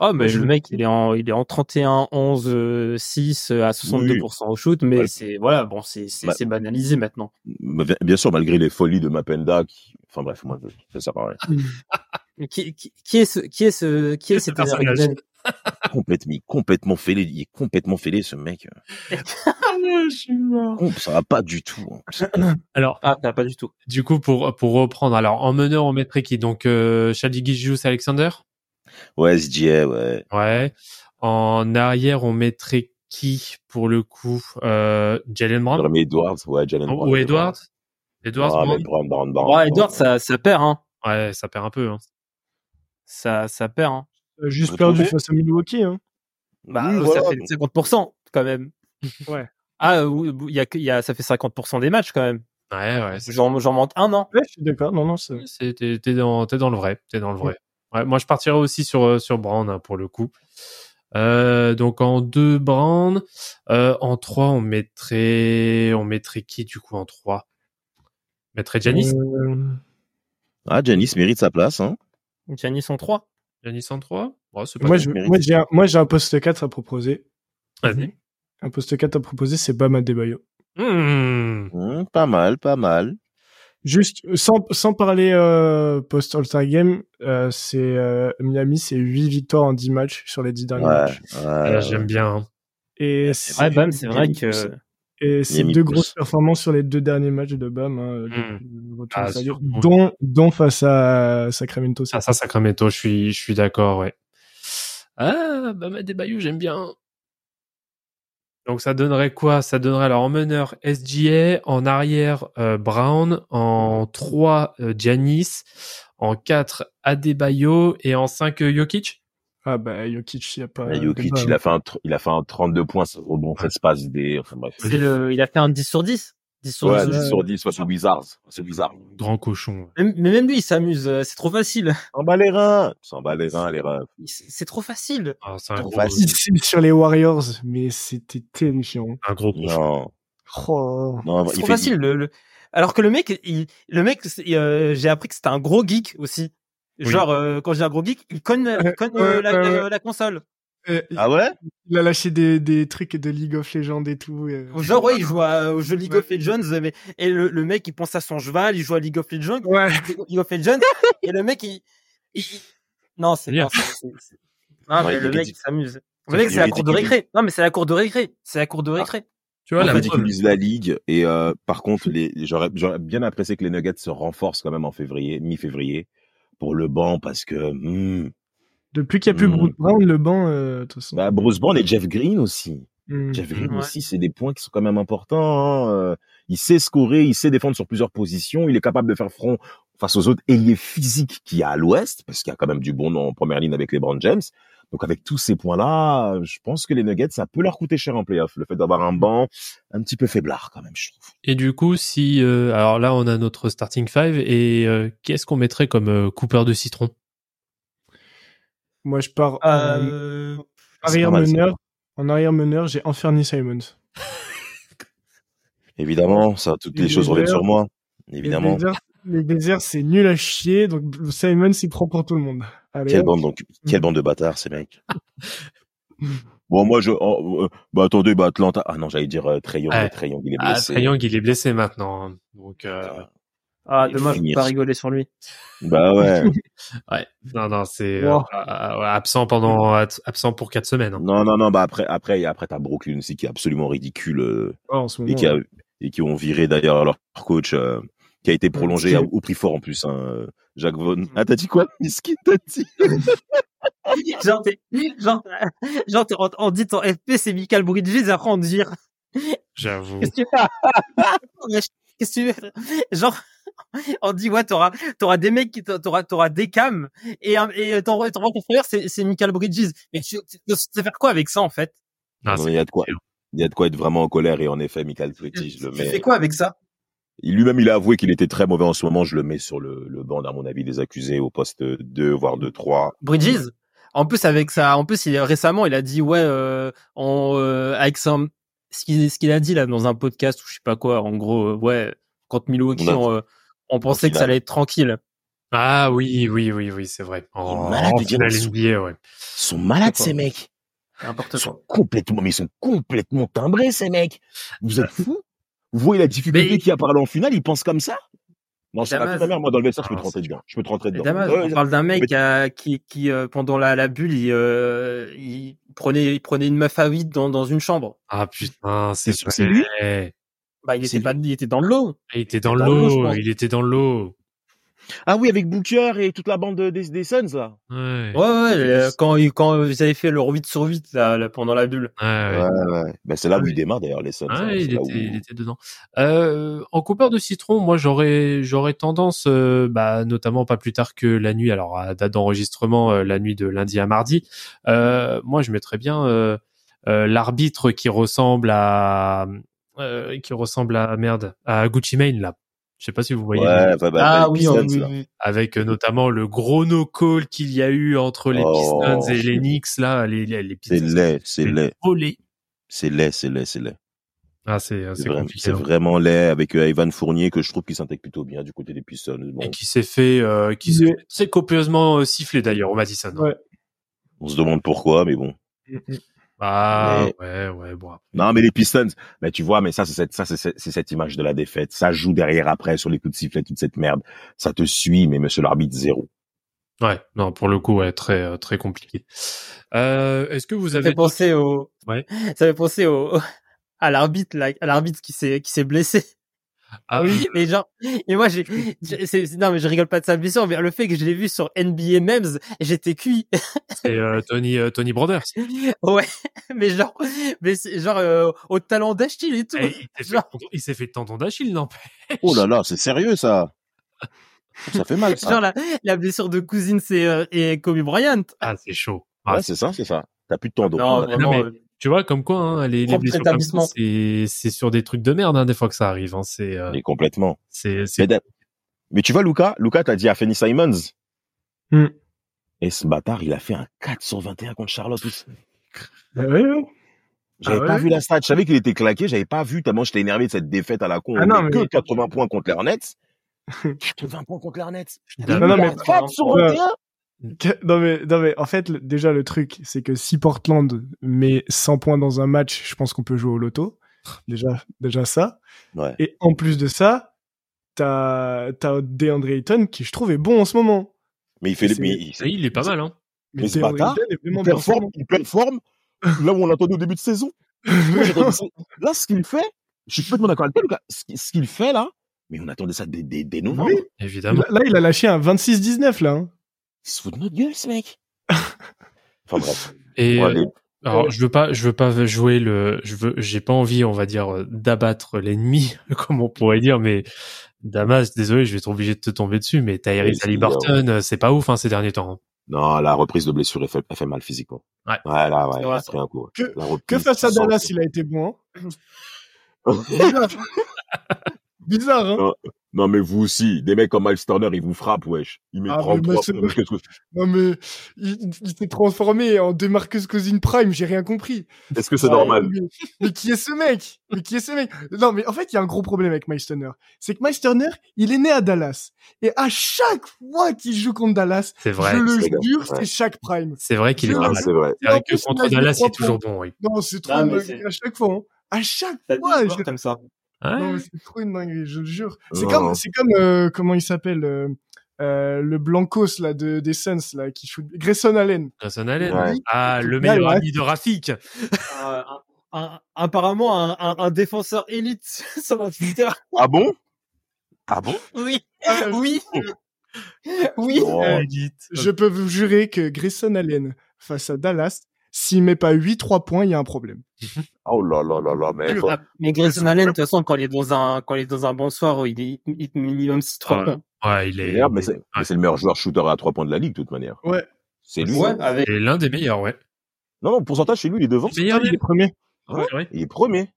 Oh, mais Je- le mec, il est en, il est en 31, 11, euh, 6 euh, à 62% au shoot, mais Ouais. c'est, voilà, bon, c'est, c'est, Bah. c'est banalisé maintenant. Mais bien- sûr, malgré les folies de Mapenda, qui... enfin bref, moi, ça sert à rien. Mais Qui, qui, qui est ce, qui est ce, qui est cet complètement, complètement fêlé. Il est complètement fêlé, ce mec. je suis mort. Oh, Ça va pas du tout. hein. [CLEARS THROAT] Alors, Ah, t'as pas du tout. du coup, pour pour reprendre, alors en meneur, on mettrait qui? Donc, euh, Shadi Gilgeous Alexander? Ouais, SGA, ouais. Ouais. En arrière, on mettrait qui pour le coup? Euh, Jalen Brown? J'aurais mis Edwards, ouais, Jalen Brown. ou Edwards? Edwards Ah, Brown? mais Brown, Brown, Brown. Bon, Edward, ça, ça perd, hein. Ouais, ça perd un peu. Hein. Ça, ça perd, hein. Euh, Juste perdu face à Milwaukee. Hein. Bah, Oui, voilà, ça fait donc. 50% quand même. [LAUGHS] Ouais. Ah, y a, y a, ça fait 50% des matchs quand même. Ouais, ouais. J'en, j'en manque un an. Ouais, je suis d'accord. Non, non, c'est. c'est- T'es t'es dans, t'es dans le vrai. T'es dans le vrai. Ouais, moi, je partirais aussi sur, euh, sur Brown hein, pour le coup. Euh, donc en deux Brown, euh, en trois on mettrait, on mettrait qui du coup en trois? On mettrait Janis. Euh, Ah, Janis mérite sa place, hein. Giannis en 3. Janis en trois? Ouais, c'est pas Moi, j'ai un, moi, j'ai un poste 4 à proposer. Vas-y. Un poste 4 à proposer, c'est Bam Adebayo. Hmm. Hum, pas mal, pas mal. Juste sans sans parler euh, post All Star Game, euh, c'est euh, Miami, c'est 8 victoires en 10 matchs sur les 10 derniers Ouais, matchs. ouais, Ah. J'aime bien. hein. Et Ouais, c'est Bam, c'est vrai que et c'est deux grosses performances sur les deux derniers matchs de Bam, hein, Mm. retour Ah, dont dont face à Sacramento. Ah, ça, Sacramento, je suis, je suis d'accord, ouais. Ah, des Bayou, j'aime bien. Donc, ça donnerait quoi? Ça donnerait alors en meneur SGA, en arrière euh, Brown, en 3 euh, Giannis, en 4 Adebayo et en 5 euh, Jokic? Ah bah Jokic, il y a pas. Ouais, Jokic, il a fait un, il a fait un 32 points, ça se passe des, enfin bref. c'est le, il a fait un 10 sur 10. 10 sur Ouais, 10. 10 sur 10, face aux Wizards. C'est bizarre. Grand cochon. Même- Mais même lui, il s'amuse. euh, C'est trop facile. S'en bat les reins. S'en bat les reins, les reins. C'est c'est trop facile. Ah, c'est Trop facile. Sur les Warriors, mais c'était terrifiant. un gros cochon. Non. Oh. Non, C'est trop fait, facile. Le, le- Alors que le mec, il, le mec, c'est- euh, j'ai appris que c'était un gros geek aussi. Oui. Genre, euh, quand j'ai un gros geek, il conne, il conne euh, la, euh, la console. Euh, Ah ouais? Il a lâché des, des trucs de League of Legends et tout. euh. Genre, ouais, il [LAUGHS] joue à- au jeu League of Legends, mais, et le, le mec, il pense à son cheval, il joue à League of Legends, Ouais. [LAUGHS] League of Legends, et le mec, il, non, c'est pas, [LAUGHS] Ouais, mais le mec, il s'amuse. C'est Le mec, c'est la cour de récré. Non, mais c'est la cour de récré. C'est la cour de récré. Tu vois, On la ridiculise la ligue et euh, par contre, les, j'aurais, j'aurais bien apprécié que les Nuggets se renforcent quand même en février, mi-février, pour le banc parce que hmm, Depuis qu'il n'y a plus Mm. Bruce Brown, le banc, euh, de toute façon. bah, Bruce Brown et Jeff Green aussi. Mm. Jeff Green Ouais. aussi, c'est des points qui sont quand même importants. hein. Euh, Il sait scorer, il sait défendre sur plusieurs positions, il est capable de faire front face aux autres ailiers physiques qu'il y a à l'Ouest, parce qu'il y a quand même du bon en première ligne avec les Brown James. Donc avec tous ces points-là, je pense que les Nuggets, ça peut leur coûter cher en playoff. Le fait d'avoir un banc un petit peu faiblard quand même, je trouve. Et du coup, si euh, alors là, on a notre starting five et euh, qu'est-ce qu'on mettrait comme euh, coupeur de citron? Moi, je pars en Euh, arrière pas mal, ça. meneur. En arrière meneur, j'ai Anthony Simons. [LAUGHS] Évidemment, ça, toutes les Les choses reviennent sur moi. Les Évidemment. Les Blazers, c'est nul à chier, donc Simons, il prend pour tout le monde. Allez, Quelle bande, donc, quelle bande de bâtards, ces mecs. [LAUGHS] bon, moi, je, oh, euh, bah, attendez, bah, Atlanta. Ah non, j'allais dire euh, mais Trae Young, il est Ah, blessé. Trae Young, il est blessé maintenant. hein. Donc, euh, Ah, Et dommage, je peux finir. pas rigoler sur lui. Bah ouais. [LAUGHS] ouais. Non, non, c'est Wow. euh, euh, absent pendant absent pour quatre semaines. hein. non, non, non, bah après, après, après, t'as Brooklyn aussi qui est absolument ridicule, euh, Oh, en ce et moment, qui a, et qui ont viré d'ailleurs leur coach, euh, qui a été prolongé à- au prix fort en plus, hein, euh, Jacques Vaughan. Ah, t'as dit quoi? Miskin, t'as dit? [LAUGHS] genre, genre, [LAUGHS] genre, on, on dit ton FP, c'est Michael Bridges, et après on vire. J'avoue. Qu'est-ce que tu veux [LAUGHS] Qu'est-ce que tu veux Genre, on dit, ouais, t'auras, t'auras des mecs qui, t'auras, t'auras des cams, et, et ton, ton rencontreur, c'est, c'est Michael Bridges. Mais tu, tu, tu sais faire quoi avec ça, en fait? Ah, Non, il y a de quoi, il y a de quoi être vraiment en colère et en effet, Michael Bridges, je le Tu mets. fais quoi avec ça? Il- Lui-même, il a avoué qu'il était très mauvais en ce moment. Je le mets sur le, le banc, à mon avis, des accusés au poste 2, voire 2, 3. Bridges. En plus, avec ça, en plus, il, récemment, il a dit, ouais, euh, en, euh, avec son, ce qu'il, ce qu'il a dit là dans un podcast ou je sais pas quoi, en gros, euh, ouais, quand Milwaukee, On on, euh, on pensait que ça allait être tranquille. Ah oui, oui, oui, oui, c'est vrai. En, malade, en les gars, sont- NBA, ouais. Ils sont malades, ces mecs. Ils sont complètement, mais ils sont complètement timbrés, ces mecs. Vous êtes fous? Vous voyez la difficulté Mais- qu'il y a à parler en finale, ils pensent comme ça? Non, c'est la merde. Moi, dans le vestiaire, je peux Ah, te rentrer dedans. Je peux te rentrer dedans. Damas, Ouais, on parle d'un mec mais- qui, qui euh, pendant la, la bulle, il, euh, il prenait, il prenait une meuf à vide dans, dans une chambre. Ah putain, c'est lui vrai. Bah, il était pas, il était dans l'eau. Il était dans l'eau, pense. il était dans l'eau. Ah oui, avec Booker et toute la bande de- des, des Suns, là. Ouais. Ouais, ouais, euh, quand, ils- quand ils avaient fait leur 8 sur 8 là, là, pendant la bulle. Ouais, ouais. Ouais, ouais. Ben, c'est là où il démarre, d'ailleurs, les Suns. Ouais, hein. Il, était, où- il était dedans. Euh, en coupeur de citron, moi j'aurais j'aurais tendance, euh, bah, notamment pas plus tard que la nuit, alors à date d'enregistrement, euh, la nuit de lundi à mardi. Euh, moi, je mettrais bien euh, euh, l'arbitre qui ressemble à euh, qui ressemble à merde à Gucci Mane là. Je sais pas si vous voyez. Ouais, bah, bah, ah oui, Pistons, oui, là. oui. Avec euh, notamment le gros no call qu'il y a eu entre les Oh. Pistons et les Knicks là, les les, les C'est Pistons. laid, c'est laid. volé. C'est laid, c'est laid, c'est laid. Ah, c'est C'est c'est vraiment, compliqué. c'est hein. vraiment laid avec euh, Ivan Fournier que je trouve qu'il s'intègre plutôt bien du côté des Pistons. Bon, et qui s'est fait, euh, qui s'est copieusement euh, siffler d'ailleurs au Madison. Ouais. on se demande pourquoi, mais bon. Ah, Mais- ouais, ouais, bon. Non, mais les Pistons, mais tu vois, mais ça, c'est cette, ça, c'est cette, c'est cette image de la défaite. Ça joue derrière après sur les coups de sifflet, toute cette merde. Ça te suit, mais monsieur l'arbitre, zéro. Ouais, non, pour le coup, ouais, très, euh, très compliqué. Euh, est-ce que vous Ça avez fait penser au, Ouais. [LAUGHS] ça fait penser au, [LAUGHS] à l'arbitre, là, à l'arbitre qui s'est, qui s'est blessé. Ah oui, Et genre, et moi, j'ai, c'est, c'est- non, mais je rigole pas de sa blessure, mais le fait que je l'ai vu sur NBA Memes, j'étais cuit. c'est euh, Tony, euh, Tony Brothers. ouais. [LAUGHS] Mais genre, mais c'est genre, euh, au talent d'Achille et tout. Il s'est fait, Genre- fait tendon d'Achille, non Oh là là, c'est sérieux, ça. Ça fait mal, ça. Genre la, la blessure de Cousins et, euh, et Kobe Bryant. Ah, c'est chaud. Ah, Ouais, c'est ça, c'est ça. T'as plus de tendon. Non, mais- euh, Tu vois, comme quoi, hein, les, les blessures comme ça, établissement. c'est, sur des trucs de merde, hein, des fois que ça arrive. Hein, c'est, euh, Mais complètement. c'est, c'est Mais, tu vois, Lucas, Lucas, t'as dit à Fanny Simons. Hmm. Et ce bâtard, il a fait un 4 sur 21 contre Charlotte aussi. Bah ouais, ouais. J'avais Ah pas vu la stat. Je savais qu'il était claqué. J'avais pas vu tellement j'étais énervé de cette défaite à la con. Ah On non, mais- que 80 points contre les Hornets. 80 points contre les Hornets. [LAUGHS] Non, non, mais- 4 sur Ouais. 21. [LAUGHS] Non mais, non mais en fait, déjà le truc, c'est que si Portland met 100 points dans un match, je pense qu'on peut jouer au loto. [LAUGHS] Déjà, déjà ça. Ouais. Et en plus de ça, t'as t'as DeAndre Ayton qui je trouve est bon en ce moment. Mais il fait les, mais il, il est pas mal, hein. Mais ce DeAndre bâtard, Ayton est vraiment il ce performe, il performe là où on l'attendait au début de saison. [LAUGHS] Là, ce qu'il fait, je suis complètement d'accord avec toi, Lucas. Ce qui- ce qu'il fait là, mais on attendait ça dès, dès, dès novembre. Oui. Évidemment. Là, là, il a lâché un 26-19 là. hein. Il se fout de notre gueule, ce mec. [LAUGHS] enfin bref. Et Bon, euh, allez. alors, je veux pas, je veux pas jouer le, je veux, j'ai pas envie, on va dire, euh, d'abattre l'ennemi, [LAUGHS] comme on pourrait dire, mais Damas, désolé, je vais être obligé de te tomber dessus, mais Tyrese Vas-y, Haliburton, euh, c'est pas ouf, hein, ces derniers temps. hein. Non, la reprise de blessure, elle fait, elle fait mal physiquement. Ouais. Ouais, là, ouais, C'est il vrai. a pris un coup. ouais. Que- reprise, Que face à Dallas, que- il a été bon. Hein [LAUGHS] Bizarre. Hein Non, mais vous aussi, des mecs comme Miles Turner, ils vous frappent, wesh. Ils mettent Ah, mais 33 moi, c'est- points. Qu'est-ce que- [LAUGHS] Non mais il, il s'est transformé en Demarcus Cousins Prime, j'ai rien compris. Est-ce que c'est Ouais, normal? Mais, mais qui est ce mec? Mais qui est ce mec? Non, mais en fait, il y a un gros problème avec Miles Turner. C'est que Miles Turner, il est né à Dallas. Et à chaque fois qu'il joue contre Dallas, C'est vrai. je le jure, c'est chaque prime. C'est vrai qu'il est pas mal. C'est vrai. C'est vrai en que plus, il contre Dallas, c'est toujours bon, oui. Non, c'est trop Ah, à chaque fois. Hein. À chaque fois. comme ça. Ouais. Non, mais c'est trop une dinguerie, je le jure. C'est Non. comme, c'est comme, euh, comment il s'appelle, euh, euh, le Blancos, là, de, des Suns, là, qui shoot, Grayson Allen. Grayson Allen. Ouais. Ah, le meilleur ouais. ami de Rafik. Euh, un- un- apparemment, un, un, un défenseur élite [LAUGHS] sur mon Twitter. Ah bon? Ah bon? Oui, Ah, oui, oui. Oh. Euh. Je peux vous jurer que Grayson Allen, face à Dallas, s'il met pas 8-3 points, il y a un problème. [LAUGHS] Oh là là là là, mais faut- Ah, Mais Grayson Allen, de toute façon, quand il est dans un, quand il est dans un bon soir, il est, il est minimum 6 3 Ouais. points. Ouais, il est, mais c'est mais c'est le meilleur joueur shooter à 3 points de la ligue, de toute manière. Ouais. C'est lui. Ouais, avec, il est l'un des meilleurs, ouais. Non, non, pourcentage chez lui, il est devant. Meilleur, il est premier. Ouais, vrai. Il est premier.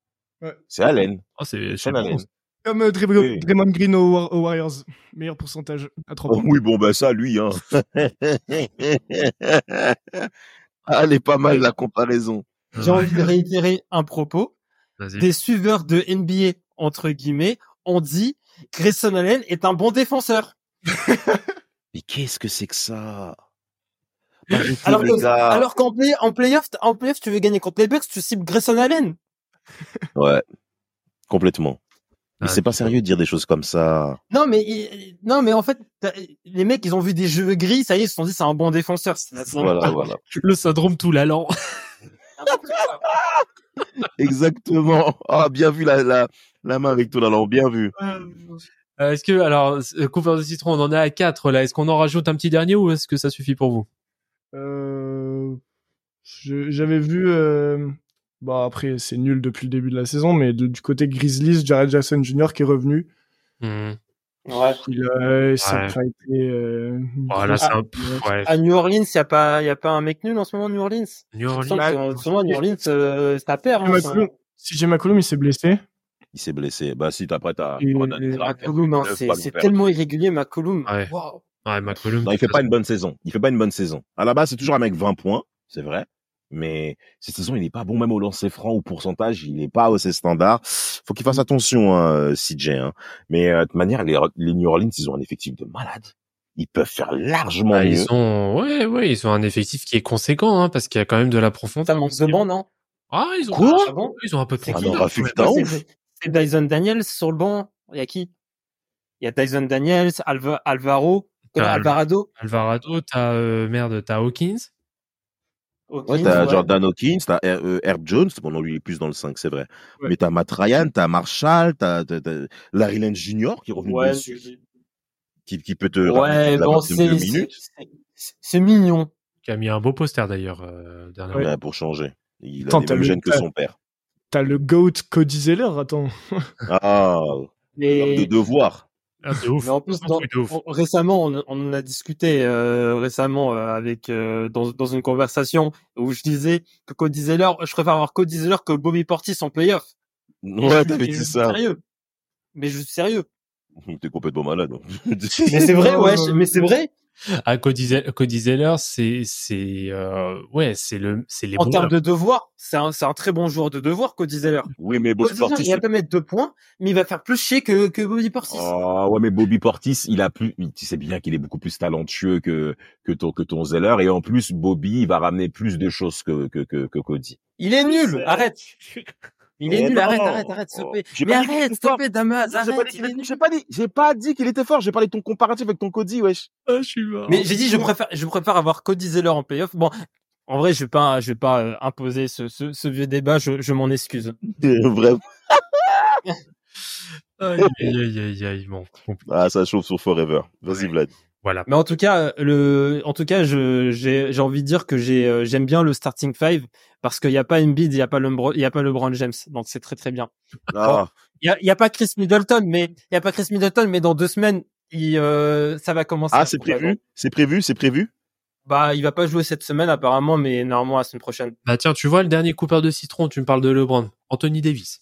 Ouais. C'est Allen. Oh, c'est. Allen. Comme euh, Dray- Oui. Draymond Green aux, War- aux Warriors. Meilleur pourcentage à 3 Oh points. oui, bon, ben ça, lui, hein. [LAUGHS] Ah, elle est pas mal, la comparaison. j'ai envie de réitérer un propos. Des suiveurs de NBA, entre guillemets, ont dit Grayson Allen est un bon défenseur. [LAUGHS] Mais qu'est-ce que c'est que ça? Que- alors qu'en play, en playoff, en playoff, tu veux gagner contre les Bucks, tu cibles Grayson Allen. Ouais. Complètement. Mais Ah, c'est pas sérieux de dire des choses comme ça. Non, mais, non, mais en fait, les mecs, ils ont vu des jeux gris, ça y est, ils se sont dit, c'est un bon défenseur. Voilà, voilà. [LAUGHS] Le syndrome tout l'allant. [LAUGHS] Exactement. Ah, bien vu la, la, la main avec tout là, bien vu. Euh, est-ce que, alors, euh, couvert de citron, on en est à 4 là. Est-ce qu'on en rajoute un petit dernier ou est-ce que ça suffit pour vous? Euh, je- J'avais vu. Euh... Bah après, c'est nul depuis le début de la saison, mais de- du côté Grizzlies, Jared Jackson Jr. qui est revenu. Hmm. Ouais. Il a, ça a Ouais. pas été. Euh... Voilà, c'est Ah. un pff, ouais. À New Orleans, y a pas, y a pas un mec nul en ce moment, New Orleans? New Orleans. En ce moment, New Orleans, euh, ça perd. Hein, ça- McCollum- CJ McCollum, il s'est blessé. Il s'est blessé. Bah, si, après, t'as. Hein, neuf c'est tellement irrégulier, McCollum. Ouais. Wow. Ouais, McCollum. Non, il fait pas une bonne saison. Il fait pas une bonne saison. À la base, c'est toujours un mec 20 points, c'est vrai. Mais cette saison, il n'est pas bon même au lancer franc ou pourcentage. Il n'est pas à ses standards. Faut qu'il fasse attention, hein, CJ. Hein. Mais euh, de toute manière, les, les New Orleans, ils ont un effectif de malade. Ils peuvent faire largement Ah, mieux. ils ont, ouais, ouais, ils ont un effectif qui est conséquent, hein, parce qu'il y a quand même de la profondeur. Ça manque de banc, non? Ah, ils ont, Quoi? Ah bon ils ont un peu de profondeur, C'est- Dyson Daniels sur le banc? Il y a qui? Il y a Dyson Daniels, Alva, Alvaro, Alvarado. Alvarado, t'as euh, merde, t'as Hawkins. Ouais, t'as ouais. Jordan Hawkins, t'as euh, Herb Jones, bon, non, lui, il est plus dans le 5, c'est vrai. Ouais. Mais t'as Matt Ryan, t'as Marshall, t'as, t'as, t'as Larry Lance Jr. qui est revenu Ouais, dessus, qui, qui peut te ouais, ramener la bon, partie de deux c'est minutes c'est- c'est- c'est mignon. Qui a mis un beau poster d'ailleurs euh, dernièrement. Ouais, pour changer. Il a Attends, les t'as mêmes le- gènes que son père. T'as le GOAT Cody Zeller, attends. Ah, Mais, de devoir. Ah, ouf. mais en plus, dans- ouf. on- récemment, on, on en a discuté euh, récemment euh, avec euh, dans, dans une conversation où je disais que Cody Zeller, je préfère avoir Cody Zeller que Bobby Portis en playoff. [LAUGHS] Ouais, t'avais dit ça. Sérieux. Mais je suis sérieux. [LAUGHS] T'es complètement malade. Mais c'est vrai, [LAUGHS] ouais. Mais c'est vrai. Ah, Cody, Ze- Cody Zeller, c'est, c'est, euh, ouais, c'est le, c'est les En termes de devoir, c'est un, c'est un très bon joueur de devoir, Cody Zeller. Oui, mais Bobby Cody Zeller, Portis. il va pas mettre deux points, mais il va faire plus chier que, que Bobby Portis. Ah ouais, mais Bobby Portis, il a plus, tu sais bien qu'il est beaucoup plus talentueux que que ton que ton Zeller et en plus Bobby, il va ramener plus de choses que que que, que Cody. Il est nul. Arrête. Il est Mais nul. Arrête, arrête, arrête, s'il te plaît. Mais pas dit qu'il arrête, s'il te plaît, Damas. J'ai pas Arrête. j'ai pas dit, j'ai pas dit qu'il était fort. J'ai parlé de ton comparatif avec ton Cody, wesh. Ah, je suis mort. Mais j'ai dit, je préfère, je préfère avoir Cody Zeller en playoff. Bon, en vrai, je vais pas, je vais pas euh, imposer ce, ce, ce vieux débat. Je, je m'en excuse. Vraiment. Aïe, aïe, aïe, aïe, aïe, bon. Ah, ça chauffe sur Forever. Vas-y, Ouais. Vlad. Voilà. Mais en tout cas, le, en tout cas, je, j'ai, j'ai envie de dire que j'ai, euh, j'aime bien le starting five parce qu'il y a pas Embiid, il y a pas LeBron, il y a pas LeBron James, donc c'est très très bien. Ah, Il y a, il y a pas Chris Middleton, mais il y a pas Chris Middleton, mais dans deux semaines, il, euh, ça va commencer. ah, c'est prévu, c'est prévu, c'est prévu? Bah, il va pas jouer cette semaine apparemment, mais normalement la semaine prochaine. Bah, tiens, tu vois, le dernier coupeur de citron, tu me parles de LeBron. Anthony Davis.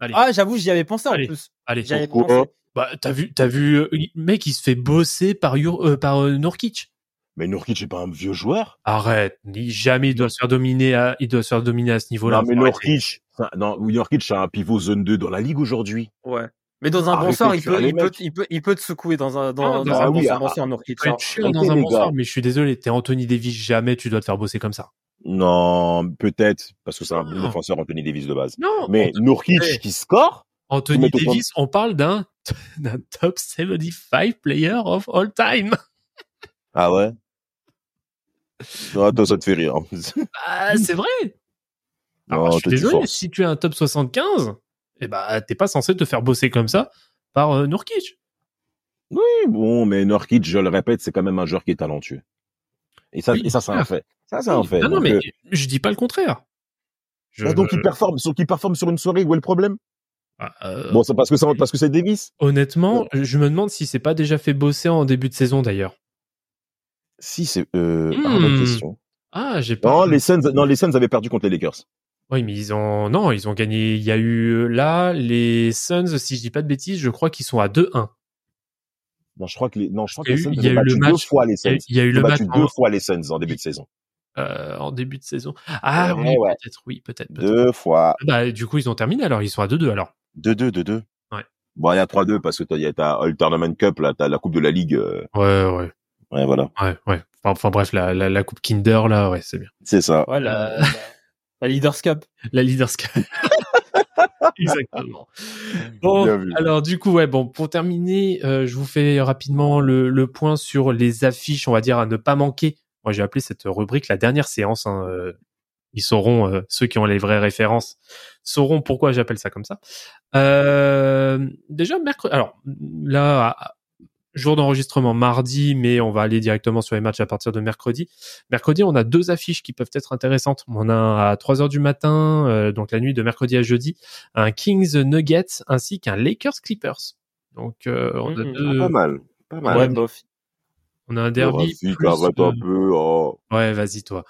Allez. Ah, j'avoue, j'y avais pensé en Allez. plus. Allez. J'y avais pensé. Bah, t'as vu, t'as vu, euh, le mec, il se fait bosser par Yur, euh, par euh, Nurkic. Mais Nurkic est pas un vieux joueur. Arrête. Il, jamais il doit se faire dominer à, il doit se faire dominer à ce niveau-là. Non, mais. Nurkic, ça- non, Nurkic, c'est un pivot zone 2 dans la ligue aujourd'hui. Ouais. Mais dans un Arrêtez bon sort, il peut, il peut, il peut, il peut te secouer dans un, dans, Ah, dans ah un oui, bon ah, bon sort, Nurkic. Tu chiant dans un mais je suis désolé, t'es Anthony Davis, jamais tu dois te faire bosser comme ça. Non, peut-être, parce que c'est un bon défenseur, Anthony Davis de base. Non. Mais Nurkic qui score, Anthony Davis, on parle d'un, top 75 player of all time. ah ouais? Non, toi, ça te fait rire. Ah, c'est vrai. Alors, Non, je suis désolé, si tu es un top 75, eh bah, t'es pas censé te faire bosser comme ça par euh, Nurkic. Oui, bon, mais Nurkic, je le répète, c'est quand même un joueur qui est talentueux. Et ça, Oui, et ça, c'est un fait. Ça, c'est un fait. Non, non, Donc, mais euh, je dis pas le contraire. Je- bah, donc, il performe, sur, il performe sur une soirée, où est le problème? Ah, euh, Bon, c'est parce que c'est, parce que c'est Davis. Honnêtement, je me demande si c'est pas déjà fait bosser en début de saison d'ailleurs. Si, c'est, euh, Hmm. ah, bonne question. Ah, j'ai pas. Non, les Suns, non, les Suns avaient perdu contre les Lakers. Oui, mais ils ont non, ils ont gagné. Il y a eu euh, là les Suns, si je dis pas de bêtises, je crois qu'ils sont à 2-1. Non, je crois que les, non, je crois Il y que les eu- Suns il y a avaient eu le battu deux match- fois les Il y a eu- Suns. il y a eu Ils le ont match deux fois les Suns en début de saison. euh, en début de saison. Ah Ouais, oui, ouais. peut-être, oui, peut-être. peut-être. Deux fois. Bah, du coup, ils ont terminé alors. Ils sont à 2-2 alors. 2-2, 2-2. Ouais. Bon, il y a 3-2 parce que t'as, il y a ta All Tournament Cup, là, t'as la Coupe de la Ligue. euh, Ouais, ouais, ouais, voilà. ouais, ouais. Enfin, enfin, bref, la, la, la coupe Kinder là, ouais, c'est bien. C'est ça. Ouais, la, la, la Leaders Cup. La Leaders Cup. [LAUGHS] Exactement. Bon, Bien vu. alors du coup, ouais, bon, pour terminer, euh, je vous fais rapidement le, le point sur les affiches, on va dire à ne pas manquer. Moi, j'ai appelé cette rubrique la dernière séance. hein, euh, ils sauront, euh, ceux qui ont les vraies références, sauront pourquoi j'appelle ça comme ça. Euh, déjà, mercredi. Alors là, jour d'enregistrement mardi, mais on va aller directement sur les matchs à partir de mercredi. Mercredi, on a deux affiches qui peuvent être intéressantes. On a à 3 heures du matin, euh, donc la nuit de mercredi à jeudi, un Kings Nuggets ainsi qu'un Lakers Clippers. Donc euh, on, a deux- Ah, pas mal. Pas mal. Ouais. On a un derby. Rafik, plus, arrête euh, un peu. Oh, Ouais, vas-y toi.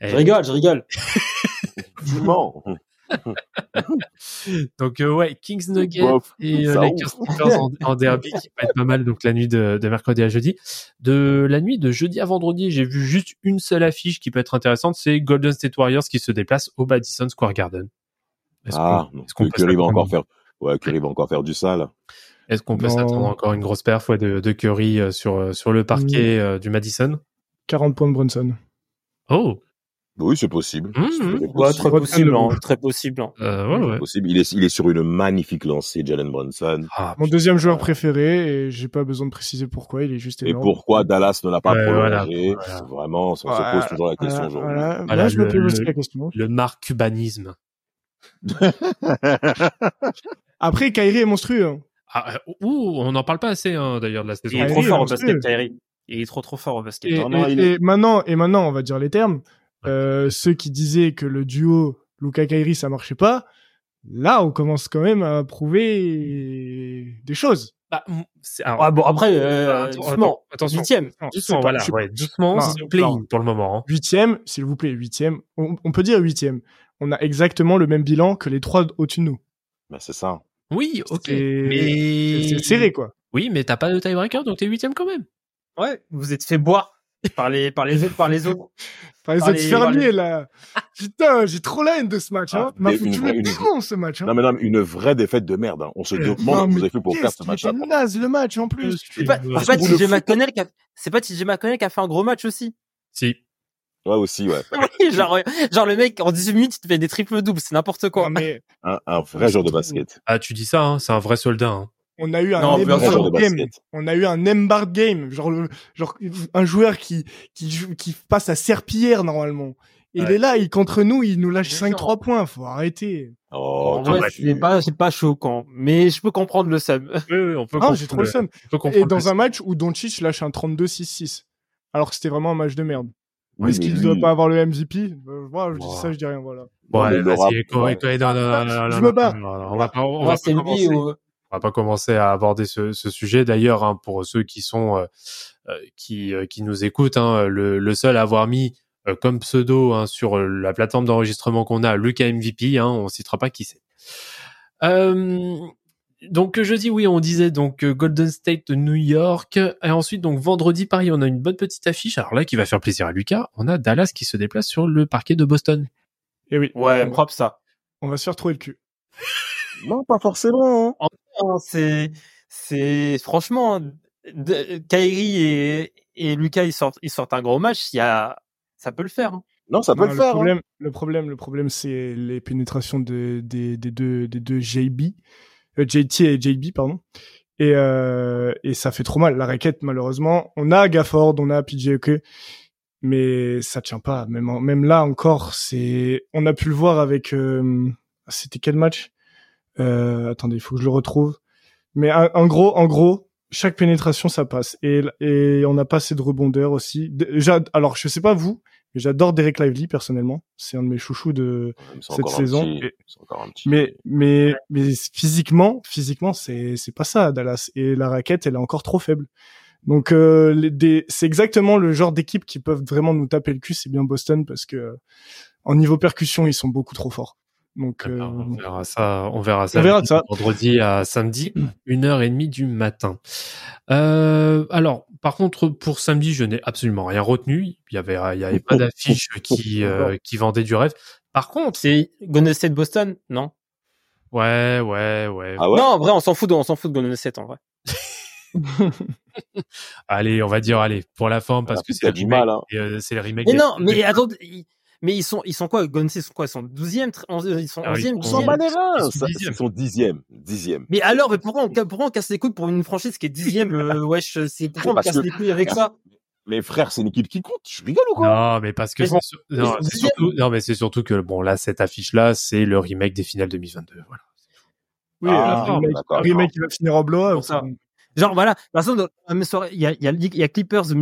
Je rigole, je rigole. [LAUGHS] tu mens. [LAUGHS] Donc euh, ouais, Kings Nuggets Bof, et euh, Lakers Clippers en, en derby qui peut être pas mal donc la nuit de, de mercredi à jeudi. De la nuit de jeudi à vendredi, j'ai vu juste une seule affiche qui peut être intéressante, c'est Golden State Warriors qui se déplace au Madison Square Garden. Est-ce Ah, qu'on- est-ce qu'on peut Curry va encore faire, ouais, Curry va encore faire du sale. Est-ce qu'on peut Non. s'attendre encore une grosse perf ouais, de, de Curry euh, sur, euh, sur le parquet euh, du Madison? 40 points de Brunson. Oh Oui, c'est possible. Mmh, C'est mmh. très Ouais, possible. très possible, hein, très possible. hein. Euh, ouais, ouais. C'est possible. Il est, il est sur une magnifique lancée, Jalen Brunson. Ah, Mon deuxième joueur préféré, et j'ai pas besoin de préciser pourquoi, il est juste Et énorme. pourquoi Dallas ne l'a pas prolongé? Voilà, Vraiment, on se pose toujours la question Voilà, aujourd'hui. voilà. Voilà, Là, je me le- pose aussi la question. le marque cubanisme. [LAUGHS] [LAUGHS] Après, Kyrie est monstrueux. hein. Ah, euh, ouh, on n'en parle pas assez hein, d'ailleurs de la saison. Il est trop fort au basket, Kyrie. Il est trop trop fort au basket. Et, Vraiment, et- il est- et maintenant, et maintenant, on va dire les termes. Euh, ceux qui disaient que le duo Luca Kyrie ça marchait pas, là, on commence quand même à prouver des choses. Bah, alors, Ah bon, après, euh, Attends, doucement. attention. Huitième. Doucement, pas- voilà, je ouais, doucement, c'est play non. pour le moment. hein. Huitième, s'il vous plaît, huitième. On, on peut dire huitième. On a exactement le même bilan que les trois au-dessus de nous. Bah, c'est ça. Oui, ok. C'est- Mais C'est serré, quoi. Oui, mais t'as pas de tiebreaker, donc t'es huitième quand même. Ouais, vous êtes fait boire par les par les autres par les autres. [LAUGHS] Enfin, les Par autres les- fermiers, là. Putain, j'ai trop la haine de ce match, hein. Ah, M'a mais foutu le une- ce match, hein. Non, mais non, mais une vraie défaite de merde. hein. On se Euh, demande non, ce que vous mais avez fait pour perdre ce match-là. était naze, le match, en plus? C'est pas, c'est pas vous TJ le McConnell qui a, c'est pas TJ McConnell qui a fait un gros match aussi. Si. Ouais, aussi, ouais. [LAUGHS] Oui, genre, genre le mec en 18 minutes il te fait des triples doubles, c'est n'importe quoi. Non, mais [LAUGHS] Un, un vrai joueur de basket. Ah, tu dis ça, hein, c'est un vrai soldat. hein. on a eu un Non, Un de game. basket. On a eu un Embark game. Genre, le- genre, un joueur qui, qui, joue- qui passe à serpillière, normalement. Et il Ouais. est là, il, contre nous, il nous lâche Bien 5-3 points. Faut arrêter. Oh, en toi, vrai, tu- c'est pas, c'est pas choquant, mais je peux comprendre le sub. Oui, oui, on peut Ah, comprendre j'ai trop le seum. Et dans un match où Doncic lâche un 32-6-6. Alors que c'était vraiment un match de merde. Oui, Est-ce qu'il ne doit pas avoir le MVP? Euh, Moi, je dis ça, je dis rien, voilà. Bon, allez, vas-y, non, Je me bats. On va pas, on va pas lui commencer. ou, on va pas commencer à aborder ce, ce sujet. D'ailleurs, hein, pour ceux qui sont euh, euh, qui euh, qui nous écoutent, hein, le, le seul à avoir mis euh, comme pseudo hein, sur euh, la plateforme d'enregistrement qu'on a, Lucas MVP, hein, on citera pas qui c'est. Euh, donc jeudi, oui, on disait donc euh, Golden State de New York, et ensuite donc vendredi, pareil, on a une bonne petite affiche. Alors là, qui va faire plaisir à Lucas, on a Dallas qui se déplace sur le parquet de Boston. Et oui. Ouais, on, propre ça. on va se faire trouver le cul. [LAUGHS] Non, pas forcément. hein. Non, C'est, c'est, franchement, de- Kyrie et, et Lucas, ils sortent, ils sortent un gros match, il y a, ça peut le faire. hein. Non, ça peut Non, le faire. hein. Problème, Le problème, le problème, c'est les pénétrations de, des, des deux, des deux JB, euh, JT et JB, pardon. Et, euh, et ça fait trop mal. La raquette, malheureusement, on a Gafford, on a PJ mais ça tient pas. Même, même là encore, c'est, on a pu le voir avec, euh, c'était quel match? Euh, Attendez, il faut que je le retrouve. Mais en gros, en gros, chaque pénétration, ça passe. Et, et on n'a pas assez de rebondeurs aussi. Déjà, alors je sais pas vous, mais j'adore Derek Lively personnellement. C'est un de mes chouchous de. Cette saison. petit- Et- Mais mais mais physiquement, physiquement, c'est c'est pas ça à Dallas. Et la raquette, elle est encore trop faible. Donc euh, c'est exactement le genre d'équipe qui peuvent vraiment nous taper le cul. C'est bien Boston parce que en niveau percussion, ils sont beaucoup trop forts. Donc euh, Alors, on verra ça, on verra ça. On verra ça. Vendredi à samedi, [CLEARS THROAT] une heure et demie du matin. Euh, alors, par contre, pour samedi, je n'ai absolument rien retenu. Il y avait, il y avait pas [LAUGHS] d'affiche qui, euh, qui vendait du rêve. Par contre, C'est Golden State Boston, non? ouais, ouais, ouais. Ah ouais? Non, en vrai, on s'en fout de, on s'en fout de Golden State, en vrai. [LAUGHS] [LAUGHS] Allez, on va dire, allez, pour la forme, parce Ah, que parce c'est le remake, mal, hein. euh, c'est le remake. Mais non, mais attends, mais ils sont, ils sont quoi? State, ils sont quoi? Ils sont 12e, ils sont Ah, ils 11e, sont- On s'en 10e. bat les Ils sont. Ils sont dixième. Dixième. Mais alors, mais pourquoi on, pourquoi on casse les couilles pour une franchise qui est dixième, euh, [LAUGHS] wesh, c'est, pourquoi on casse que- les couilles avec ça? Mais frère, c'est une équipe qui compte. Je rigole ou quoi? Non, mais parce que Mais non, surtout, non, mais c'est surtout que bon, là, cette affiche-là, c'est le remake des finales 2022. Voilà. oui, Ah, remake, un remake qui va finir en blowout. Genre, voilà. Par exemple, dans la même soirée, il y a, y a, y a Clippers, euh,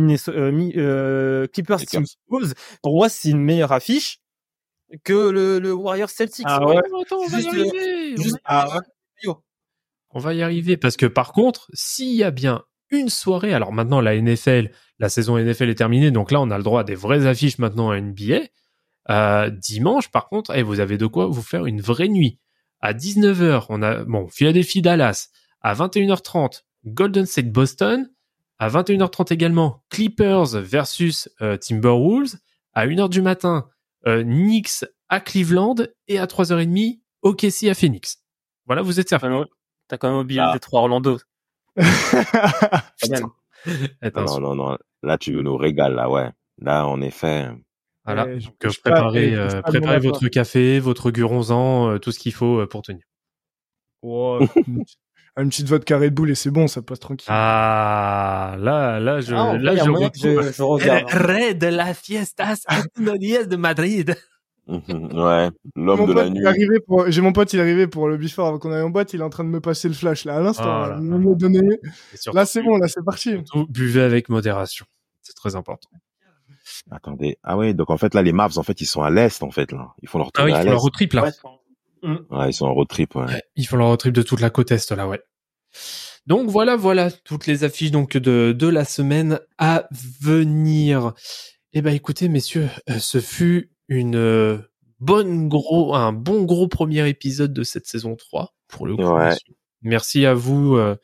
Mi- euh, Clippers, Lakers. Timberwolves. Pour moi, c'est une meilleure affiche que le, le Warriors Celtics. Ah ouais attends, on va y Juste, arriver. on juste- ah ouais. On va y arriver parce que par contre, s'il y a bien une soirée, alors maintenant la NFL, la saison NFL est terminée, donc là on a le droit à des vraies affiches maintenant à NBA. Euh, dimanche, par contre, eh, vous avez de quoi vous faire une vraie nuit. À 19h, on a bon Philadelphie Dallas. À 21h30, Golden State Boston. À 21h30 également, Clippers versus euh, Timberwolves. À 1h du matin, euh, Knicks à Cleveland. Et à 3h30, OKC à Phoenix. Voilà, vous êtes servi. T'as quand même- T'as quand même oublié Ah. les trois Orlando. [LAUGHS] Non, non, non. Là, tu nous régales, là, ouais. Là, en effet. Voilà. Donc, je pas, préparez, euh, votre café, votre guronzan, euh, tout ce qu'il faut euh, pour tenir. Oh, une petite- vodka Red Bull et c'est bon, ça passe tranquille. Ah, là, là, je, Ah, là, il y a je moyen que retrouve- je, je regarde. hein. Rey de la fiestas automnales de Madrid. Mhm, ouais, l'homme de la nuit. pour, j'ai mon pote, il est arrivé pour le before avant qu'on aille en boîte, il est en train de me passer le flash, là, à l'instant. Oh là. là Il là. m'a donné. Là, c'est bon, là, c'est parti. surtout, buvez avec modération. C'est très important. Attendez. Ah ouais, donc en fait là les Mavs en fait ils sont à l'est en fait là. Ils font leur Ah oui, ils à font leur road trip là. Ouais. Ouais, ils sont en road trip. Ouais. Ouais, ils font leur road trip de toute la côte est là, ouais. Donc voilà, voilà toutes les affiches donc de de la semaine à venir. Eh ben écoutez messieurs, euh, ce fut une euh, bonne gros un bon gros premier épisode de cette saison 3 pour le coup. Ouais. messieurs. Merci à vous euh,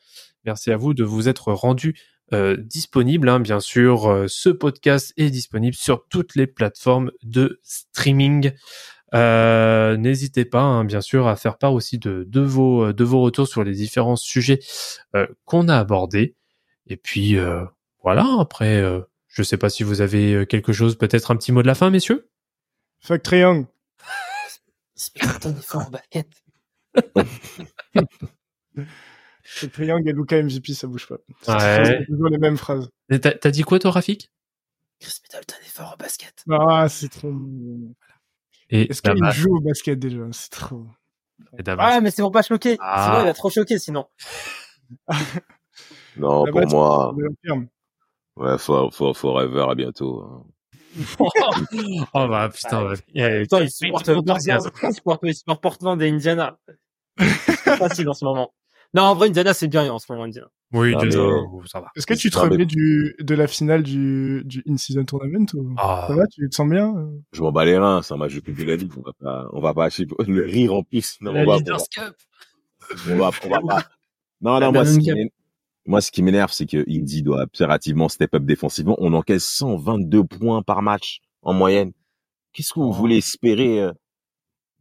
merci à vous de vous être rendus euh, disponible. hein, bien sûr, euh, ce podcast est disponible sur toutes les plateformes de streaming. Euh, N'hésitez pas, hein, bien sûr, à faire part aussi de, de vos de vos retours sur les différents sujets euh, qu'on a abordés. Et puis euh, voilà. Après, euh, je sais pas si vous avez euh, quelque chose, peut-être un petit mot de la fin, messieurs? Fuck Triangle. [LAUGHS] Putain, fort en basket. [LAUGHS] Fuck Triangle et Luca MVP, ça bouge pas. C'est Ouais. c'est toujours les mêmes phrases. T'as t'as dit quoi, toi, Rafik? Chris Middleton est fort en basket. Ah, c'est trop. Et Est-ce qu'il joue au basket déjà? C'est trop. et. Ouais, mais c'est pour pas choquer. Ah. Sinon, il va trop choquer, sinon. Non, pour moi, ouais, for, for, forever, à bientôt. hein. [LAUGHS] oh bah putain. Ouais. ouais. Yeah, Putain, il supporte Portland, il supporte Portland et Indiana. [LAUGHS] C'est facile en ce moment. Non, en vrai, Indiana, c'est bien en ce moment, Indiana. Oui, Non, désolé, mais- ça va. Est-ce que tu te mais- remets du, de la finale du, du in-season tournament ou... Ah. Ça va, tu te sens bien? Je m'en bats les reins, c'est un match de Coupe de la Ligue. On va pas, on va pas acheter le rire en plus. Non, La on va, on va, Cup. on va, on va pas. Non, non, moi, ce qui moi, ce qui m'énerve, c'est que Indy doit impérativement step up défensivement. On encaisse 122 points par match en moyenne. Qu'est-ce que vous voulez espérer euh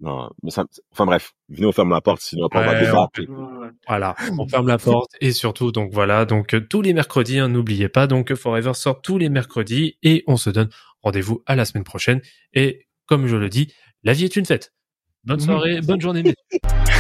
Non, mais ça, enfin bref, venez on ferme la porte, sinon après on va débattre. Voilà, on ferme la porte et surtout donc voilà donc euh, tous les mercredis hein, n'oubliez pas donc Forever sort tous les mercredis et on se donne rendez-vous à la semaine prochaine et comme je le dis la vie est une fête. Bonne Mhm. soirée, bonne journée. [LAUGHS]